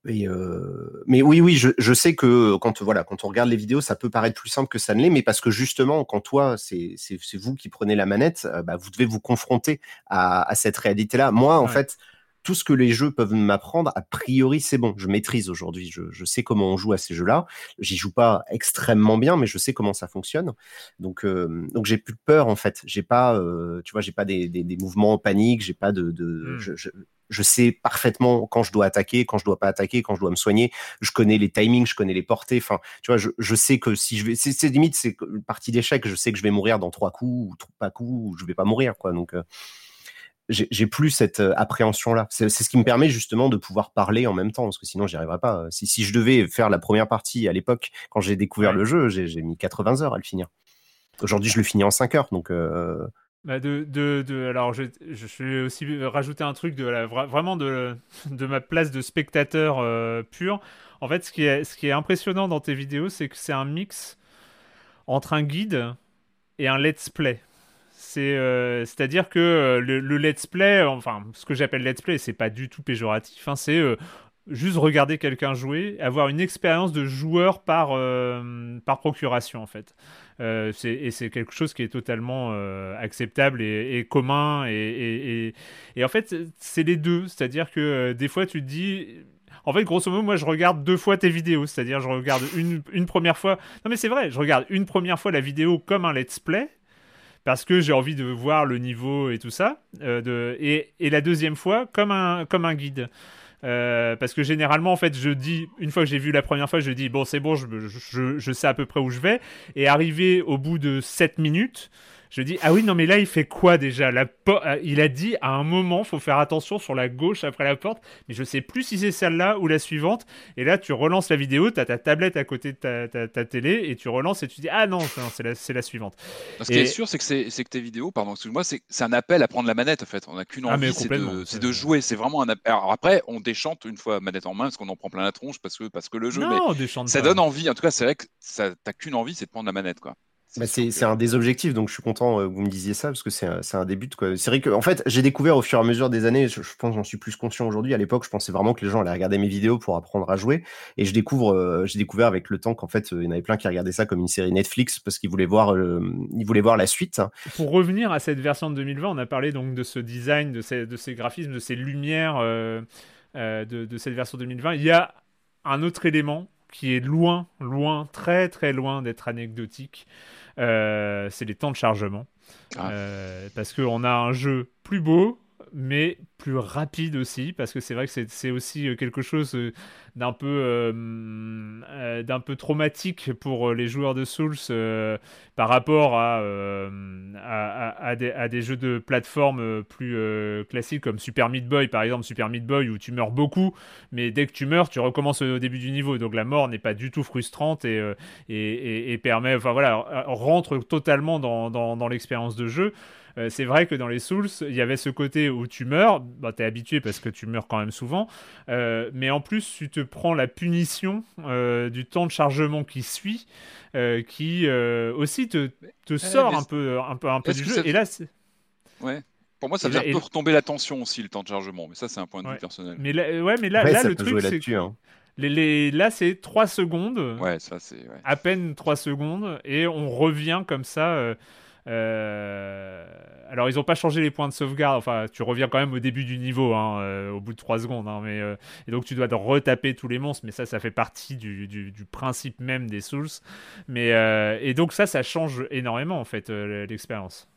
mais oui, oui, je, je, sais que quand voilà, quand on regarde les vidéos, ça peut paraître plus simple que ça ne l'est, mais parce que justement, quand toi, c'est vous qui prenez la manette, euh, bah, vous devez vous confronter à, à cette réalité-là. Moi, en fait, tout ce que les jeux peuvent m'apprendre, a priori, c'est bon. Je maîtrise aujourd'hui. Je, je, sais comment on joue à ces jeux-là. J'y joue pas extrêmement bien, mais je sais comment ça fonctionne. Donc, euh, donc j'ai plus peur en fait. J'ai pas, euh, tu vois, j'ai pas des, des, des, mouvements en panique. J'ai pas de, de mmh. je, je, je sais parfaitement quand je dois attaquer, quand je dois pas attaquer, quand je dois me soigner. Je connais les timings, je connais les portées. Enfin, tu vois, je, je sais que si je vais, c'est limite, c'est une partie d'échec. Je sais que je vais mourir dans trois coups ou pas coups, ou je vais pas mourir, quoi. Donc, euh, j'ai plus cette euh, appréhension-là. C'est ce qui me permet justement de pouvoir parler en même temps, parce que sinon j'y arriverais pas. Si, si je devais faire la première partie à l'époque, quand j'ai découvert le jeu, j'ai mis 80 heures à le finir. Aujourd'hui, je le finis en 5 heures, donc. Euh, bah alors, je, vais aussi rajouter un truc de vraiment de, ma place de spectateur euh, pur. En fait, ce qui, est, impressionnant dans tes vidéos, c'est que c'est un mix entre un guide et un let's play. Euh, c'est-à-dire que euh, le, le, let's play, enfin, ce que j'appelle let's play, c'est pas du tout péjoratif. Hein, c'est juste regarder quelqu'un jouer, avoir une expérience de joueur par, par procuration, en fait. Euh, et c'est quelque chose qui est totalement euh, acceptable et, commun. Et, en fait, c'est les deux. C'est-à-dire que euh, des fois, tu te dis. En fait, grosso modo, moi, je regarde deux fois tes vidéos. C'est-à-dire, je regarde une, première fois. Non, mais c'est vrai, je regarde une première fois la vidéo comme un let's play parce que j'ai envie de voir le niveau et tout ça. et, la deuxième fois, comme un guide. Euh, parce que généralement, en fait, je dis, une fois que j'ai vu la première fois, je dis, bon, c'est bon, je, je, je, sais à peu près où je vais. Et arrivé au bout de 7 minutes, je dis ah oui non mais là il fait quoi déjà? La euh, il a dit à un moment faut faire attention sur la gauche après la porte mais je sais plus si c'est celle-là ou la suivante. Et là tu relances la vidéo tu as ta tablette à côté de ta, ta, télé et tu relances et tu dis ah non, c'est la, la, suivante. Ce qui est sûr c'est que, c'est que tes vidéos pardon excuse-moi c'est un appel à prendre la manette en fait. On n'a qu'une ah, envie c'est de, de, jouer. C'est vraiment un appel. Alors après on déchante une fois manette en main parce qu'on en prend plein la tronche parce que, parce que le jeu non, mais ça donne envie. En tout cas c'est vrai que t'as qu'une envie c'est de prendre la manette quoi bah, c'est un des objectifs, donc je suis content euh, que vous me disiez ça, parce que c'est un, un, début. C'est vrai que, en fait, j'ai découvert au fur et à mesure des années, je, pense j'en suis plus conscient aujourd'hui. À l'époque, je pensais vraiment que les gens allaient regarder mes vidéos pour apprendre à jouer. Et je découvre, euh, j'ai découvert avec le temps qu'en fait, euh, il y en avait plein qui regardaient ça comme une série Netflix parce qu'ils voulaient, voir, ils voulaient voir la suite. Pour revenir à cette version de 2020, on a parlé donc de ce design, de ces, de ces graphismes, de ces lumières de, de cette version 2020. Il y a un autre élément qui est loin, loin, très très loin d'être anecdotique. Euh, c'est les temps de chargement. Ah. Euh, parce qu'on a un jeu plus beau, mais plus rapide aussi, parce que c'est vrai que c'est aussi euh, quelque chose d'un peu, euh, d'un peu traumatique pour les joueurs de Souls par rapport à, à, des, à, des, jeux de plateforme plus classiques comme Super Meat Boy, par exemple, Super Meat Boy où tu meurs beaucoup, mais dès que tu meurs, tu recommences au début du niveau, donc la mort n'est pas du tout frustrante et, et, et, permet, enfin voilà, rentre totalement dans, dans l'expérience de jeu. Euh, c'est vrai que dans les Souls, il y avait ce côté où tu meurs, bah, tu es habitué parce que tu meurs quand même souvent, euh, mais en plus, tu te prends la punition euh, du temps de chargement qui suit, qui aussi te, te sort un peu, un peu, un peu du jeu. Et là, c'est. Ouais. Pour moi, ça veut dire retomber la tension aussi, le temps de chargement. Mais ça, c'est un point de vue personnel. Mais là, ouais, mais là, là le truc, c'est hein. les, les, là, c'est 3 secondes. Ouais, ça, c'est. À peine 3 secondes. Et on revient comme ça. Euh, alors, ils n'ont pas changé les points de sauvegarde. Enfin, tu reviens quand même au début du niveau, hein, euh, au bout de 3 secondes. Hein, mais, euh, et donc, tu dois retaper tous les monstres. Mais ça, ça fait partie du, principe même des Souls. Mais, et donc, ça, ça change énormément, en fait, l'expérience.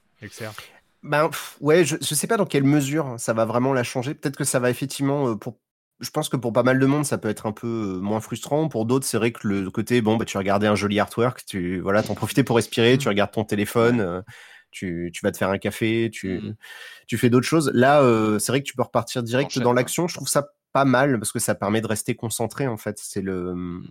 Ben, ouais, je, ne sais pas dans quelle mesure ça va vraiment la changer. Peut-être que ça va effectivement, pour je pense que pour pas mal de monde, ça peut être un peu moins frustrant. Pour d'autres, c'est vrai que le côté, bon, bah, tu regardais un joli artwork, tu voilà, t'en profitais pour respirer, tu mmh. regardes ton téléphone, tu, tu, vas te faire un café, tu, mmh. tu fais d'autres choses. Là, c'est vrai que tu peux repartir direct dans l'action. Je trouve ça pas mal parce que ça permet de rester concentré, en fait. C'est le.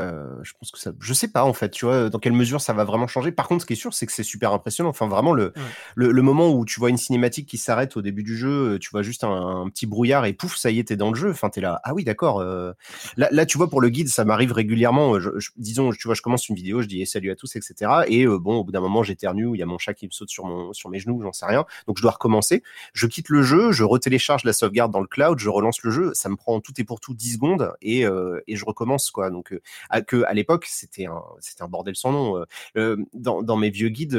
Euh, je pense que ça, je sais pas en fait, tu vois, dans quelle mesure ça va vraiment changer. Par contre, ce qui est sûr, c'est que c'est super impressionnant. Enfin, vraiment le, le, moment où tu vois une cinématique qui s'arrête au début du jeu, tu vois juste un, petit brouillard et pouf, ça y est, t'es dans le jeu. Enfin, t'es là, ah oui, d'accord. Euh. Là, là, tu vois, pour le guide, ça m'arrive régulièrement. Je, disons, tu vois, je commence une vidéo, je dis salut à tous, etc. Et euh, bon, au bout d'un moment, j'éternue, il y a mon chat qui me saute sur mon, sur mes genoux, j'en sais rien. Donc, je dois recommencer. Je quitte le jeu, je retélécharge la sauvegarde dans le cloud, je relance le jeu. Ça me prend tout et pour tout 10 secondes et, et je recommence quoi. Donc, à, que à l'époque c'était un, c'était un bordel sans nom. dans, dans, mes vieux guides,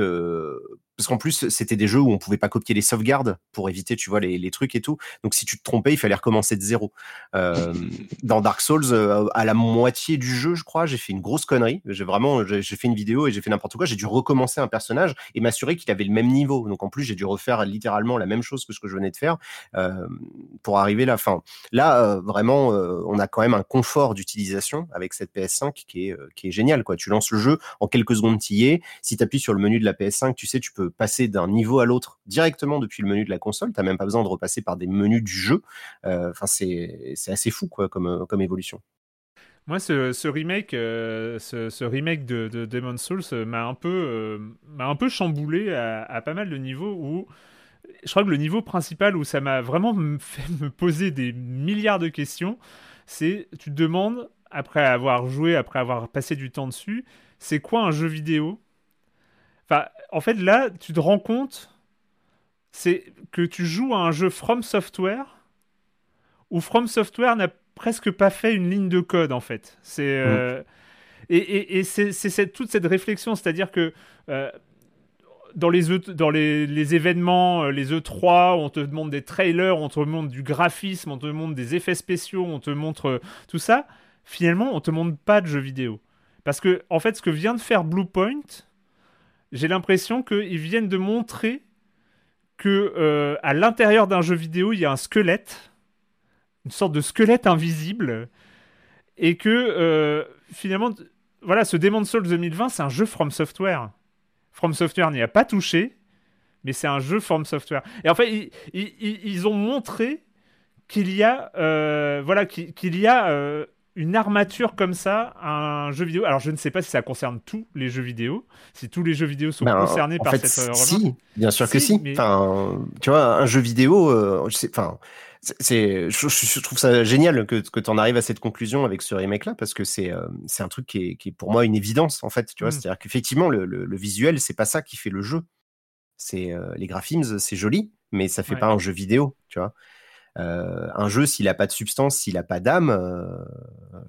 parce qu'en plus, c'était des jeux où on pouvait pas copier les sauvegardes pour éviter, tu vois, les, les, trucs et tout. Donc, si tu te trompais, il fallait recommencer de zéro. Euh, <laughs> dans Dark Souls, euh, à la moitié du jeu, je crois, j'ai fait une grosse connerie. J'ai vraiment, j'ai fait une vidéo et j'ai fait n'importe quoi. J'ai dû recommencer un personnage et m'assurer qu'il avait le même niveau. Donc, en plus, j'ai dû refaire littéralement la même chose que ce que je venais de faire euh, pour arriver à la fin. Là, vraiment, on a quand même un confort d'utilisation avec cette PS5 qui est, qui est génial. Quoi. Tu lances le jeu, en quelques secondes, tu y es. Si tu appuies sur le menu de la PS5, tu sais, tu peux passer d'un niveau à l'autre directement depuis le menu de la console. Tu n'as même pas besoin de repasser par des menus du jeu. Euh, enfin, c'est assez fou quoi, comme, euh, comme évolution. Moi, ce, remake, euh, ce, remake de, de Demon's Souls m'a un peu, un peu chamboulé à, pas mal de niveaux où je crois que le niveau principal où ça m'a vraiment <laughs> fait me poser des milliards de questions, c'est tu te demandes après avoir joué, après avoir passé du temps dessus, c'est quoi un jeu vidéo Enfin, en fait, là, tu te rends compte, c'est que tu joues à un jeu From Software où From Software n'a presque pas fait une ligne de code, en fait. C'est. Euh, et, et, c'est toute cette réflexion, c'est-à-dire que euh, dans, les, e, dans les, les, événements, euh, les E3, on te demande des trailers, on te montre du graphisme, on te montre des effets spéciaux, on te montre tout ça. Finalement, on te montre pas de jeux vidéo. Parce que, en fait, ce que vient de faire Bluepoint, j'ai l'impression qu'ils viennent de montrer que euh, à l'intérieur d'un jeu vidéo, il y a un squelette, une sorte de squelette invisible, et que euh, finalement, voilà, ce Demon's Souls 2020, c'est un jeu From Software. From Software n'y a pas touché, mais c'est un jeu From Software. Et en fait, ils, ont montré qu'il y a, euh, voilà, qu'il y a une armature comme ça un jeu vidéo. Alors je ne sais pas si ça concerne tous les jeux vidéo, si tous les jeux vidéo sont ben, concernés par cette euh, Si, bien sûr que si. Enfin, tu vois, un jeu vidéo, euh, enfin, c'est, je, trouve ça génial que, que tu en arrives à cette conclusion avec ce remake-là parce que c'est, euh, c'est un truc qui est, qui est, pour moi une évidence en fait. Tu vois, mm. c'est-à-dire qu'effectivement le, le, visuel, c'est pas ça qui fait le jeu. C'est les graphismes, c'est joli, mais ça fait pas un jeu vidéo, tu vois. Euh, un jeu, s'il n'a pas de substance, s'il n'a pas d'âme, euh,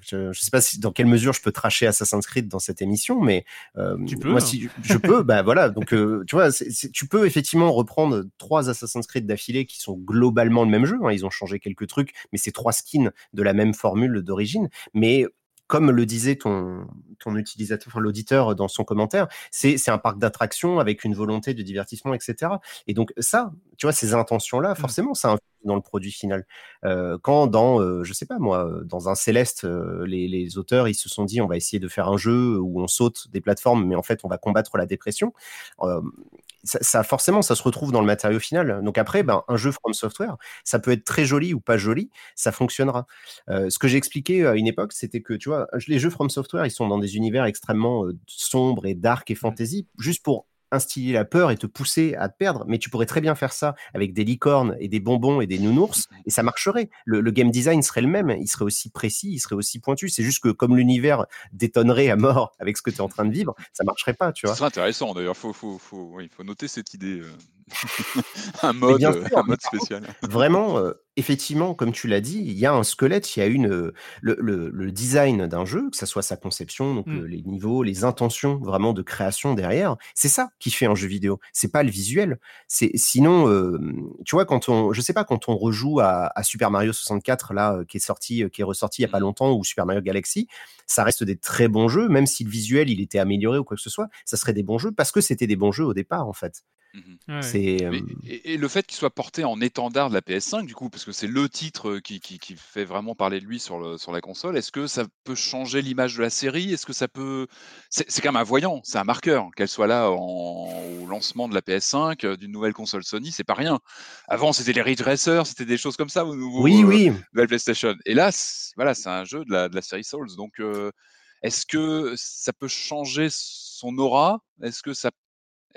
je ne sais pas si, dans quelle mesure je peux tracher Assassin's Creed dans cette émission, mais euh, tu peux, moi, hein. si je peux, bah voilà. Donc, tu vois, tu peux effectivement reprendre trois Assassin's Creed d'affilée qui sont globalement le même jeu. Hein. ils ont changé quelques trucs, mais c'est trois skins de la même formule d'origine. Mais comme le disait ton, ton utilisateur, enfin, l'auditeur dans son commentaire, c'est, un parc d'attractions avec une volonté de divertissement, etc. Et donc ça, tu vois, ces intentions-là, mmh. forcément, ça influe dans le produit final. Euh, quand dans, euh, je sais pas moi, dans un Céleste, euh, les, les, auteurs, ils se sont dit, on va essayer de faire un jeu où on saute des plateformes, mais en fait, on va combattre la dépression ça, forcément, ça se retrouve dans le matériau final. Donc après, ben, un jeu From Software, ça peut être très joli ou pas joli, ça fonctionnera. Euh, ce que j'ai expliqué à une époque, c'était que, tu vois, les jeux From Software, ils sont dans des univers extrêmement euh, sombres et dark et fantasy, juste pour instiller la peur et te pousser à te perdre, mais tu pourrais très bien faire ça avec des licornes et des bonbons et des nounours, et ça marcherait. Le, game design serait le même, il serait aussi précis, il serait aussi pointu. C'est juste que comme l'univers détonnerait à mort <laughs> avec ce que tu es en train de vivre, ça marcherait pas, tu vois. C'est intéressant d'ailleurs, faut, faut, faut, il faut noter cette idée. <laughs> Euh. un, mode, un mode spécial. Vraiment, euh, effectivement, comme tu l'as dit, il y a un squelette, il y a une, euh, le, le, design d'un jeu, que ce soit sa conception, donc mmh. les niveaux, les intentions vraiment de création derrière. C'est ça qui fait un jeu vidéo. C'est pas le visuel. C'est sinon, tu vois, quand on, je sais pas, quand on rejoue à, Super Mario 64 là, qui est sorti, qui est ressorti il y a pas mmh. longtemps, ou Super Mario Galaxy, ça reste des très bons jeux, même si le visuel il était amélioré ou quoi que ce soit, ça serait des bons jeux parce que c'était des bons jeux au départ en fait. Mmh c'est, et, le fait qu'il soit porté en étendard de la PS5, du coup, parce que c'est le titre qui, qui, fait vraiment parler de lui sur, le, sur la console, est-ce que ça peut changer l'image de la série? Est-ce que ça peut. C'est, quand même un voyant, c'est un marqueur. Qu'elle soit là au lancement de la PS5, d'une nouvelle console Sony, c'est pas rien. Avant, c'était les Ridge Racers, c'était des choses comme ça, au nouveau, oui, oui. nouvelle PlayStation. Et là, voilà, c'est un jeu de la, de la série Souls. Donc est-ce que ça peut changer son aura? Est-ce que ça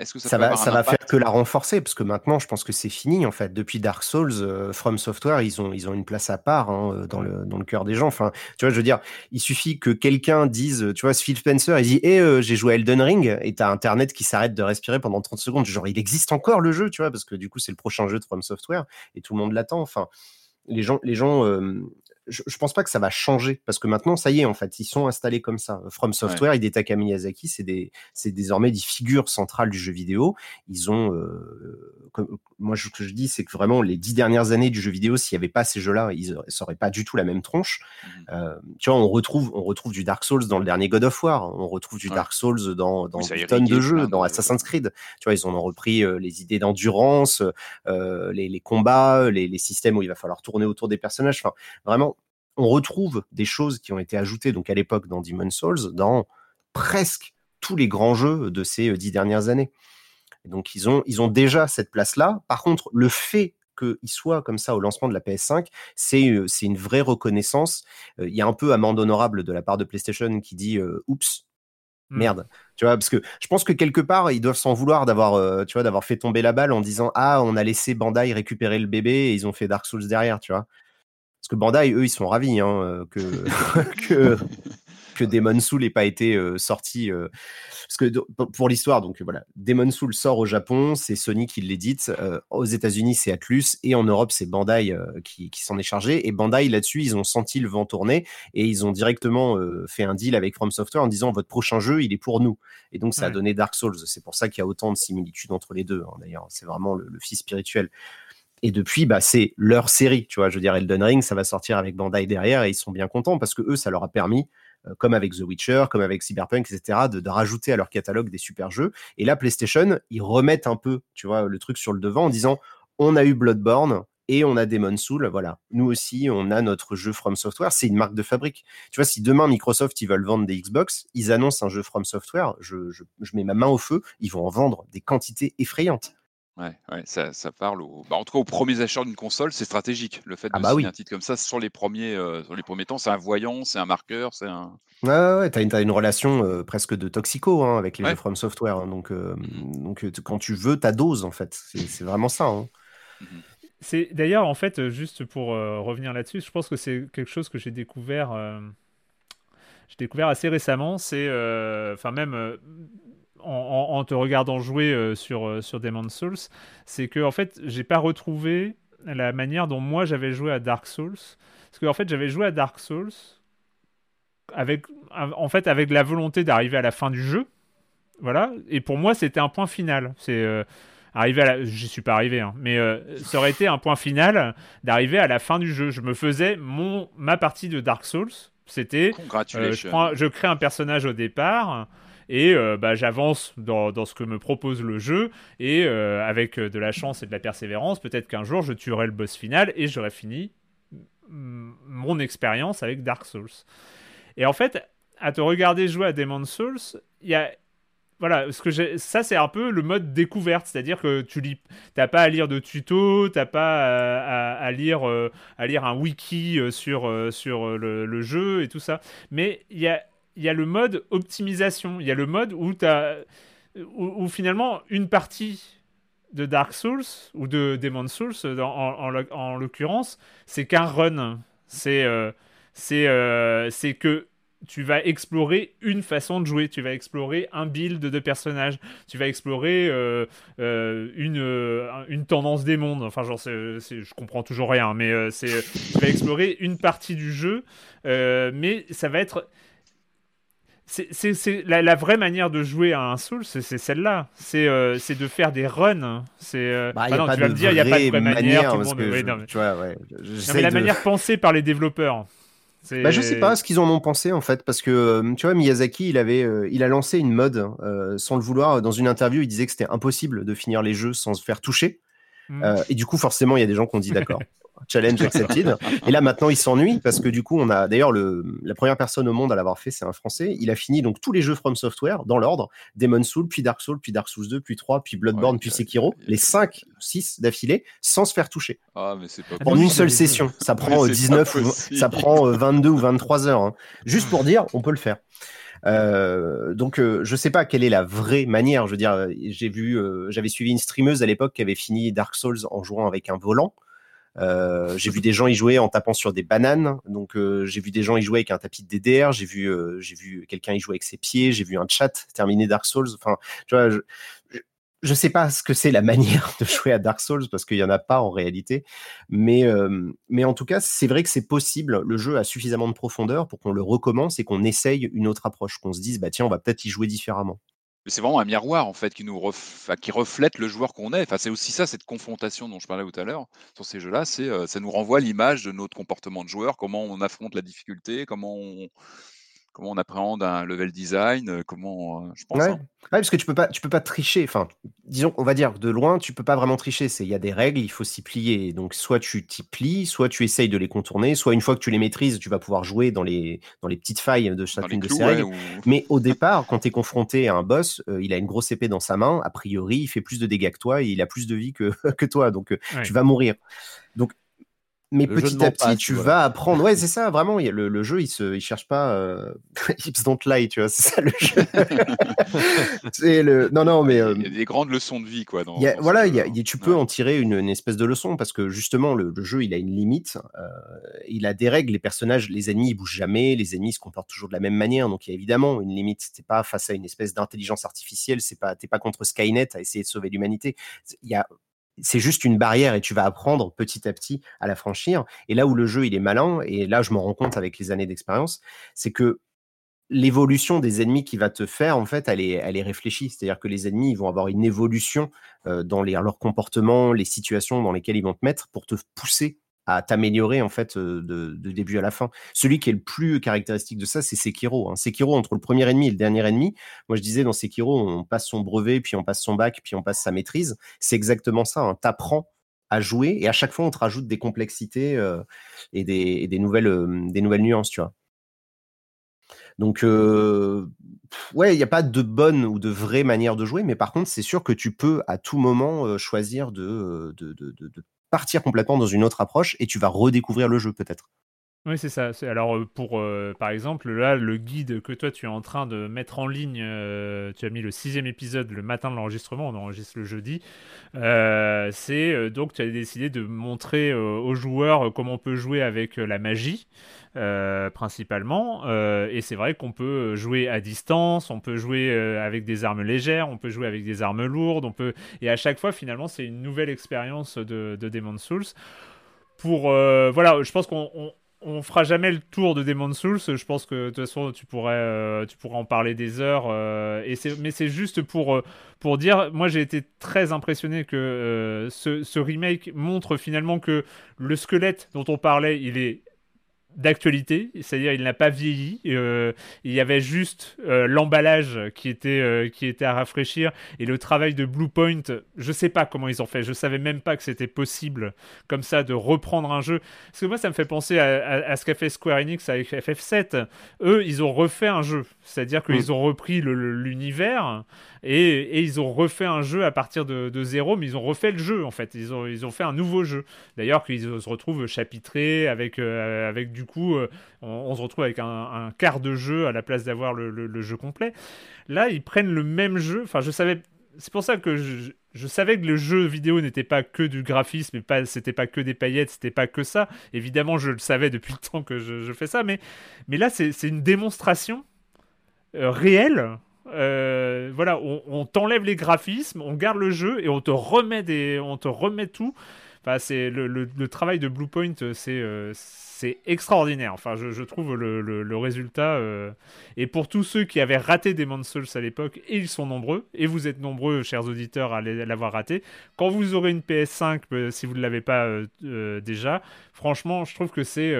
est-ce que ça, va, ça va faire que la renforcer parce que maintenant, je pense que c'est fini en fait. Depuis Dark Souls, euh, From Software, ils ont, ils ont une place à part hein, euh, dans le dans le cœur des gens. Enfin, tu vois, je veux dire, il suffit que quelqu'un dise, tu vois, Phil Spencer, il dit, eh, j'ai joué à Elden Ring, et t'as Internet qui s'arrête de respirer pendant 30 secondes. Genre, il existe encore le jeu, tu vois, parce que du coup, c'est le prochain jeu de From Software et tout le monde l'attend. Enfin, les gens, les gens, je, je, pense pas que ça va changer parce que maintenant, ça y est, en fait, ils sont installés comme ça. From Software, ouais. Hidetaka Miyazaki, c'est des, c'est désormais des figures centrales du jeu vidéo. Ils ont, euh, comme, moi, ce que je dis, c'est que vraiment les dix dernières années du jeu vidéo, s'il n'y avait pas ces jeux-là, ils n'auraient pas du tout la même tronche. Mmh. Euh, tu vois, on retrouve, on retrouve du Dark Souls dans le dernier God of War, on retrouve du ouais. Dark Souls dans, dans des tonnes de jeux, dans Assassin's Creed. Tu vois, ils ont repris euh, les idées d'endurance, les, les, combats, les, les systèmes où il va falloir tourner autour des personnages. Enfin, vraiment, on retrouve des choses qui ont été ajoutées donc à l'époque dans Demon's Souls dans presque tous les grands jeux de ces dix dernières années. Et donc ils ont, ils ont déjà cette place-là. Par contre, le fait qu'il soit comme ça au lancement de la PS5, c'est c'est une vraie reconnaissance. Il y a un peu amende honorable de la part de PlayStation qui dit euh, oups. Merde, tu vois, parce que je pense que quelque part ils doivent s'en vouloir d'avoir, euh, tu vois, d'avoir fait tomber la balle en disant ah on a laissé Bandai récupérer le bébé et ils ont fait Dark Souls derrière, tu vois. Parce que Bandai, eux, ils sont ravis hein, que, <laughs> que, que Demon Soul n'ait pas été euh, sorti. Euh, parce que pour l'histoire, donc voilà, Demon Soul sort au Japon, c'est Sony qui l'édite. Euh, aux États-Unis, c'est Atlus. Et en Europe, c'est Bandai qui, qui s'en est chargé. Et Bandai, là-dessus, ils ont senti le vent tourner et ils ont directement fait un deal avec From Software en disant votre prochain jeu, il est pour nous. Et donc, ça ouais. a donné Dark Souls. C'est pour ça qu'il y a autant de similitudes entre les deux. Hein, D'ailleurs, c'est vraiment le, le fils spirituel. Et depuis, bah, c'est leur série, tu vois. Je veux dire, Elden Ring, ça va sortir avec Bandai derrière et ils sont bien contents parce que eux, ça leur a permis, euh, comme avec The Witcher, comme avec Cyberpunk, etc., de, rajouter à leur catalogue des super jeux. Et là, PlayStation, ils remettent un peu, tu vois, le truc sur le devant en disant, on a eu Bloodborne, et on a Demon Soul, voilà. Nous aussi, on a notre jeu From Software, c'est une marque de fabrique. Tu vois, si demain Microsoft, ils veulent vendre des Xbox, ils annoncent un jeu From Software, je, je mets ma main au feu, ils vont en vendre des quantités effrayantes. Ouais, ouais, ça, ça parle au... bah, en tout cas aux premiers acheteurs d'une console, c'est stratégique. Le fait de ah bah signer oui. un titre comme ça sur les premiers, euh, sur les premiers temps, c'est un voyant, c'est un marqueur, c'est un. Ouais, ouais, t'as une, as une relation euh, presque de toxico hein, avec les ouais. jeux From Software. Hein, donc, euh, donc quand tu veux ta dose, en fait, c'est vraiment ça. Hein. Mmh c'est d'ailleurs en fait juste pour euh, revenir là-dessus, je pense que c'est quelque chose que j'ai découvert, euh, j'ai découvert assez récemment. C'est, enfin même en, en, en, te regardant jouer euh, sur, sur Demon's Souls, c'est que en fait, j'ai pas retrouvé la manière dont moi j'avais joué à Dark Souls. Parce que en fait, j'avais joué à Dark Souls avec, en fait, avec la volonté d'arriver à la fin du jeu. Voilà. Et pour moi, c'était un point final. C'est. Euh, arriver à la... j'y suis pas arrivé hein, mais euh, ça aurait été un point final d'arriver à la fin du jeu je me faisais mon ma partie de Dark Souls c'était euh, je crée un personnage au départ et euh, bah, j'avance dans, dans, ce que me propose le jeu. Et euh, avec de la chance et de la persévérance, peut-être qu'un jour je tuerai le boss final et j'aurai fini mon expérience avec Dark Souls. Et en fait, à te regarder jouer à Demon's Souls, il y a voilà, ce que ça c'est un peu le mode découverte, c'est-à-dire que tu lis, pas à lire de tuto, t'as pas à, lire euh, à lire un wiki euh, sur euh, sur le, jeu et tout ça, mais il y a il y a le mode optimisation. Il y a le mode où, où, finalement une partie de Dark Souls ou de Demon's Souls en, en, en, en l'occurrence, c'est qu'un run. C'est euh, c'est euh, que tu vas explorer une façon de jouer, tu vas explorer un build de personnages, tu vas explorer euh, euh, une, euh, une tendance des mondes. Enfin, genre, je comprends toujours rien, mais euh, c'est, tu vas explorer une partie du jeu, mais ça va être c'est la, la, vraie manière de jouer à un Soul, c'est celle-là. C'est euh, de faire des runs. C'est euh... bah, ah tu vas me dire, il n'y a pas de vraie manière. manière monde, je, non, mais... Tu vois, ouais, non, mais la de... manière pensée par les développeurs. Bah, je sais pas ce qu'ils en ont pensé en fait, parce que euh, tu vois, Miyazaki, il avait, euh, il a lancé une mode euh, sans le vouloir. Dans une interview, il disait que c'était impossible de finir les jeux sans se faire toucher. Mm. et du coup, forcément, il y a des gens qui ont dit d'accord. <laughs> Challenge accepted. Et là, maintenant, il s'ennuie parce que du coup, on a d'ailleurs la première personne au monde à l'avoir fait, c'est un Français. Il a fini donc tous les jeux From Software dans l'ordre Demon Soul, puis Dark Soul, puis Dark Souls 2, puis 3, puis Bloodborne, puis Sekiro, les 5 6 d'affilée, sans se faire toucher. Ah, mais c'est pas en une seule session. Ça prend 19 ou, ça prend 22 ou 23 heures. Hein. Juste pour dire, on peut le faire. Euh, donc, euh, je sais pas quelle est la vraie manière. Je veux dire, j'ai vu, euh, j'avais suivi une streameuse à l'époque qui avait fini Dark Souls en jouant avec un volant. Euh, j'ai vu des gens y jouer en tapant sur des bananes. Donc, j'ai vu des gens y jouer avec un tapis de DDR. J'ai vu, j'ai vu quelqu'un y jouer avec ses pieds. J'ai vu un chat terminer Dark Souls. Enfin, tu vois, je, sais pas ce que c'est la <laughs> manière de jouer à Dark Souls parce qu'il y en a pas en réalité. Mais, mais en tout cas, c'est vrai que c'est possible. Le jeu a suffisamment de profondeur pour qu'on le recommence et qu'on essaye une autre approche, qu'on se dise, bah tiens, on va peut-être y jouer différemment c'est vraiment un miroir en fait qui nous qui reflète le joueur qu'on est. Enfin, c'est aussi ça cette confrontation dont je parlais tout à l'heure sur ces jeux-là. C'est euh, ça nous renvoie l'image de notre comportement de joueur, comment on affronte la difficulté, comment on, comment on appréhende un level design, euh, comment, euh, je pense. Ouais. Hein. parce que tu peux pas, tu peux pas tricher. Enfin, disons, on va dire de loin, tu peux pas vraiment tricher. C'est, il y a des règles, il faut s'y plier. Donc, soit tu t'y plies, soit tu essayes de les contourner, soit une fois que tu les maîtrises, tu vas pouvoir jouer dans les, dans les petites failles de chacune de ces règles. Mais au départ, quand tu es confronté à un boss, euh, il a une grosse épée dans sa main. A priori, il fait plus de dégâts que toi et il a plus de vie que, <laughs> que toi. Donc, tu vas mourir. Mais petit à petit, tu vas apprendre. Ouais, c'est ça, vraiment. Le, le, jeu, il se, il cherche pas. Euh... <laughs> Hips don't lie, tu vois. C'est ça le jeu. <laughs> c'est le. Non, non, mais. Il y a euh, des grandes leçons de vie, quoi. Dans, voilà, il y a, tu peux en tirer une, une, espèce de leçon parce que justement, le, le jeu, il a une limite. Euh, il a des règles. Les personnages, les ennemis, ils bougent jamais. Les ennemis se comportent toujours de la même manière. Donc, il y a évidemment une limite. T'es pas face à une espèce d'intelligence artificielle. C'est pas, t'es pas contre Skynet à essayer de sauver l'humanité. Il y a c'est juste une barrière et tu vas apprendre petit à petit à la franchir. Et là où le jeu est malin, et là je me rends compte avec les années d'expérience, c'est que l'évolution des ennemis qui va te faire, en fait, elle est, elle est réfléchie. C'est-à-dire que les ennemis vont avoir une évolution euh, dans leur comportement, les situations dans lesquelles ils vont te mettre pour te pousser à t'améliorer en fait de, début à la fin. Celui qui est le plus caractéristique de ça, c'est Sekiro. Hein. Sekiro entre le premier ennemi et le dernier ennemi. Moi, je disais dans Sekiro, on passe son brevet, puis on passe son bac, puis on passe sa maîtrise. C'est exactement ça. Hein. T'apprends à jouer et à chaque fois on te rajoute des complexités et, des, nouvelles, des nouvelles nuances, tu vois. Donc, ouais, il n'y a pas de bonne ou de vraie manière de jouer, mais par contre, c'est sûr que tu peux à tout moment choisir de, partir complètement dans une autre approche et tu vas redécouvrir le jeu peut-être. Oui, c'est ça. Alors, euh, pour, euh, par exemple, là, le guide que toi, tu es en train de mettre en ligne, euh, tu as mis le sixième épisode le matin de l'enregistrement, on enregistre le jeudi. c'est donc, tu as décidé de montrer aux joueurs comment on peut jouer avec la magie, principalement. et c'est vrai qu'on peut jouer à distance, on peut jouer avec des armes légères, on peut jouer avec des armes lourdes, on peut... Et à chaque fois, finalement, c'est une nouvelle expérience de, de Demon's Souls pour voilà je pense qu'on on fera jamais le tour de Demon's Souls. Je pense que de toute façon, tu pourrais, euh, tu pourrais en parler des heures. Euh, mais c'est juste pour, euh, pour dire, moi j'ai été très impressionné que ce, remake montre finalement que le squelette dont on parlait, il est d'actualité, c'est-à-dire il n'a pas vieilli. Euh, il y avait juste euh, l'emballage qui était euh, qui était à rafraîchir et le travail de Bluepoint. Je sais pas comment ils ont fait. Je savais même pas que c'était possible comme ça de reprendre un jeu. Parce que moi ça me fait penser à, ce qu'a fait Square Enix avec FF7. Eux ils ont refait un jeu, c'est-à-dire qu'ils mm. ont repris l'univers et, ils ont refait un jeu à partir de, zéro, mais ils ont refait le jeu en fait. Ils ont, ils ont fait un nouveau jeu. D'ailleurs, qu'ils se retrouvent chapitrés avec, avec du coup, euh, on, se retrouve avec un, quart de jeu à la place d'avoir le, jeu complet. Là, ils prennent le même jeu. Enfin, je savais. C'est pour ça que je, savais que le jeu vidéo n'était pas que du graphisme, et pas, c'était pas que des paillettes, c'était pas que ça. Évidemment, je le savais depuis le temps que je, fais ça, mais, mais là, c'est, une démonstration euh, réelle euh, voilà, on, t'enlève les graphismes, on garde le jeu et on te remet des, on te remet tout. Enfin, c'est le, travail de Bluepoint, c'est c'est extraordinaire. Enfin, je, trouve le, résultat. Euh, et pour tous ceux qui avaient raté Demon's Souls à l'époque, et ils sont nombreux, et vous êtes nombreux, chers auditeurs, à l'avoir raté. Quand vous aurez une PS5, si vous ne l'avez pas déjà, franchement, je trouve que c'est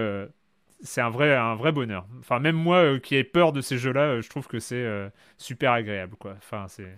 c'est un vrai, un vrai bonheur. Enfin, même moi euh, qui ai peur de ces jeux-là, euh, je trouve que c'est euh, super agréable, quoi. Enfin, c'est.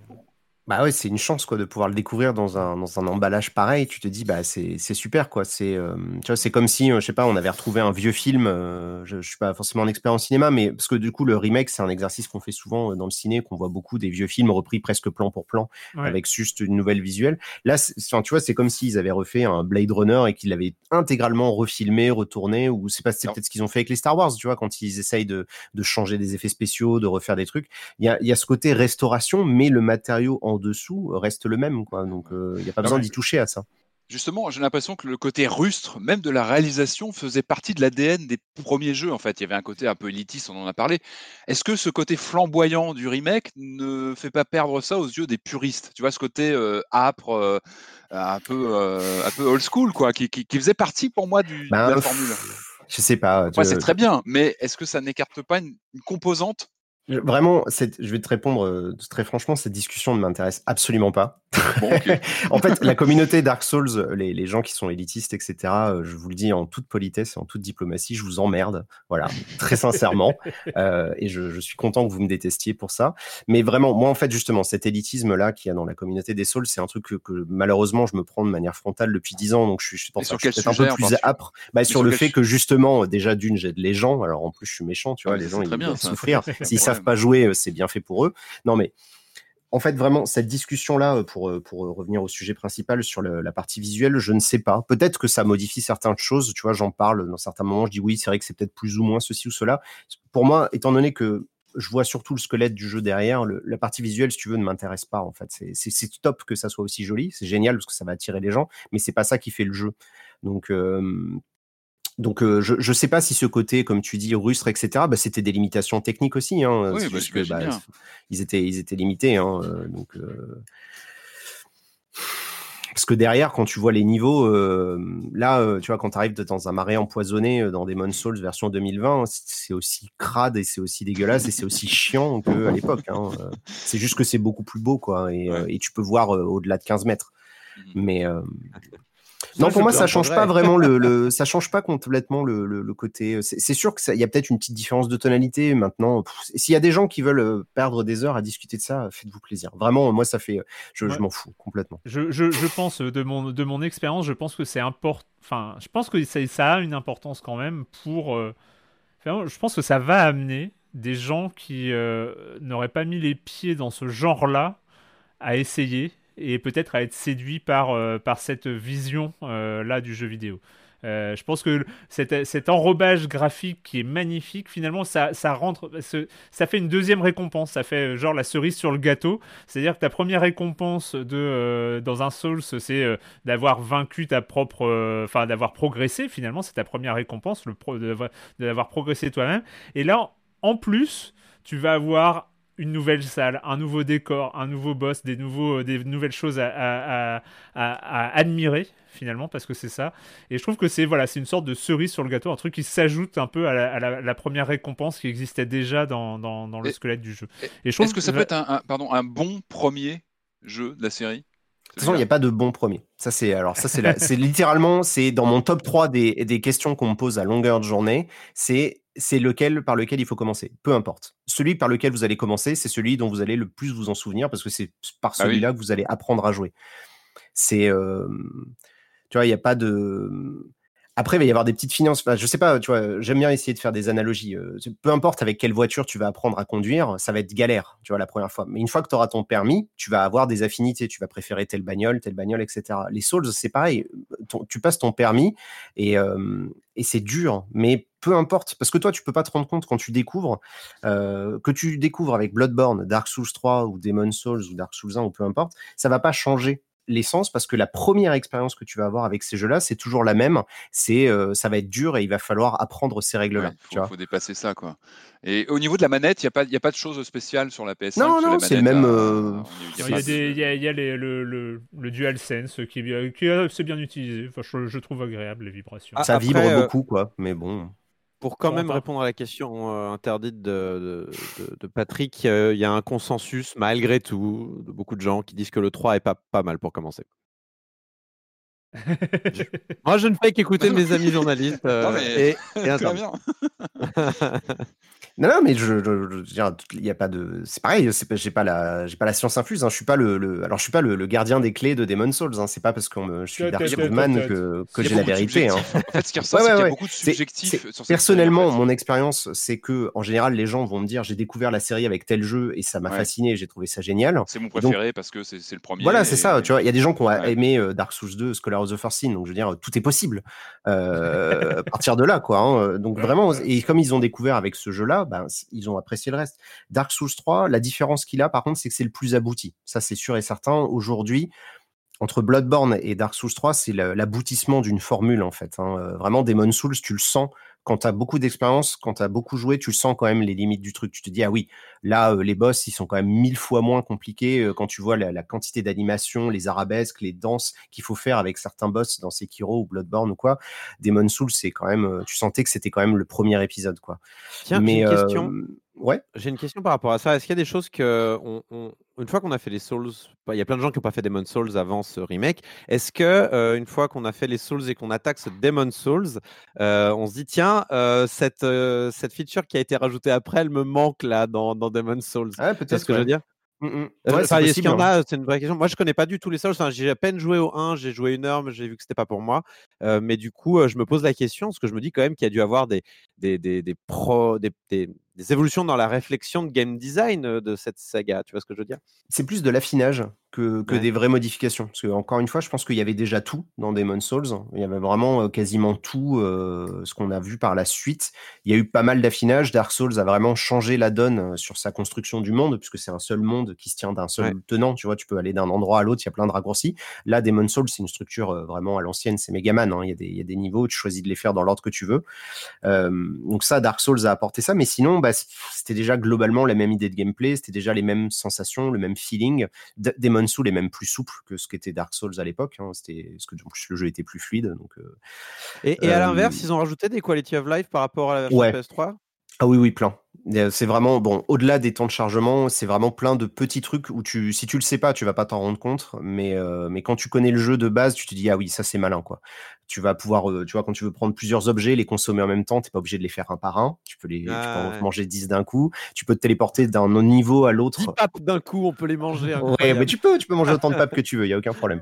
Bah ouais, c'est une chance quoi de pouvoir le découvrir dans un, dans un emballage pareil. Tu te dis bah c'est super quoi. C'est euh, tu vois c'est comme si euh, je sais pas on avait retrouvé un vieux film. Euh, je, je suis pas forcément un expert en cinéma, mais parce que du coup le remake c'est un exercice qu'on fait souvent dans le ciné, qu'on voit beaucoup des vieux films repris presque plan pour plan avec juste une nouvelle visuelle. Là, enfin, tu vois c'est comme s'ils avaient refait un Blade Runner et qu'ils l'avaient intégralement refilmé, retourné. Ou c'est pas c'est peut-être ce qu'ils ont fait avec les Star Wars. Tu vois quand ils essayent de, de changer des effets spéciaux, de refaire des trucs. Il y a, y a ce côté restauration, mais le matériau en dessous reste le même. Quoi. Donc, euh, il n'y a pas besoin d'y toucher à ça. Justement, j'ai l'impression que le côté rustre, même de la réalisation, faisait partie de l'ADN des premiers jeux. En fait, il y avait un côté un peu élitiste, on en a parlé. Est-ce que ce côté flamboyant du remake ne fait pas perdre ça aux yeux des puristes? Tu vois, ce côté euh, âpre, euh, un peu, un peu old school, quoi, qui, faisait partie pour moi du, de ben, la formule. Je sais pas. c'est très bien, mais est-ce que ça n'écarte pas une composante Vraiment, je vais te répondre euh, très franchement, cette discussion ne m'intéresse absolument pas. <laughs> en fait, la communauté Dark Souls, les, les, gens qui sont élitistes, etc., euh, je vous le dis en toute politesse et en toute diplomatie, je vous emmerde. Voilà, très sincèrement. <laughs> euh, et je, je, suis content que vous me détestiez pour ça. Mais vraiment, moi, en fait, justement, cet élitisme-là qu'il y a dans la communauté des Souls, c'est un truc que, malheureusement, je me prends de manière frontale depuis dix ans. Donc, je suis, je pense, peut-être un peu plus âpre. Bah, sur, le fait que, justement, déjà, d'une, j'aide les gens. Alors, en plus, je suis méchant, tu vois, les gens, ils vont souffrir. <laughs> S'ils savent pas jouer, euh, c'est bien fait pour eux. Non, mais en fait, vraiment, cette discussion-là, euh, pour, euh, pour revenir au sujet principal sur la partie visuelle, je ne sais pas. Peut-être que ça modifie certaines choses. Tu vois, j'en parle dans certains moments. Je dis oui, c'est vrai que c'est peut-être plus ou moins ceci ou cela. Pour moi, étant donné que je vois surtout le squelette du jeu derrière. la partie visuelle, si tu veux, ne m'intéresse pas en fait. C'est top que ça soit aussi joli, c'est génial parce que ça va attirer les gens, mais c'est pas ça qui fait le jeu. Donc donc euh, je ne sais pas si ce côté, comme tu dis, rustre, etc., bah, c'était des limitations techniques aussi. Hein, oui, bah, bah, ils, étaient, ils étaient limités. Hein, euh, donc, euh, Parce que derrière, quand tu vois les niveaux, là, tu vois, quand tu arrives dans un marais empoisonné dans Demon Souls version 2020, c'est aussi crade et c'est aussi dégueulasse et c'est aussi chiant qu'à l'époque. Hein, c'est juste que c'est beaucoup plus beau, quoi, et, et tu peux voir au-delà de 15 mètres. Mmh Mais non, pour moi, ça change pas vraiment le, <laughs> ça change pas complètement le, le, côté. Euh, c'est sûr qu'il y a peut-être une petite différence de tonalité maintenant. S'il y a des gens qui veulent euh, perdre des heures à discuter de ça, faites-vous plaisir. Vraiment, moi, ça fait, je, je m'en fous complètement. Je, je, je, pense de mon de mon expérience, je pense que c'est important. Enfin, je pense que ça, ça, a une importance quand même pour. Euh, je pense que ça va amener des gens qui n'auraient pas mis les pieds dans ce genre-là à essayer et peut-être à être séduit par, euh, par cette vision euh, là du jeu vidéo. Euh, je pense que cet, cet, enrobage graphique qui est magnifique, finalement, ça, ça rentre, ça fait une deuxième récompense. Ça fait genre la cerise sur le gâteau. C'est-à-dire que ta première récompense de, dans un Souls, c'est d'avoir vaincu ta propre, enfin d'avoir progressé. Finalement, c'est ta première récompense, le pro, d'avoir progressé toi-même. Et là, en plus, tu vas avoir une nouvelle salle, un nouveau décor, un nouveau boss, des, nouveaux, euh, des nouvelles choses à, admirer finalement parce que c'est ça. Et je trouve que c'est voilà, c'est une sorte de cerise sur le gâteau, un truc qui s'ajoute un peu à la, première récompense qui existait déjà dans, dans, le squelette du jeu. Et Est-ce que ça peut être un, pardon, un bon premier jeu de la série? De toute façon, il n'y a pas de bon premier. Ça, c'est alors ça, c'est c'est <laughs> littéralement, c'est dans mon top 3 des, des questions qu'on me pose à longueur de journée. C'est c'est lequel par lequel il faut commencer? Peu importe. Celui par lequel vous allez commencer, c'est celui dont vous allez le plus vous en souvenir parce que c'est par ah celui-là que vous allez apprendre à jouer. C'est, tu vois, il n'y a pas de. Après, il va y avoir des petites finances. je sais pas, tu vois, j'aime bien essayer de faire des analogies. peu importe avec quelle voiture tu vas apprendre à conduire, ça va être galère, tu vois, la première fois. Mais une fois que tu auras ton permis, tu vas avoir des affinités. Tu vas préférer telle bagnole, telle bagnole, etc. Les Souls, c'est pareil. tu passes ton permis et, et c'est dur, mais peu importe, parce que toi, tu peux pas te rendre compte quand tu découvres, euh, que tu découvres avec Bloodborne, Dark Souls 3 ou Demon Souls ou Dark Souls 1 ou peu importe, ça va pas changer l'essence parce que la première expérience que tu vas avoir avec ces jeux-là, c'est toujours la même. C'est, euh, ça va être dur et il va falloir apprendre ces règles-là. Il faut, dépasser ça, quoi. Et au niveau de la manette, il n'y a, pas, a pas de choses spéciales sur la PS5 Non, non, c'est le même. Il y a, y a le, le, le, DualSense qui, est, qui est bien utilisé. Enfin, je, trouve agréable les vibrations. ça vibre euh, beaucoup, quoi. Mais bon. Pour quand même répondre à la question euh, interdite de, de, Patrick, il y a un consensus, malgré tout, de beaucoup de gens qui disent que le 3 est pas, pas mal pour commencer. Moi, je ne fais qu'écouter <laughs> mes amis journalistes. Euh, et, <laughs> bien. <laughs> Non, non, mais je, il y a pas de. C'est pareil, j'ai pas la, j'ai pas la science infuse. Hein. Je suis pas le, alors je suis pas le, gardien des clés de Demon Souls. Hein. C'est pas parce que je suis Dark Man que, que j'ai la vérité. Hein. En fait, ce qui ressort, c'est qu'il y a beaucoup de subjectifs. Sur personnellement, mon expérience, c'est que en général, les gens vont me dire, j'ai découvert la série avec tel jeu et ça m'a fasciné, j'ai trouvé ça génial. C'est mon préféré parce que c'est le premier. Voilà, c'est ça. Tu vois, il y a des gens qui ont aimé euh, Dark Souls 2, Scholar of the First Sin, donc je veux dire, tout est possible euh, <laughs> à partir de là, quoi. Donc vraiment, et comme ils ont découvert avec ce jeu-là, ben, ils ont apprécier le reste. Dark Souls 3, la différence qu'il a, par contre, c'est que c'est le plus abouti. Ça, c'est sûr et certain. Aujourd'hui, entre Bloodborne et Dark Souls 3, c'est l'aboutissement d'une formule, en fait. Hein. Euh, vraiment, Demon Souls, tu le sens quand tu as beaucoup d'expérience, quand tu as beaucoup joué, tu sens quand même les limites du truc. Tu te dis, ah oui, là, euh, les boss, ils sont quand même mille fois moins compliqués euh, quand tu vois la, quantité d'animation, les arabesques, les danses qu'il faut faire avec certains boss dans Sekiro ou Bloodborne ou quoi. Demon Souls, c'est quand même, euh, tu sentais que c'était quand même le premier épisode, quoi. Tiens, Mais, une question. Ouais. J'ai une question par rapport à ça. Est-ce qu'il y a des choses que, une fois qu'on a fait les Souls, il y a plein de gens qui n'ont pas fait Demon Souls avant ce remake. Est-ce que une fois qu'on a fait les Souls et qu'on attaque ce Demon Souls, on se dit tiens, cette, cette feature qui a été rajoutée après, elle me manque là dans, dans Demon Souls. Ah, peut-être ce que je veux dire? Mmh, mmh. est-ce qu'il y en a C'est une vraie question. Moi, je connais pas du tout les Souls. j'ai à peine joué au 1, j'ai joué une heure, mais j'ai vu que c'était pas pour moi. mais du coup, je me pose la question, parce que je me dis quand même qu'il y a dû avoir des, des, des, des, pro, des, des évolutions dans la réflexion de game design de cette saga. Tu vois ce que je veux dire? C'est plus de l'affinage que, que des vraies modifications. Parce que, encore une fois, je pense qu'il y avait déjà tout dans Demon's Souls. Il y avait vraiment quasiment tout ce qu'on a vu par la suite. Il y a eu pas mal d'affinage. Dark Souls a vraiment changé la donne sur sa construction du monde, puisque c'est un seul monde qui se tient d'un seul tenant. Tu vois, tu peux aller d'un endroit à l'autre, il y a plein de raccourcis. Là, Demon's Souls, c'est une structure vraiment à l'ancienne, c'est Megaman. Hein. Il, y a des, il y a des niveaux, tu choisis de les faire dans l'ordre que tu veux. Donc ça, Dark Souls a apporté ça. Mais sinon, bah, c'était déjà globalement la même idée de gameplay, c'était déjà les mêmes sensations, le même feeling. D Demon Soul est même plus souple que ce qu'était Dark Souls à l'époque, hein. c'était parce que le jeu était plus fluide. Donc, euh, et, à l'inverse, ils ont rajouté des quality of life par rapport à la PS3 ah oui, oui, plein. C'est vraiment, bon, au-delà des temps de chargement, c'est vraiment plein de petits trucs où tu, si tu le sais pas, tu vas pas t'en rendre compte, mais, euh, mais quand tu connais le jeu de base, tu te dis, ah oui, ça c'est malin, quoi. Tu vas pouvoir, euh, tu vois, quand tu veux prendre plusieurs objets, les consommer en même temps, t'es pas obligé de les faire un par un. Tu peux les, tu peux en manger 10 d'un coup. Tu peux te téléporter d'un niveau à l'autre. 10 papes d'un coup, on peut les manger. ouais, mais tu peux, tu peux manger autant de papes <laughs> que tu veux, il y a aucun problème.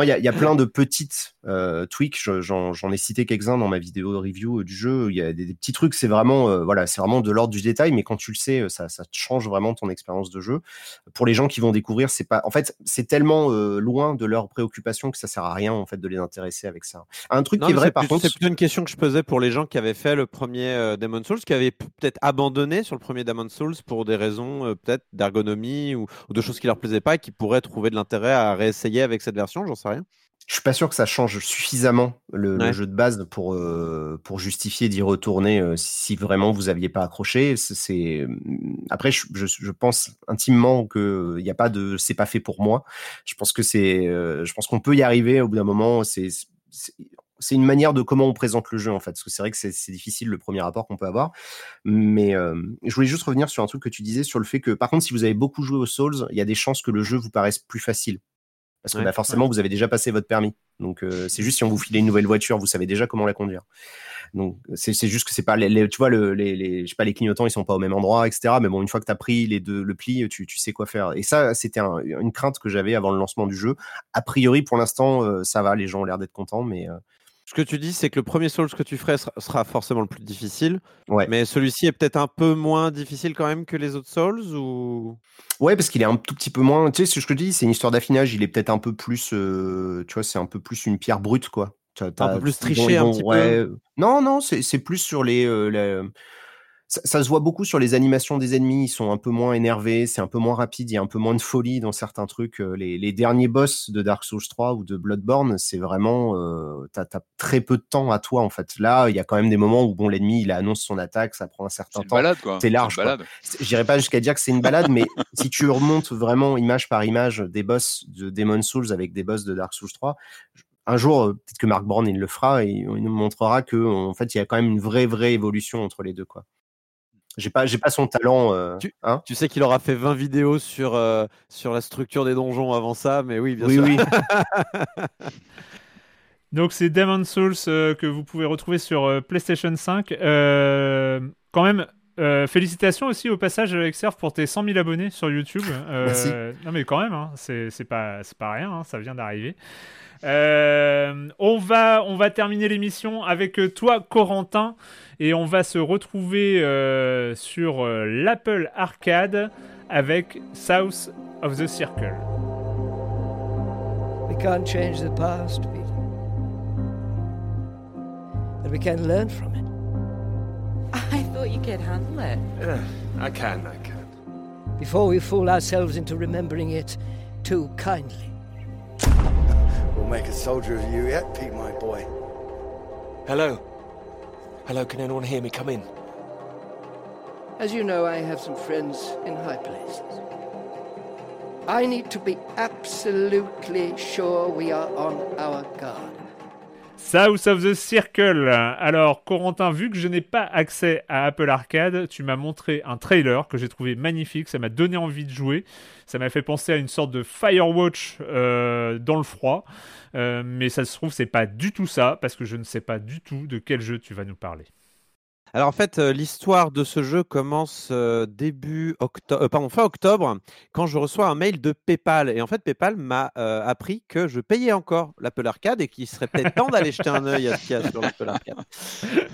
Il y, a plein de petites euh, tweaks, j'en ai cité quelques-uns dans ma vidéo review du jeu. Il y a des, petits trucs, c'est vraiment, voilà, c'est vraiment de l'ordre du détail, mais quand tu le sais, ça, ça change vraiment ton expérience de jeu. Pour les gens qui vont découvrir, c'est pas, en fait, c'est tellement euh, loin de leurs préoccupations que ça sert à rien en fait de les intéresser avec ça. Un truc qui est vrai, par contre, c'est plutôt une question que je posais pour les gens qui avaient fait le premier euh, Demon Souls, qui avaient peut-être abandonné sur le premier Demon Souls pour des raisons euh, peut-être d'ergonomie ou, ou, de choses qui leur plaisaient pas et qui pourraient trouver de l'intérêt à réessayer avec cette version, j'en sais rien. Je suis pas sûr que ça change suffisamment le, jeu de base pour, euh, pour justifier d'y retourner euh, si vraiment vous aviez pas accroché. C'est mmh, après je, je, pense intimement que il y a pas de c'est pas fait pour moi. Je pense que c'est je pense qu'on peut y arriver au bout d'un moment. C'est c'est une manière de comment on présente le jeu en fait, parce que c'est vrai que c'est difficile le premier rapport qu'on peut avoir. Mais je voulais juste revenir sur un truc que tu disais sur le fait que par contre si vous avez beaucoup joué aux Souls, il y a des chances que le jeu vous paraisse plus facile parce que bah, forcément, vous avez déjà passé votre permis. Donc, euh, c'est juste si on vous file une nouvelle voiture, vous savez déjà comment la conduire. Donc, c'est juste que c'est pas les, tu vois, le, les, les, je sais pas, les clignotants, ils sont pas au même endroit, etc. Mais bon, une fois que tu as pris les deux, le pli, tu, tu sais quoi faire. Et ça, c'était une crainte que j'avais avant le lancement du jeu. A priori, pour l'instant, euh, ça va, les gens ont l'air d'être contents, mais euh, ce que tu dis, c'est que le premier Souls que tu ferais sera, forcément le plus difficile. Ouais. Mais celui-ci est peut-être un peu moins difficile quand même que les autres Souls ou? Ouais, parce qu'il est un tout petit peu moins. Tu sais, ce que je te dis, c'est une histoire d'affinage. Il est peut-être un peu plus. Euh, tu vois, c'est un peu plus une pierre brute, quoi. Un peu plus triché, un petit peu? Non, non, c'est plus sur les, euh, ça, se voit beaucoup sur les animations des ennemis. Ils sont un peu moins énervés, c'est un peu moins rapide, il y a un peu moins de folie dans certains trucs. Euh, les, derniers boss de Dark Souls 3 ou de Bloodborne, c'est vraiment, euh, t'as as très peu de temps à toi en fait. Là, il y a quand même des moments où bon, l'ennemi il annonce son attaque, ça prend un certain temps. C'est large. J'irai pas jusqu'à dire que c'est une balade, mais si tu remontes vraiment image par image des boss de Demon Souls avec des boss de Dark Souls 3, un jour, euh, peut-être que Mark Brown il le fera et il nous montrera que en fait il y a quand même une vraie vraie évolution entre les deux quoi. J'ai pas, j'ai pas son talent. Euh, tu, hein tu, sais qu'il aura fait 20 vidéos sur, euh, sur la structure des donjons avant ça, mais oui, bien oui, sûr. Oui. <laughs> Donc c'est Demon Souls euh, que vous pouvez retrouver sur PlayStation 5. quand même, félicitations aussi au passage, Exerve, pour tes 100 000 abonnés sur YouTube. <laughs> Merci. Non, mais quand même, hein, c'est pas, pas rien, hein, ça vient d'arriver. On, va, on va terminer l'émission avec toi, Corentin, et on va se retrouver sur l'Apple Arcade avec South of the Circle. We can't change the past, Peter. But we can learn from it. <laughs> I thought you could handle it. Yeah, <sighs> I can, I can. Before we fool ourselves into remembering it too kindly. Make a soldier of you yet, Pete, my boy. Hello? Hello, can anyone hear me? Come in. As you know, I have some friends in high places. I need to be absolutely sure we are on our guard. South of the Circle. Alors, Corentin, vu que je n'ai pas accès à Apple Arcade, tu m'as montré un trailer que j'ai trouvé magnifique. Ça m'a donné envie de jouer. Ça m'a fait penser à une sorte de Firewatch euh, dans le froid. Euh, mais ça se trouve, c'est pas du tout ça, parce que je ne sais pas du tout de quel jeu tu vas nous parler. Alors en fait, l'histoire de ce jeu commence début octobre, pardon, fin octobre, quand je reçois un mail de PayPal. Et en fait, PayPal m'a appris que je payais encore l'Apple Arcade et qu'il serait peut-être temps d'aller jeter un œil à ce qu'il y a sur l'Apple Arcade.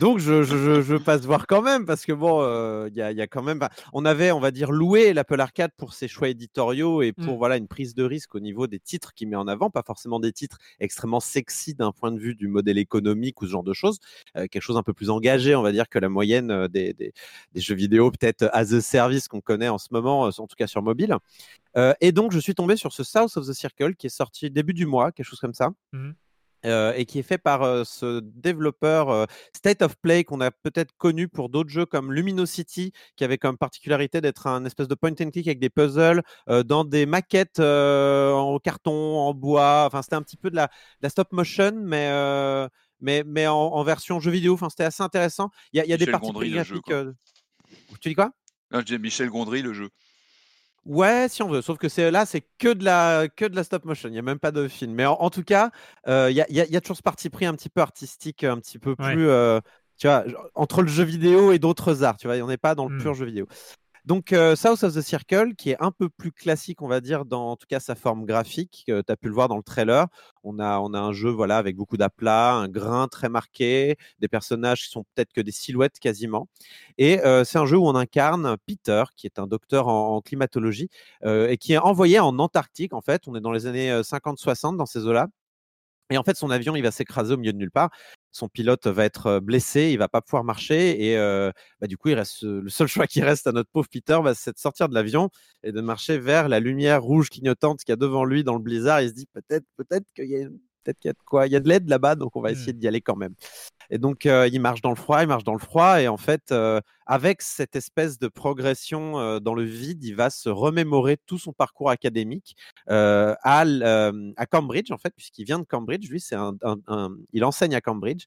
Donc je, je, je, passe voir quand même parce que bon, il y, a, y, a quand même, on avait, on va dire, loué l'Apple Arcade pour ses choix éditoriaux et pour mmh. voilà une prise de risque au niveau des titres qu'il met en avant, pas forcément des titres extrêmement sexy d'un point de vue du modèle économique ou ce genre de choses, quelque chose un peu plus engagé, on va dire que la moyenne des, jeux vidéo, peut-être as a service qu'on connaît en ce moment, en tout cas sur mobile. et donc, je suis tombé sur ce South of the Circle qui est sorti début du mois, quelque chose comme ça. Mmh et qui est fait par ce développeur State of Play qu'on a peut-être connu pour d'autres jeux comme Luminosity, qui avait comme particularité d'être un espèce de point and click avec des puzzles dans des maquettes en carton, en bois. Enfin, c'était un petit peu de la, la stop motion, mais mais, mais en, version jeu vidéo. Enfin, c'était assez intéressant. Il y a, des parties graphiques. Euh, tu dis quoi? Non, je dis Michel Gondry, le jeu. Ouais, si on veut. Sauf que c'est là, c'est que de la que de la stop motion. Il n'y a même pas de film. Mais en, tout cas, euh, il y, a, y, a, toujours ce parti pris un petit peu artistique, un petit peu plus. Euh, tu vois, entre le jeu vidéo et d'autres arts. Tu vois, on n'est pas dans le mmh. pur jeu vidéo. Donc, euh, South of the Circle, qui est un peu plus classique, on va dire, dans en tout cas sa forme graphique, tu as pu le voir dans le trailer. On a, on a un jeu voilà, avec beaucoup d'aplats, un grain très marqué, des personnages qui sont peut-être que des silhouettes quasiment. Et euh, c'est un jeu où on incarne Peter, qui est un docteur en, climatologie, euh, et qui est envoyé en Antarctique, en fait. On est dans les années 50-60 dans ces eaux-là. Et en fait, son avion, il va s'écraser au milieu de nulle part son pilote va être blessé, il va pas pouvoir marcher et bah, du coup, le seul <laughs> choix qui reste à notre pauvre Peter, bah, c'est de sortir de l'avion et de marcher vers la lumière rouge clignotante qu'il y a devant lui dans le blizzard. Il se dit peut-être, peut-être qu'il y a, peut-être qu'il y a de quoi, il y a de l'aide là-bas, donc on va mmh. essayer d'y aller quand même. Et donc, il marche dans le froid, il marche dans le froid. Et en fait, avec cette espèce de progression dans le vide, il va se remémorer tout son parcours académique à, à, Cambridge, en fait, puisqu'il vient de Cambridge. Lui, c'est un, il enseigne à Cambridge.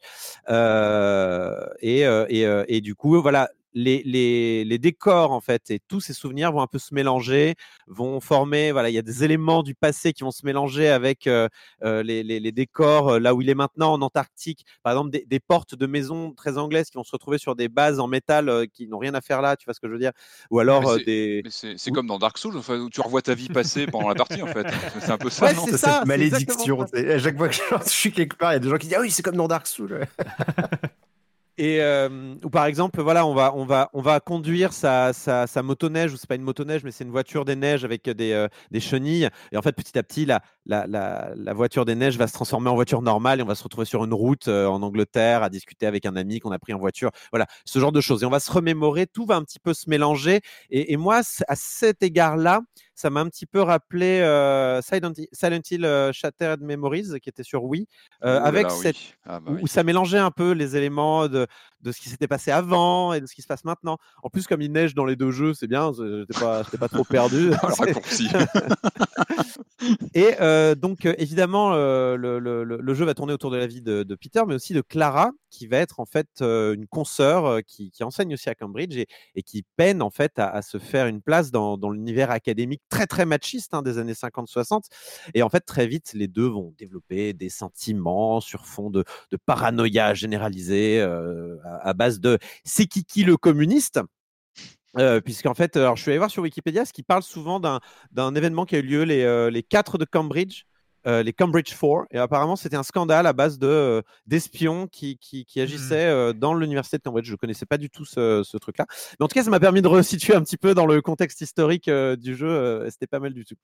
Et, et, et, du coup, voilà, les, les, décors en fait et tous ces souvenirs vont un peu se mélanger, vont former. Voilà, il y a des éléments du passé qui vont se mélanger avec euh, euh, les, les, décors euh, là où il est maintenant en Antarctique. Par exemple, des, portes de maisons très anglaises qui vont se retrouver sur des bases en métal qui n'ont rien à faire là. Tu vois ce que je veux dire? Ou alors des. C'est comme dans Dark Souls, enfin, où tu revois ta vie passer pendant la partie en fait. C'est un peu ça. c'est cette malédiction. À chaque fois que je suis quelque part, il y a des gens qui disent ah oui, c'est comme dans Dark Souls. <laughs> Et ou par exemple, voilà, on va, on va, on va conduire sa, sa, sa motoneige, ou c'est pas une motoneige, mais c'est une voiture des neiges avec des, des chenilles. Et en fait, petit à petit, la, la, la, la, voiture des neiges va se transformer en voiture normale et on va se retrouver sur une route en Angleterre à discuter avec un ami qu'on a pris en voiture. Voilà, ce genre de choses. Et on va se remémorer, tout va un petit peu se mélanger. Et, et moi, à cet égard-là, ça m'a un petit peu rappelé euh, Silent, Hill euh, Shattered Memories qui était sur Wii, euh, avec cette ah, bah où ça mélangeait un peu les éléments de, de ce qui s'était passé avant et de ce qui se passe maintenant. En plus, comme il neige dans les deux jeux, c'est bien, j'étais pas, pas trop perdu. <laughs> <laughs> et donc, évidemment, le, le, jeu va tourner autour de la vie de, Peter, mais aussi de Clara, qui va être en fait une consoeur qui, enseigne aussi à Cambridge et, qui peine en fait à, à, se faire une place dans, l'univers académique très très machiste hein, des années 50-60. Et en fait, très vite, les deux vont développer des sentiments sur fond de, paranoïa généralisée euh, à, base de c'est qui qui le communiste? Euh, Puisqu'en fait, alors, je suis allé voir sur Wikipédia, ce qui parle souvent d'un événement qui a eu lieu les, euh, les 4 de Cambridge, euh, les Cambridge Four. Et apparemment, c'était un scandale à base de, d'espions qui, qui, qui, agissaient mmh. euh, dans l'université de Cambridge. Je ne connaissais pas du tout ce, ce, truc-là. Mais en tout cas, ça m'a permis de resituer un petit peu dans le contexte historique du jeu. C'était pas mal du tout.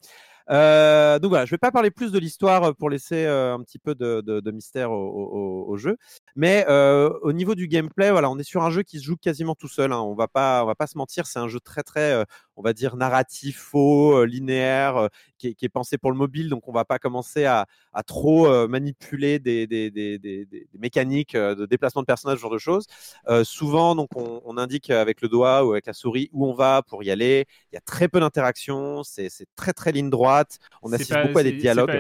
Euh, donc voilà, je vais pas parler plus de l'histoire pour laisser un petit peu de, mystère au, jeu. Mais au niveau du gameplay, voilà, on est sur un jeu qui se joue quasiment tout seul. Hein. On va pas, on va pas se mentir, c'est un jeu très très, on va dire narratif, faux, linéaire, qui est, pensé pour le mobile. Donc on va pas commencer à, trop manipuler des, mécaniques de déplacement de personnages, ce genre de choses. souvent, donc on, on, indique avec le doigt ou avec la souris où on va pour y aller. Il y a très peu d'interactions, c'est très très ligne droite on assiste pas, beaucoup à des dialogues.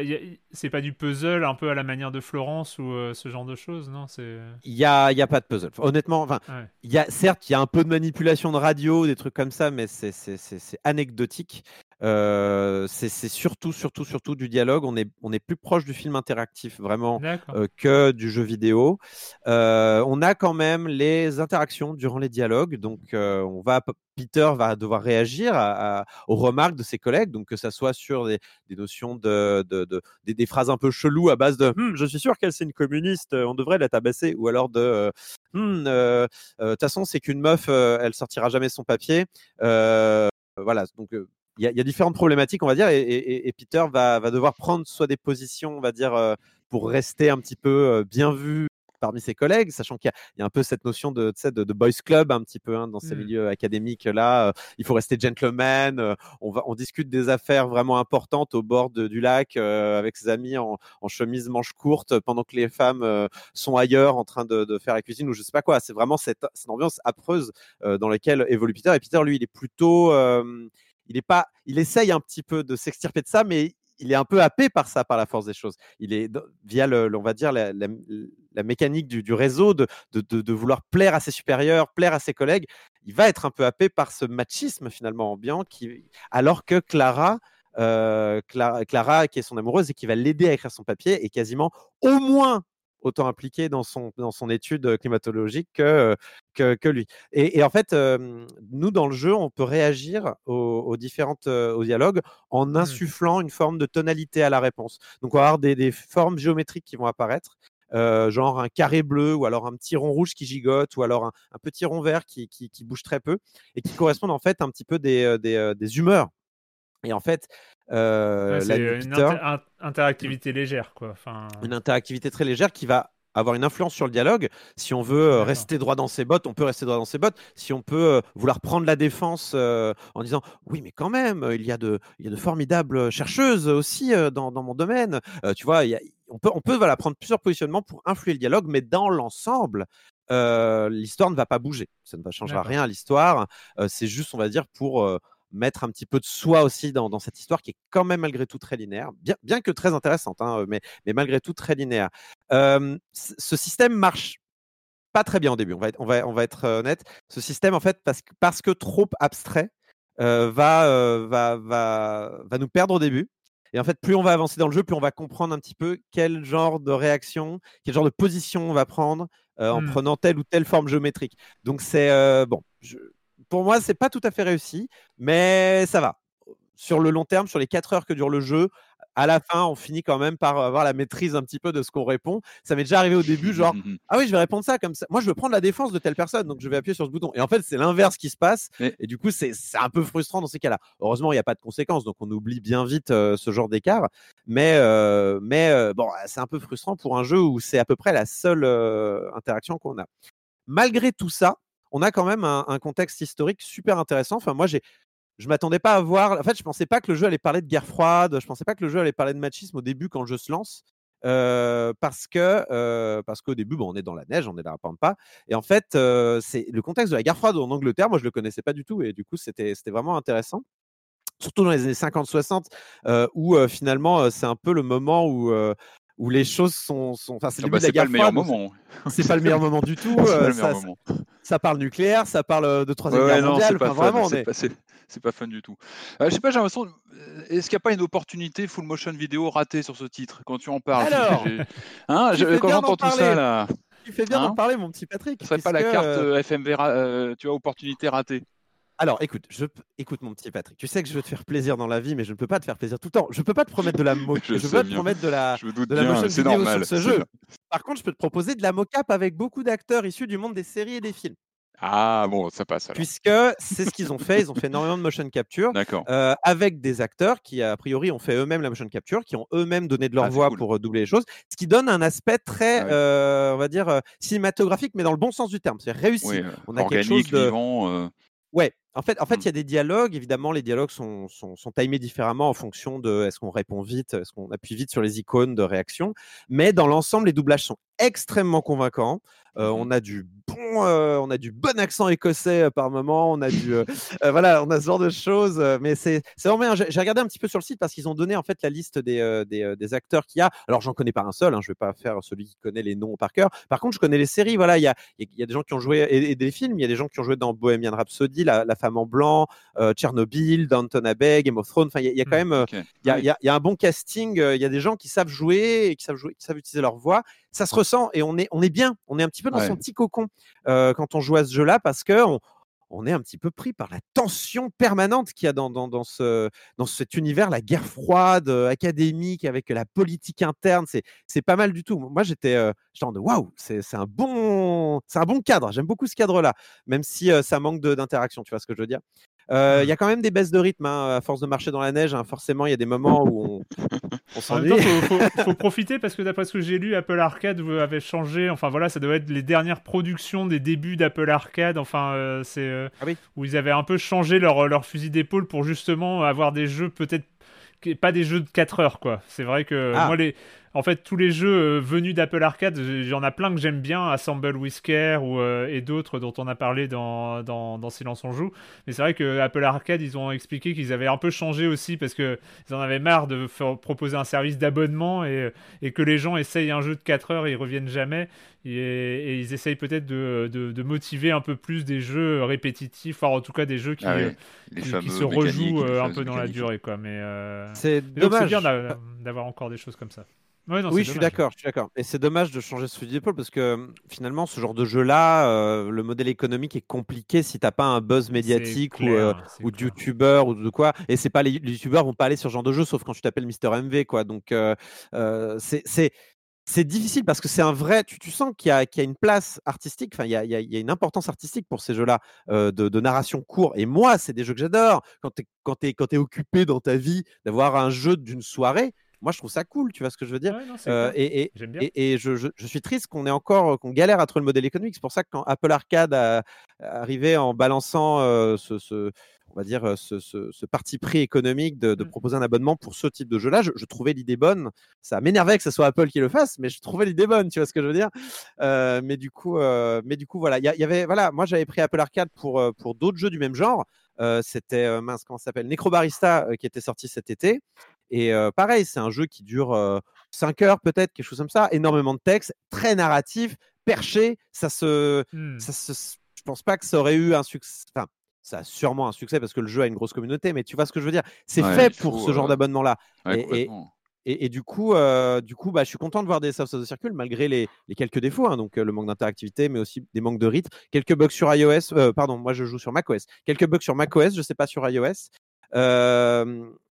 C'est pas, du puzzle un peu à la manière de Florence ou euh, ce genre de choses, non Il y a, y a pas de puzzle. Honnêtement, enfin, y a, certes, il y a un peu de manipulation de radio, des trucs comme ça, mais c'est anecdotique. Euh, c'est surtout, surtout, surtout du dialogue. On est, on est plus proche du film interactif vraiment euh, que du jeu vidéo. Euh, on a quand même les interactions durant les dialogues. Donc, on va, Peter va devoir réagir à, aux remarques de ses collègues. Donc, que ça soit sur des, des notions de, de, de des, des, phrases un peu cheloues à base de hm, je suis sûr qu'elle c'est une communiste, on devrait la tabasser, ou alors de hm, de toute façon c'est qu'une meuf, elle sortira jamais son papier. voilà, donc il y, a différentes problématiques, on va dire, et, Peter va, devoir prendre soit des positions, on va dire, euh, pour rester un petit peu euh, bien vu parmi ses collègues, sachant qu'il y, a un peu cette notion de, de, de boys club un petit peu hein, dans ces mmh. milieux académiques là. Euh, il faut rester gentleman. on va, on discute des affaires vraiment importantes au bord du lac avec ses amis en, chemise manche courte pendant que les femmes sont ailleurs en train de, faire la cuisine ou je sais pas quoi. C'est vraiment cette, cette ambiance âpreuse dans laquelle évolue Peter. Et Peter, lui, il est plutôt il est pas, il essaye un petit peu de s'extirper de ça, mais il est un peu happé par ça, par la force des choses. Il est via le, on va dire la, mécanique du, réseau de, de, vouloir plaire à ses supérieurs, plaire à ses collègues. Il va être un peu happé par ce machisme finalement ambiant, qui, alors que Clara, euh, Clara, Clara, qui est son amoureuse et qui va l'aider à écrire son papier, est quasiment au moins autant impliqué dans son, dans son étude climatologique que, que, lui. Et, en fait, nous, dans le jeu, on peut réagir aux, différentes, aux dialogues en mmh. insufflant une forme de tonalité à la réponse. Donc, on va avoir des, formes géométriques qui vont apparaître. genre un carré bleu ou alors un petit rond rouge qui gigote ou alors un, petit rond vert qui, qui, bouge très peu et qui correspondent en fait un petit peu des, des, des humeurs. Et en fait, euh, c'est une interactivité légère, quoi. Enfin... Une interactivité très légère qui va avoir une influence sur le dialogue. Si on veut euh, rester droit dans ses bottes, on peut rester droit dans ses bottes. Si on peut euh, vouloir prendre la défense en disant oui, mais quand même, il y a de, il y a de formidables chercheuses aussi dans, dans, mon domaine. tu vois, on peut, on peut voilà, prendre plusieurs positionnements pour influer le dialogue, mais dans l'ensemble, l'histoire ne va pas bouger. Ça ne va changer rien à l'histoire. c'est juste, on va dire, pour mettre un petit peu de soi aussi dans, cette histoire qui est quand même malgré tout très linéaire, bien, bien que très intéressante, hein, mais, mais, malgré tout très linéaire. ce système marche pas très bien au début, on va être, on va, on va être honnête. Ce système, en fait, parce que, parce que trop abstrait, va, va, va, va nous perdre au début. Et en fait, plus on va avancer dans le jeu, plus on va comprendre un petit peu quel genre de réaction, quel genre de position on va prendre en mmh. prenant telle ou telle forme géométrique. Donc c'est bon. Je, pour moi, c'est pas tout à fait réussi, mais ça va. Sur le long terme, sur les 4 heures que dure le jeu, à la fin, on finit quand même par avoir la maîtrise un petit peu de ce qu'on répond. Ça m'est déjà arrivé au début, genre <laughs> ah oui, je vais répondre ça comme ça. Moi, je veux prendre la défense de telle personne, donc je vais appuyer sur ce bouton. Et en fait, c'est l'inverse qui se passe. Et du coup, c'est un peu frustrant dans ces cas-là. Heureusement, il n'y a pas de conséquences, donc on oublie bien vite euh, ce genre d'écart. Mais euh, mais euh, bon, c'est un peu frustrant pour un jeu où c'est à peu près la seule interaction qu'on a. Malgré tout ça, on a quand même un, contexte historique super intéressant. Enfin, moi, j'ai, je m'attendais pas à voir. En fait, je pensais pas que le jeu allait parler de guerre froide. Je pensais pas que le jeu allait parler de machisme au début quand le jeu se lance. parce que parce qu'au début bon, on est dans la neige, on est dans la pampa et en fait c'est le contexte de la guerre froide en Angleterre, moi je le connaissais pas du tout et du coup c'était c'était vraiment intéressant. Surtout dans les années 50-60 où finalement c'est un peu le moment où où les choses sont. sont... Enfin, c'est ah bah, pas le meilleur moment. C'est pas le meilleur moment du <laughs> tout. Ça, parle nucléaire, ça parle euh, de troisième guerre mondiale. Pas vraiment, c'est pas, fun du tout. Euh, je sais pas, j'ai l'impression. Est-ce qu'il n'y a pas une opportunité full motion vidéo ratée sur ce titre quand tu en parles Alors, hein, quand j'entends tout ça là. Tu fais bien d'en hein parler, mon petit Patrick. Ce serait pas la carte FMV, tu vois, opportunité ratée. Alors, écoute, je, écoute, mon petit Patrick, tu sais que je veux te faire plaisir dans la vie, mais je ne peux pas te faire plaisir tout le temps. Je ne peux pas te promettre de la moca. <laughs> je, peux pas te promettre de la, de la motion vidéo normal, sur ce jeu. Par contre, je peux te proposer de la mocap avec beaucoup d'acteurs issus du monde des séries et des films. Ah bon, ça passe. Alors. Puisque c'est ce qu'ils ont fait, ils ont fait énormément de motion capture euh, avec des acteurs qui a priori ont fait eux-mêmes la motion capture, qui ont eux-mêmes donné de leur ah, voix pour euh, doubler les choses, ce qui donne un aspect très, ah euh, on va dire, cinématographique, mais dans le bon sens du terme. C'est réussi. on a quelque chose de... vivant. Ouais, en fait, en fait, mmh. il y a des dialogues. Évidemment, les dialogues sont, sont, sont timés différemment en fonction de est-ce qu'on répond vite, est-ce qu'on appuie vite sur les icônes de réaction. Mais dans l'ensemble, les doublages sont extrêmement convaincants. Euh, mmh on a du bon, euh, on a du bon accent écossais par moment. On a du, voilà, on a ce genre de choses. mais c'est, c'est vraiment. J'ai regardé un petit peu sur le site parce qu'ils ont donné en fait la liste des, des, des acteurs qu'il y a. Alors, j'en connais pas un seul. Hein, je vais pas faire celui qui connaît les noms par cœur. Par contre, je connais les séries. Voilà, il y a, il y a des gens qui ont joué et, des films. Il y a des gens qui ont joué dans Bohemian Rhapsody, la, la femme en blanc, Tchernobyl, Downton Abbey, Game of Thrones. Enfin, il y, a quand même, il, y a, y a, un bon casting. Il y a des gens qui savent jouer et qui savent jouer, qui savent utiliser leur voix. Ça se ressent et on est, on est bien. On est un petit peu dans son petit cocon quand on joue à ce jeu-là parce que on, est un petit peu pris par la tension permanente qu'il y a dans, dans, ce, dans cet univers, la guerre froide, académique, avec la politique interne. C'est, c'est pas mal du tout. Moi, j'étais, euh, en de waouh, c'est, un bon, c'est un bon cadre. J'aime beaucoup ce cadre-là, même si ça manque d'interaction. Tu vois ce que je veux dire? Euh, il y a quand même des baisses de rythme hein, à force de marcher dans la neige. Hein. forcément, il y a des moments où on, s'ennuie. Il faut, <laughs> profiter parce que d'après ce que j'ai lu, Apple Arcade avait changé. Enfin voilà, ça doit être les dernières productions des débuts d'Apple Arcade. Enfin, euh, c'est euh, ah où ils avaient un peu changé leur, leur fusil d'épaule pour justement avoir des jeux peut-être pas des jeux de 4 heures quoi. C'est vrai que ah. moi les en fait, tous les jeux euh, venus d'Apple Arcade, il y en a plein que j'aime bien, Assemble Whisker ou, euh, et d'autres dont on a parlé dans, dans, Silence on Joue. Mais c'est vrai que Apple Arcade, ils ont expliqué qu'ils avaient un peu changé aussi parce qu'ils en avaient marre de faire, proposer un service d'abonnement et, et, que les gens essayent un jeu de 4 heures et ils reviennent jamais. Et, ils essayent peut-être de, de, motiver un peu plus des jeux répétitifs, voire en tout cas des jeux qui, ah euh, qui, se rejouent un peu dans la durée. Quoi. Mais, c'est dommage. bien d'avoir encore des choses comme ça oui, je suis d'accord, je suis d'accord. Et c'est dommage de changer ce fusil d'épaule parce que finalement, ce genre de jeu-là, euh, le modèle économique est compliqué si t'as pas un buzz médiatique ou, euh, ou de youtubeur ou de quoi. Et c'est pas les, youtubeurs vont pas aller sur ce genre de jeu sauf quand tu t'appelles Mister MV, quoi. Donc euh, c'est c'est difficile parce que c'est un vrai. Tu, tu sens qu'il y, y, a une place artistique, enfin, il y a, y a, une importance artistique pour ces jeux-là de, de, narration court. Et moi, c'est des jeux que j'adore. Quand tu es occupé dans ta vie d'avoir un jeu d'une soirée, moi je trouve ça cool, tu vois ce que je veux dire euh, Et, et, et, je, je, suis triste qu'on ait encore qu'on galère à trouver le modèle économique. C'est pour ça que quand Apple Arcade a, arrivé en balançant euh, ce, ce, on va dire euh, ce, ce, parti pris économique de, mmh. proposer un abonnement pour ce type de jeu-là, je, trouvais l'idée bonne. Ça m'énervait que ce soit Apple qui le fasse, mais je trouvais l'idée bonne, tu vois ce que je veux dire Mais du coup, mais du coup, voilà, il y, avait, voilà, moi j'avais pris Apple Arcade pour pour d'autres jeux du même genre. C'était mince, comment ça s'appelle? Necrobarista qui était sorti cet été. Et pareil, c'est un jeu qui dure 5 heures peut-être, quelque chose comme ça, énormément de texte, très narratif, perché. Ça se, mmh. ça se, je pense pas que ça aurait eu un succès. Enfin, ça a sûrement un succès parce que le jeu a une grosse communauté, mais tu vois ce que je veux dire? C'est fait pour ce genre d'abonnement-là. et, et, du coup, du coup bah, je suis content de voir des South of the Circle malgré les, les quelques défauts, hein, donc le manque d'interactivité, mais aussi des manques de rythme. Quelques bugs sur iOS, pardon, moi je joue sur macOS. Quelques bugs sur macOS, je sais pas sur iOS.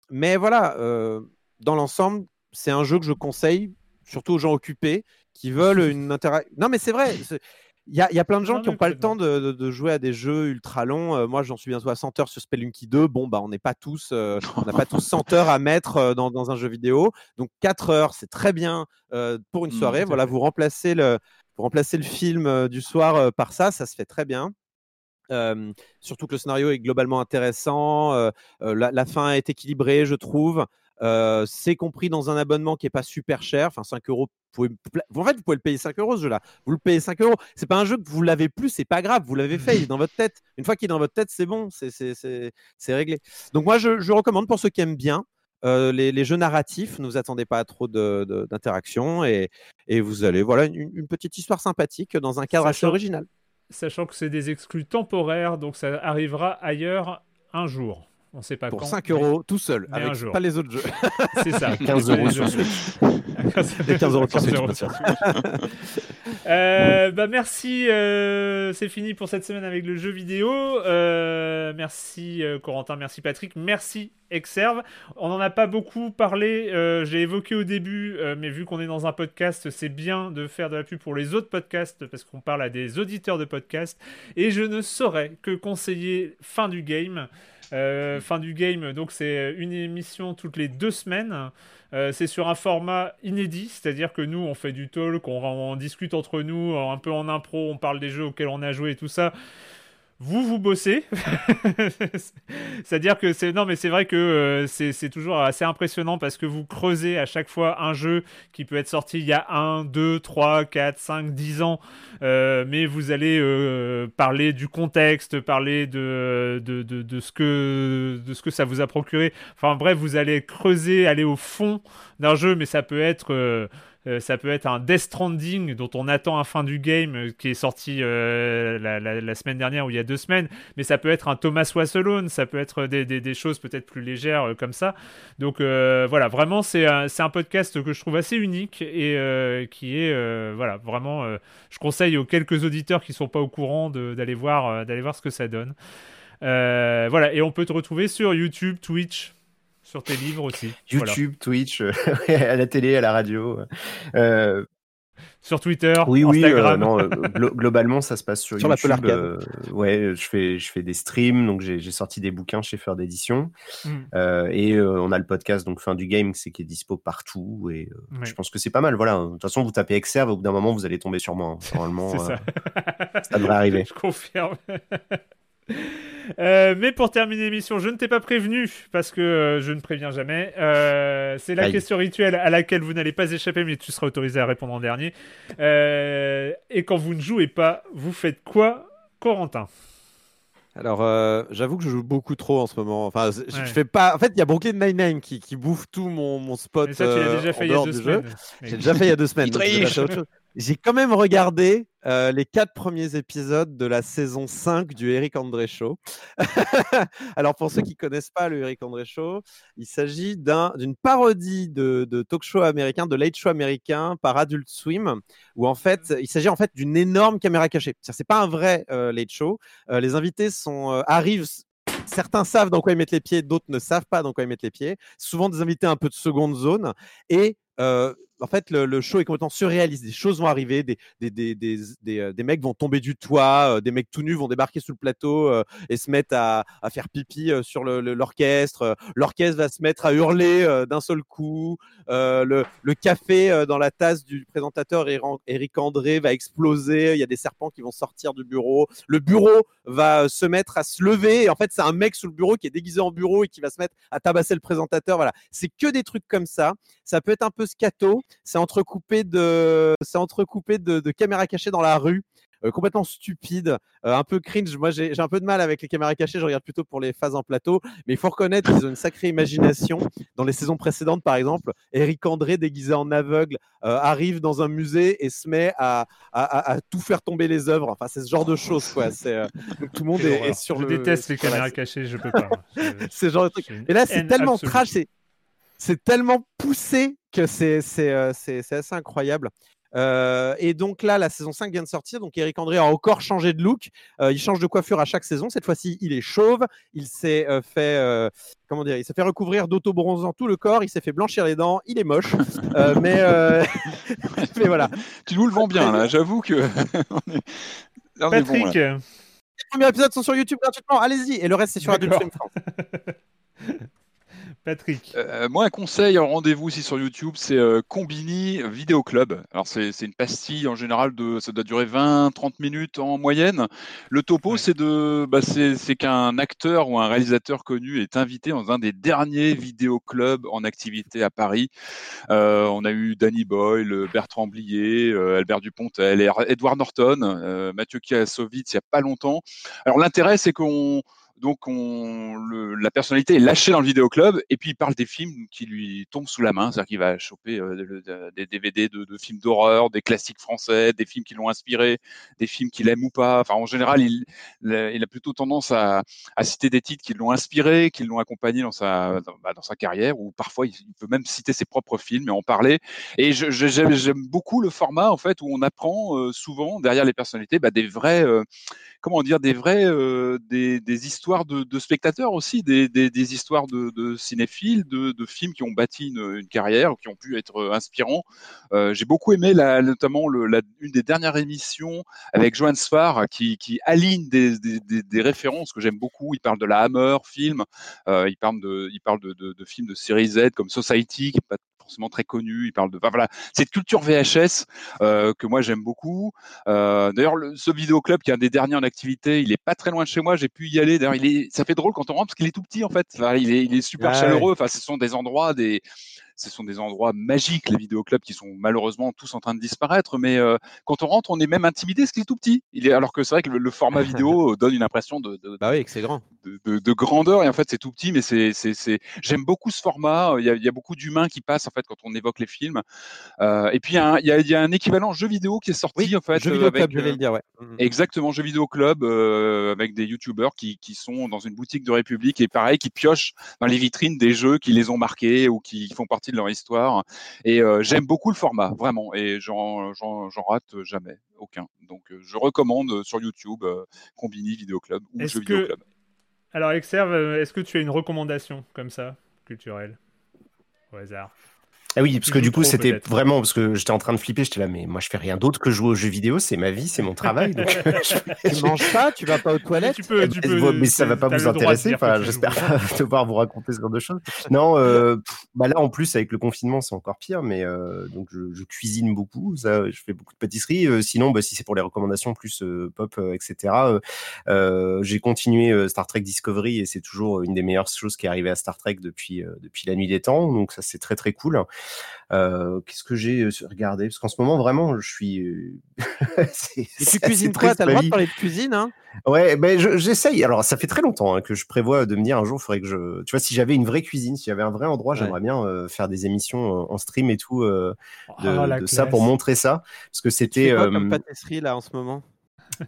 Mais voilà, euh, dans l'ensemble, c'est un jeu que je conseille, surtout aux gens occupés qui <laughs> veulent une interaction. Non, mais c'est vrai. Il y, a, plein de gens qui n'ont pas le temps de, jouer à des jeux ultra longs. Euh, moi, j'en suis bientôt à 100 heures sur Spelunky 2. Bon, bah, on n'est pas tous, euh, on n'a pas tous <laughs> 100 heures à mettre dans, un jeu vidéo. Donc, 4 heures, c'est très bien pour une mmh, soirée. voilà, vous remplacez le, vous remplacez le film du soir par ça, ça se fait très bien surtout que le scénario est globalement intéressant. la, fin est équilibrée, je trouve. c'est compris dans un abonnement qui est pas super cher, enfin 5 euros. Vous pouvez, en fait, vous pouvez le payer 5 euros ce jeu-là. Vous le payez 5 euros. C'est pas un jeu que vous l'avez plus, c'est pas grave. Vous l'avez fait, il est dans votre tête. Une fois qu'il est dans votre tête, c'est bon, c'est réglé. Donc moi, je, recommande pour ceux qui aiment bien. les, jeux narratifs, ne vous attendez pas à trop d'interaction et, et, vous allez, voilà, une, une, petite histoire sympathique dans un cadre assez original sachant que c'est des exclus temporaires, donc ça arrivera ailleurs un jour. On sait pas Pour quand. 5 euros tout seul, mais avec un jour. pas les autres jeux. <laughs> C'est ça. 15 <laughs> euros sur Et 15 euros sur 15 Switch, euros <laughs> sur. Euh, bah merci, euh, c'est fini pour cette semaine avec le jeu vidéo. Euh, merci euh, Corentin, merci Patrick, merci Exerve. On n'en a pas beaucoup parlé, euh, j'ai évoqué au début, euh, mais vu qu'on est dans un podcast, c'est bien de faire de la pub pour les autres podcasts parce qu'on parle à des auditeurs de podcasts. Et je ne saurais que conseiller Fin du Game. Euh, fin du game, donc c'est une émission toutes les deux semaines. Euh, c'est sur un format inédit, c'est-à-dire que nous, on fait du talk, on, on discute entre nous, un peu en impro, on parle des jeux auxquels on a joué et tout ça. Vous, vous bossez. <laughs> C'est-à-dire que c'est. Non, mais c'est vrai que euh, c'est toujours assez impressionnant parce que vous creusez à chaque fois un jeu qui peut être sorti il y a 1, 2, 3, 4, 5, 10 ans. Euh, mais vous allez euh, parler du contexte, parler de, de, de ce que, de ce que ça vous a procuré. Enfin bref, vous allez creuser, aller au fond d'un jeu, mais ça peut être. Euh, ça peut être un Death Stranding dont on attend un fin du game euh, qui est sorti euh, la, semaine dernière ou il y a deux semaines, mais ça peut être un Thomas Was Alone, ça peut être des, choses peut-être plus légères comme ça. Donc voilà, vraiment c'est un, podcast que je trouve assez unique et qui est voilà vraiment. je conseille aux quelques auditeurs qui sont pas au courant d'aller voir d'aller voir ce que ça donne. Voilà et on peut te retrouver sur YouTube, Twitch, sur tes livres aussi. Voilà. YouTube, Twitch, euh, <laughs> à la télé, à la radio. Euh, Sur Twitter, oui, oui, euh, non, euh, <laughs> glo- globalement, ça se passe sur, Sur YouTube. Euh, ouais, je fais, je fais des streams, donc j'ai sorti des bouquins chez Feur d'édition. Mm. Euh, et euh, on a le podcast, donc Fin du Game, c'est qui est dispo partout. Et euh, je pense que c'est pas mal. Voilà. De toute façon, vous tapez Exerve, au bout d'un moment, vous allez tomber sur moi. hein. Normalement, <laughs> euh, ça devrait arriver. Je confirme. Euh, mais pour terminer l'émission, je ne t'ai pas prévenu parce que euh, je ne préviens jamais. Euh, c'est la Aïe. question rituelle à laquelle vous n'allez pas échapper, mais tu seras autorisé à répondre en dernier. Euh, et quand vous ne jouez pas, vous faites quoi, Corentin? Alors, euh, j'avoue que je joue beaucoup trop en ce moment. Enfin, je, je Ouais. fais pas. En fait, il y a Brooklyn Nine-Nine qui, qui bouffe tout mon, mon spot. Mais ça, tu l'as euh, déjà fait il y a deux semaines. J'ai déjà fait il y a deux semaines. J'ai quand même regardé euh, les quatre premiers épisodes de la saison 5 du Eric André Show. <laughs> Alors, pour ceux qui connaissent pas le Eric André Show, il s'agit d'un- d'une parodie de, de talk show américain, de late show américain par Adult Swim, où en fait, il s'agit en fait d'une énorme caméra cachée. C'est pas un vrai euh, late show. Euh, les invités sont, arrivent. Certains savent dans quoi ils mettent les pieds, d'autres ne savent pas dans quoi ils mettent les pieds. Souvent des invités un peu de seconde zone. Et euh, en fait, le, le show est complètement surréaliste. Des choses vont arriver, des, des, des, des, des, euh, mecs vont tomber du toit, euh, des mecs tout nus vont débarquer sous le plateau euh, et se mettre à, à faire pipi sur le- le- l'orchestre. L'orchestre va se mettre à hurler d'un seul coup. Le, le café dans la tasse du présentateur Eric André va exploser. Il y a des serpents qui vont sortir du bureau. Le bureau va se mettre à se lever. En fait, c'est un mec sous le bureau qui est déguisé en bureau et qui va se mettre à tabasser le présentateur. Voilà, c'est que des trucs comme ça. Ça peut être un peu scato. C'est entrecoupé de, c'est entrecoupé de, de caméras cachées dans la rue. euh, complètement stupide, euh, un peu cringe. Moi, j'ai j'ai un peu de mal avec les caméras cachées. Je regarde plutôt pour les phases en plateau. Mais il faut reconnaître qu'ils ont une sacrée imagination. Dans les saisons précédentes, par exemple, Eric André, déguisé en aveugle, euh, arrive dans un musée et se met à, à, à- à tout faire tomber les œuvres. Enfin, c'est ce genre de choses, quoi. C'est, donc tout le monde est, est sur je le. déteste les caméras cachées, je peux pas. <laughs> Je- c'est ce genre de truc. Et là, c'est tellement absolue. trash, c'est, c'est tellement poussé que c'est, c'est, euh, assez incroyable. Euh, et donc là, la saison 5 vient de sortir. Donc Eric André a encore changé de look. Euh, il change de coiffure à chaque saison. Cette fois-ci, il est chauve. Il s'est euh, fait, euh, comment dire, il s'est fait recouvrir d'auto-bronzant tout le corps. Il s'est fait blanchir les dents. Il est moche. Euh, <laughs> mais, euh, <laughs> mais voilà. Tu nous le vends bien, là. J'avoue que. <laughs> on est- là, on est bon, là. Patrick, Les premiers épisodes sont sur YouTube gratuitement. Allez-y. Et le reste, c'est sur Adult. Swim France. Patrick. Euh, moi, un conseil, un rendez-vous aussi sur YouTube, c'est euh, Combini Vidéo Club. Alors, c'est une pastille en général de, ça doit durer 20-30 minutes en moyenne. Le topo, Ouais. c'est de, bah, c'est qu'un acteur ou un réalisateur connu est invité dans un des derniers vidéo clubs en activité à Paris. Euh, on a eu Danny Boyle, Bertrand Blier, euh, Albert Dupontel, Edward Norton, euh, Mathieu Kassovitz il n'y a pas longtemps. Alors, l'intérêt, c'est qu'on donc on, le, la personnalité est lâchée dans le vidéoclub et puis il parle des films qui lui tombent sous la main, c'est-à-dire qu'il va choper euh, des DVD de, films d'horreur, des classiques français, des films qui l'ont inspiré, des films qu'il aime ou pas. Enfin, en général, il, il a plutôt tendance à, à, citer des titres qui l'ont inspiré, qui l'ont accompagné dans sa, bah, dans, sa carrière, ou parfois il, peut même citer ses propres films et en parler. Et j'aime beaucoup le format en fait où on apprend euh, souvent derrière les personnalités bah, des vrais, euh, comment dire, des vrais, des, des, histoires de, de, spectateurs aussi, des, des, histoires de, cinéphiles, de, films qui ont bâti une, une, carrière, qui ont pu être euh, inspirants. Euh, J'ai beaucoup aimé la, notamment une des dernières émissions avec Johan Sfar qui, aligne des, des, références que j'aime beaucoup. Il parle de la Hammer film, euh, il parle de, il parle de, films de série Z comme Society, qui est pas forcément très connu. Il parle de, enfin, voilà, cette culture VHS euh, que moi j'aime beaucoup. Euh, D'ailleurs, ce vidéoclub qui est un des derniers en activité, il est pas très loin de chez moi. J'ai pu y aller. D'ailleurs, il est, ça fait drôle quand on rentre parce qu'il est tout petit en fait. Enfin, il, est, il est super chaleureux. Enfin, ce sont des endroits, des ce sont des endroits magiques, les vidéoclubs qui sont malheureusement tous en train de disparaître. Mais euh, quand on rentre, on est même intimidé parce qu'il est tout petit. Il est, alors que c'est vrai que le, le, format <laughs> vidéo donne une impression de, de, bah oui, c'est grand. De, de, de, grandeur et en fait c'est tout petit. Mais c'est, c'est, c'est... j'aime beaucoup ce format. Il y a, il y a beaucoup d'humains qui passent en fait quand on évoque les films. Euh, et puis il y, a un, il, y a, il y, a un, équivalent jeu vidéo qui est sorti oui, en fait. Jeu vidéo avec, club, je vais le dire, ouais. Exactement, jeu vidéo club euh, avec des youtubeurs qui, qui sont dans une boutique de République et pareil qui piochent dans les vitrines des jeux qui les ont marqués ou qui font partie de leur histoire. Et euh, j'aime beaucoup le format, vraiment, et j'en rate jamais aucun. Donc euh, je recommande sur YouTube euh, Combini Vidéo Club ou Jeux que... Vidéo Club. Alors Exerve, est-ce que tu as une recommandation comme ça, culturelle, au hasard ah oui, parce que du coup, c'était vraiment parce que j'étais en train de flipper. J'étais là, mais moi, je fais rien d'autre que jouer aux jeux vidéo. C'est ma vie, c'est mon travail. Donc, <laughs> je... tu manges pas, tu vas pas aux <laughs> toilettes. Tu peux, tu peux, mais ça va pas vous intéresser. Enfin, j'espère devoir vous raconter ce genre de choses. Non, euh, bah là, en plus, avec le confinement, c'est encore pire. Mais euh, donc, je, je, cuisine beaucoup. Ça, je fais beaucoup de pâtisserie. Euh, sinon, bah, si c'est pour les recommandations plus euh, pop, euh, etc. j'ai continué Star Trek Discovery et c'est toujours une des meilleures choses qui est arrivée à Star Trek depuis depuis la nuit des temps. Donc ça, c'est très très cool. Euh, Qu'est-ce que j'ai regardé? Parce qu'en ce moment, vraiment, je suis. <laughs> et tu cuisines quoi? T'as le droit de parler de cuisine hein? Ouais, ben j'essaye. Alors, ça fait très longtemps hein, que je prévois de me dire un jour, il faudrait que je. Tu vois, si j'avais une vraie cuisine, si j'avais un vrai endroit, ouais. j'aimerais bien euh, faire des émissions en stream et tout euh, de, oh, de ça pour montrer ça. Parce que c'était. Euh, comme pâtisserie là en ce moment?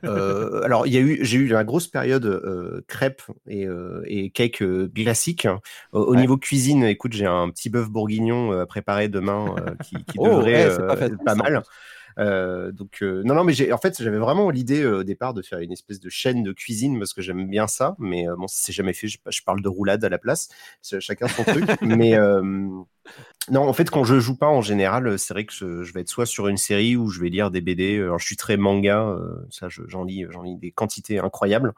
Euh, alors, il y a eu, j'ai eu la grosse période euh, crêpes et, euh, et cake classique. Au, ouais. niveau cuisine, écoute, j'ai un petit bœuf bourguignon à préparer demain qui, qui <laughs> oh, devrait ouais, pas, mal. Euh, donc euh, non non mais j'ai en fait j'avais vraiment l'idée euh, au départ de faire une espèce de chaîne de cuisine parce que j'aime bien ça mais bon c'est jamais fait je, je, parle de roulade à la place chacun son truc <laughs> mais non, en fait, quand je joue pas en général, c'est vrai que je, vais être soit sur une série ou je vais lire des BD. Alors, je suis très manga, euh, ça, j'en lis, j'en lis des quantités incroyables.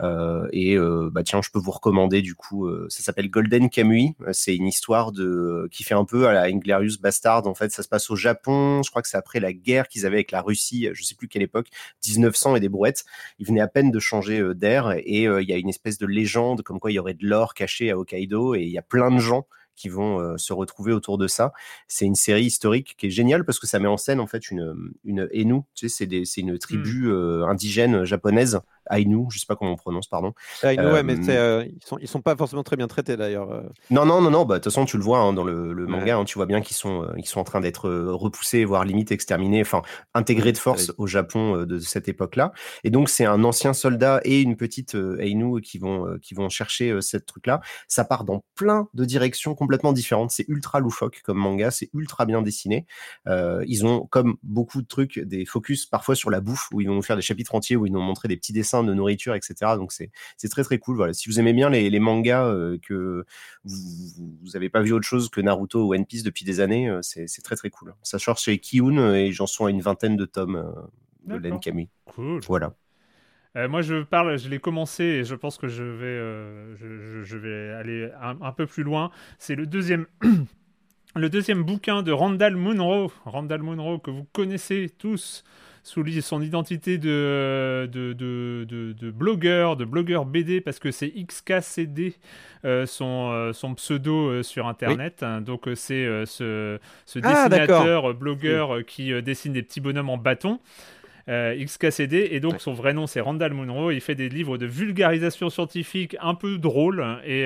Euh, et euh, bah tiens, je peux vous recommander du coup, ça s'appelle Golden Kamuy. C'est une histoire de qui fait un peu à la Inglorious Bastard. En fait, ça se passe au Japon. Je crois que c'est après la guerre qu'ils avaient avec la Russie. Je sais plus quelle époque, 1900 et des brouettes. Ils venaient à peine de changer d'air et il y a une espèce de légende comme quoi il y aurait de l'or caché à Hokkaido et il y a plein de gens qui vont se retrouver autour de ça. C'est une série historique qui est géniale parce que ça met en scène en fait une une Enu, tu sais, c'est une tribu mmh. euh, indigène japonaise Ainu, je sais pas comment on prononce, pardon. Ainu, euh, ouais, mais euh, ils sont ils sont pas forcément très bien traités d'ailleurs. Euh. Non, non, non, non. Bah de toute façon, tu le vois hein, dans le, le manga, ouais. hein, tu vois bien qu'ils sont ils sont en train d'être repoussés, voire limite exterminés, enfin intégrés de force au Japon de cette époque-là. Et donc c'est un ancien soldat et une petite Ainu qui vont qui vont chercher cette truc-là. Ça part dans plein de directions complètement différentes. C'est ultra loufoque comme manga, c'est ultra bien dessiné. ils ont comme beaucoup de trucs des focus parfois sur la bouffe où ils vont nous faire des chapitres entiers où ils nous montrent des petits dessins de nourriture, etc. Donc c'est très très cool. Voilà. Si vous aimez bien les, les mangas, euh, que vous n'avez pas vu autre chose que Naruto ou One Piece depuis des années, euh, c'est très très cool. Ça sort chez Kiun et j'en suis à une vingtaine de tomes euh, de Len Camus. Cool. Voilà. Euh, moi, je parle, je l'ai commencé et je pense que je vais, euh, je, je, vais aller un, un, peu plus loin. C'est le deuxième. <clears throat> le deuxième bouquin de Randall Munro, Randall Munro que vous connaissez tous, sous son identité de, de, de, de, de blogueur, de blogueur BD, parce que c'est XKCD, euh, son, euh, son pseudo euh, sur Internet. Oui. Donc c'est ce, ce, dessinateur, ah, blogueur oui. qui dessine des petits bonhommes en bâton. XKCD, et donc son vrai nom c'est Randall Munro. Il fait des livres de vulgarisation scientifique un peu drôles, et,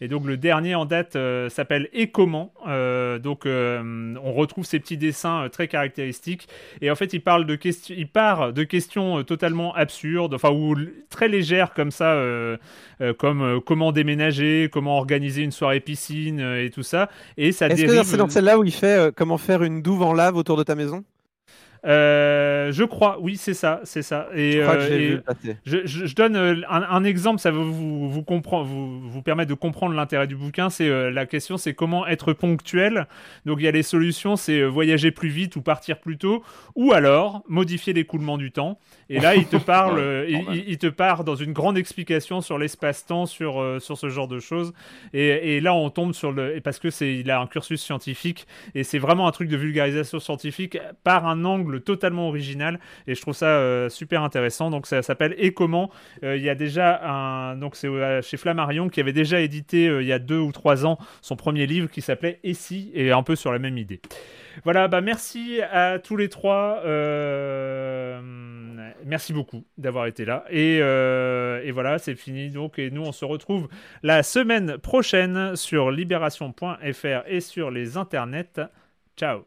et donc le dernier en date s'appelle Et comment. donc on retrouve ces petits dessins très caractéristiques, et en fait il parle de questions, il part de questions totalement absurdes, enfin ou très légères comme ça, comme comment déménager, comment organiser une soirée piscine et tout ça, et ça Est-ce que c'est dans celle-là où il fait comment faire une douve en lave autour de ta maison? Euh, je crois, oui, c'est ça, c'est ça. Et, je, euh, je, donne euh, un, exemple, ça va vous, vous, vous, vous permettre de comprendre l'intérêt du bouquin. C'est la question, c'est comment être ponctuel. Donc il y a les solutions, c'est voyager plus vite ou partir plus tôt, ou alors modifier l'écoulement du temps. Et là, il te <laughs> parle, il, te part dans une grande explication sur l'espace-temps, sur sur ce genre de choses. Et, et, là, on tombe sur le, parce que c'est, il a un cursus scientifique et c'est vraiment un truc de vulgarisation scientifique par un angle totalement original et je trouve ça euh, super intéressant. Donc ça s'appelle Et comment? Euh, Il y a déjà un donc c'est euh, chez Flammarion qui avait déjà édité il y a deux ou trois ans son premier livre qui s'appelait Et si? Et un peu sur la même idée. Voilà, bah merci à tous les trois. merci beaucoup d'avoir été là. Et, et voilà, c'est fini. Donc, et nous, on se retrouve la semaine prochaine sur libération.fr et sur les internets. Ciao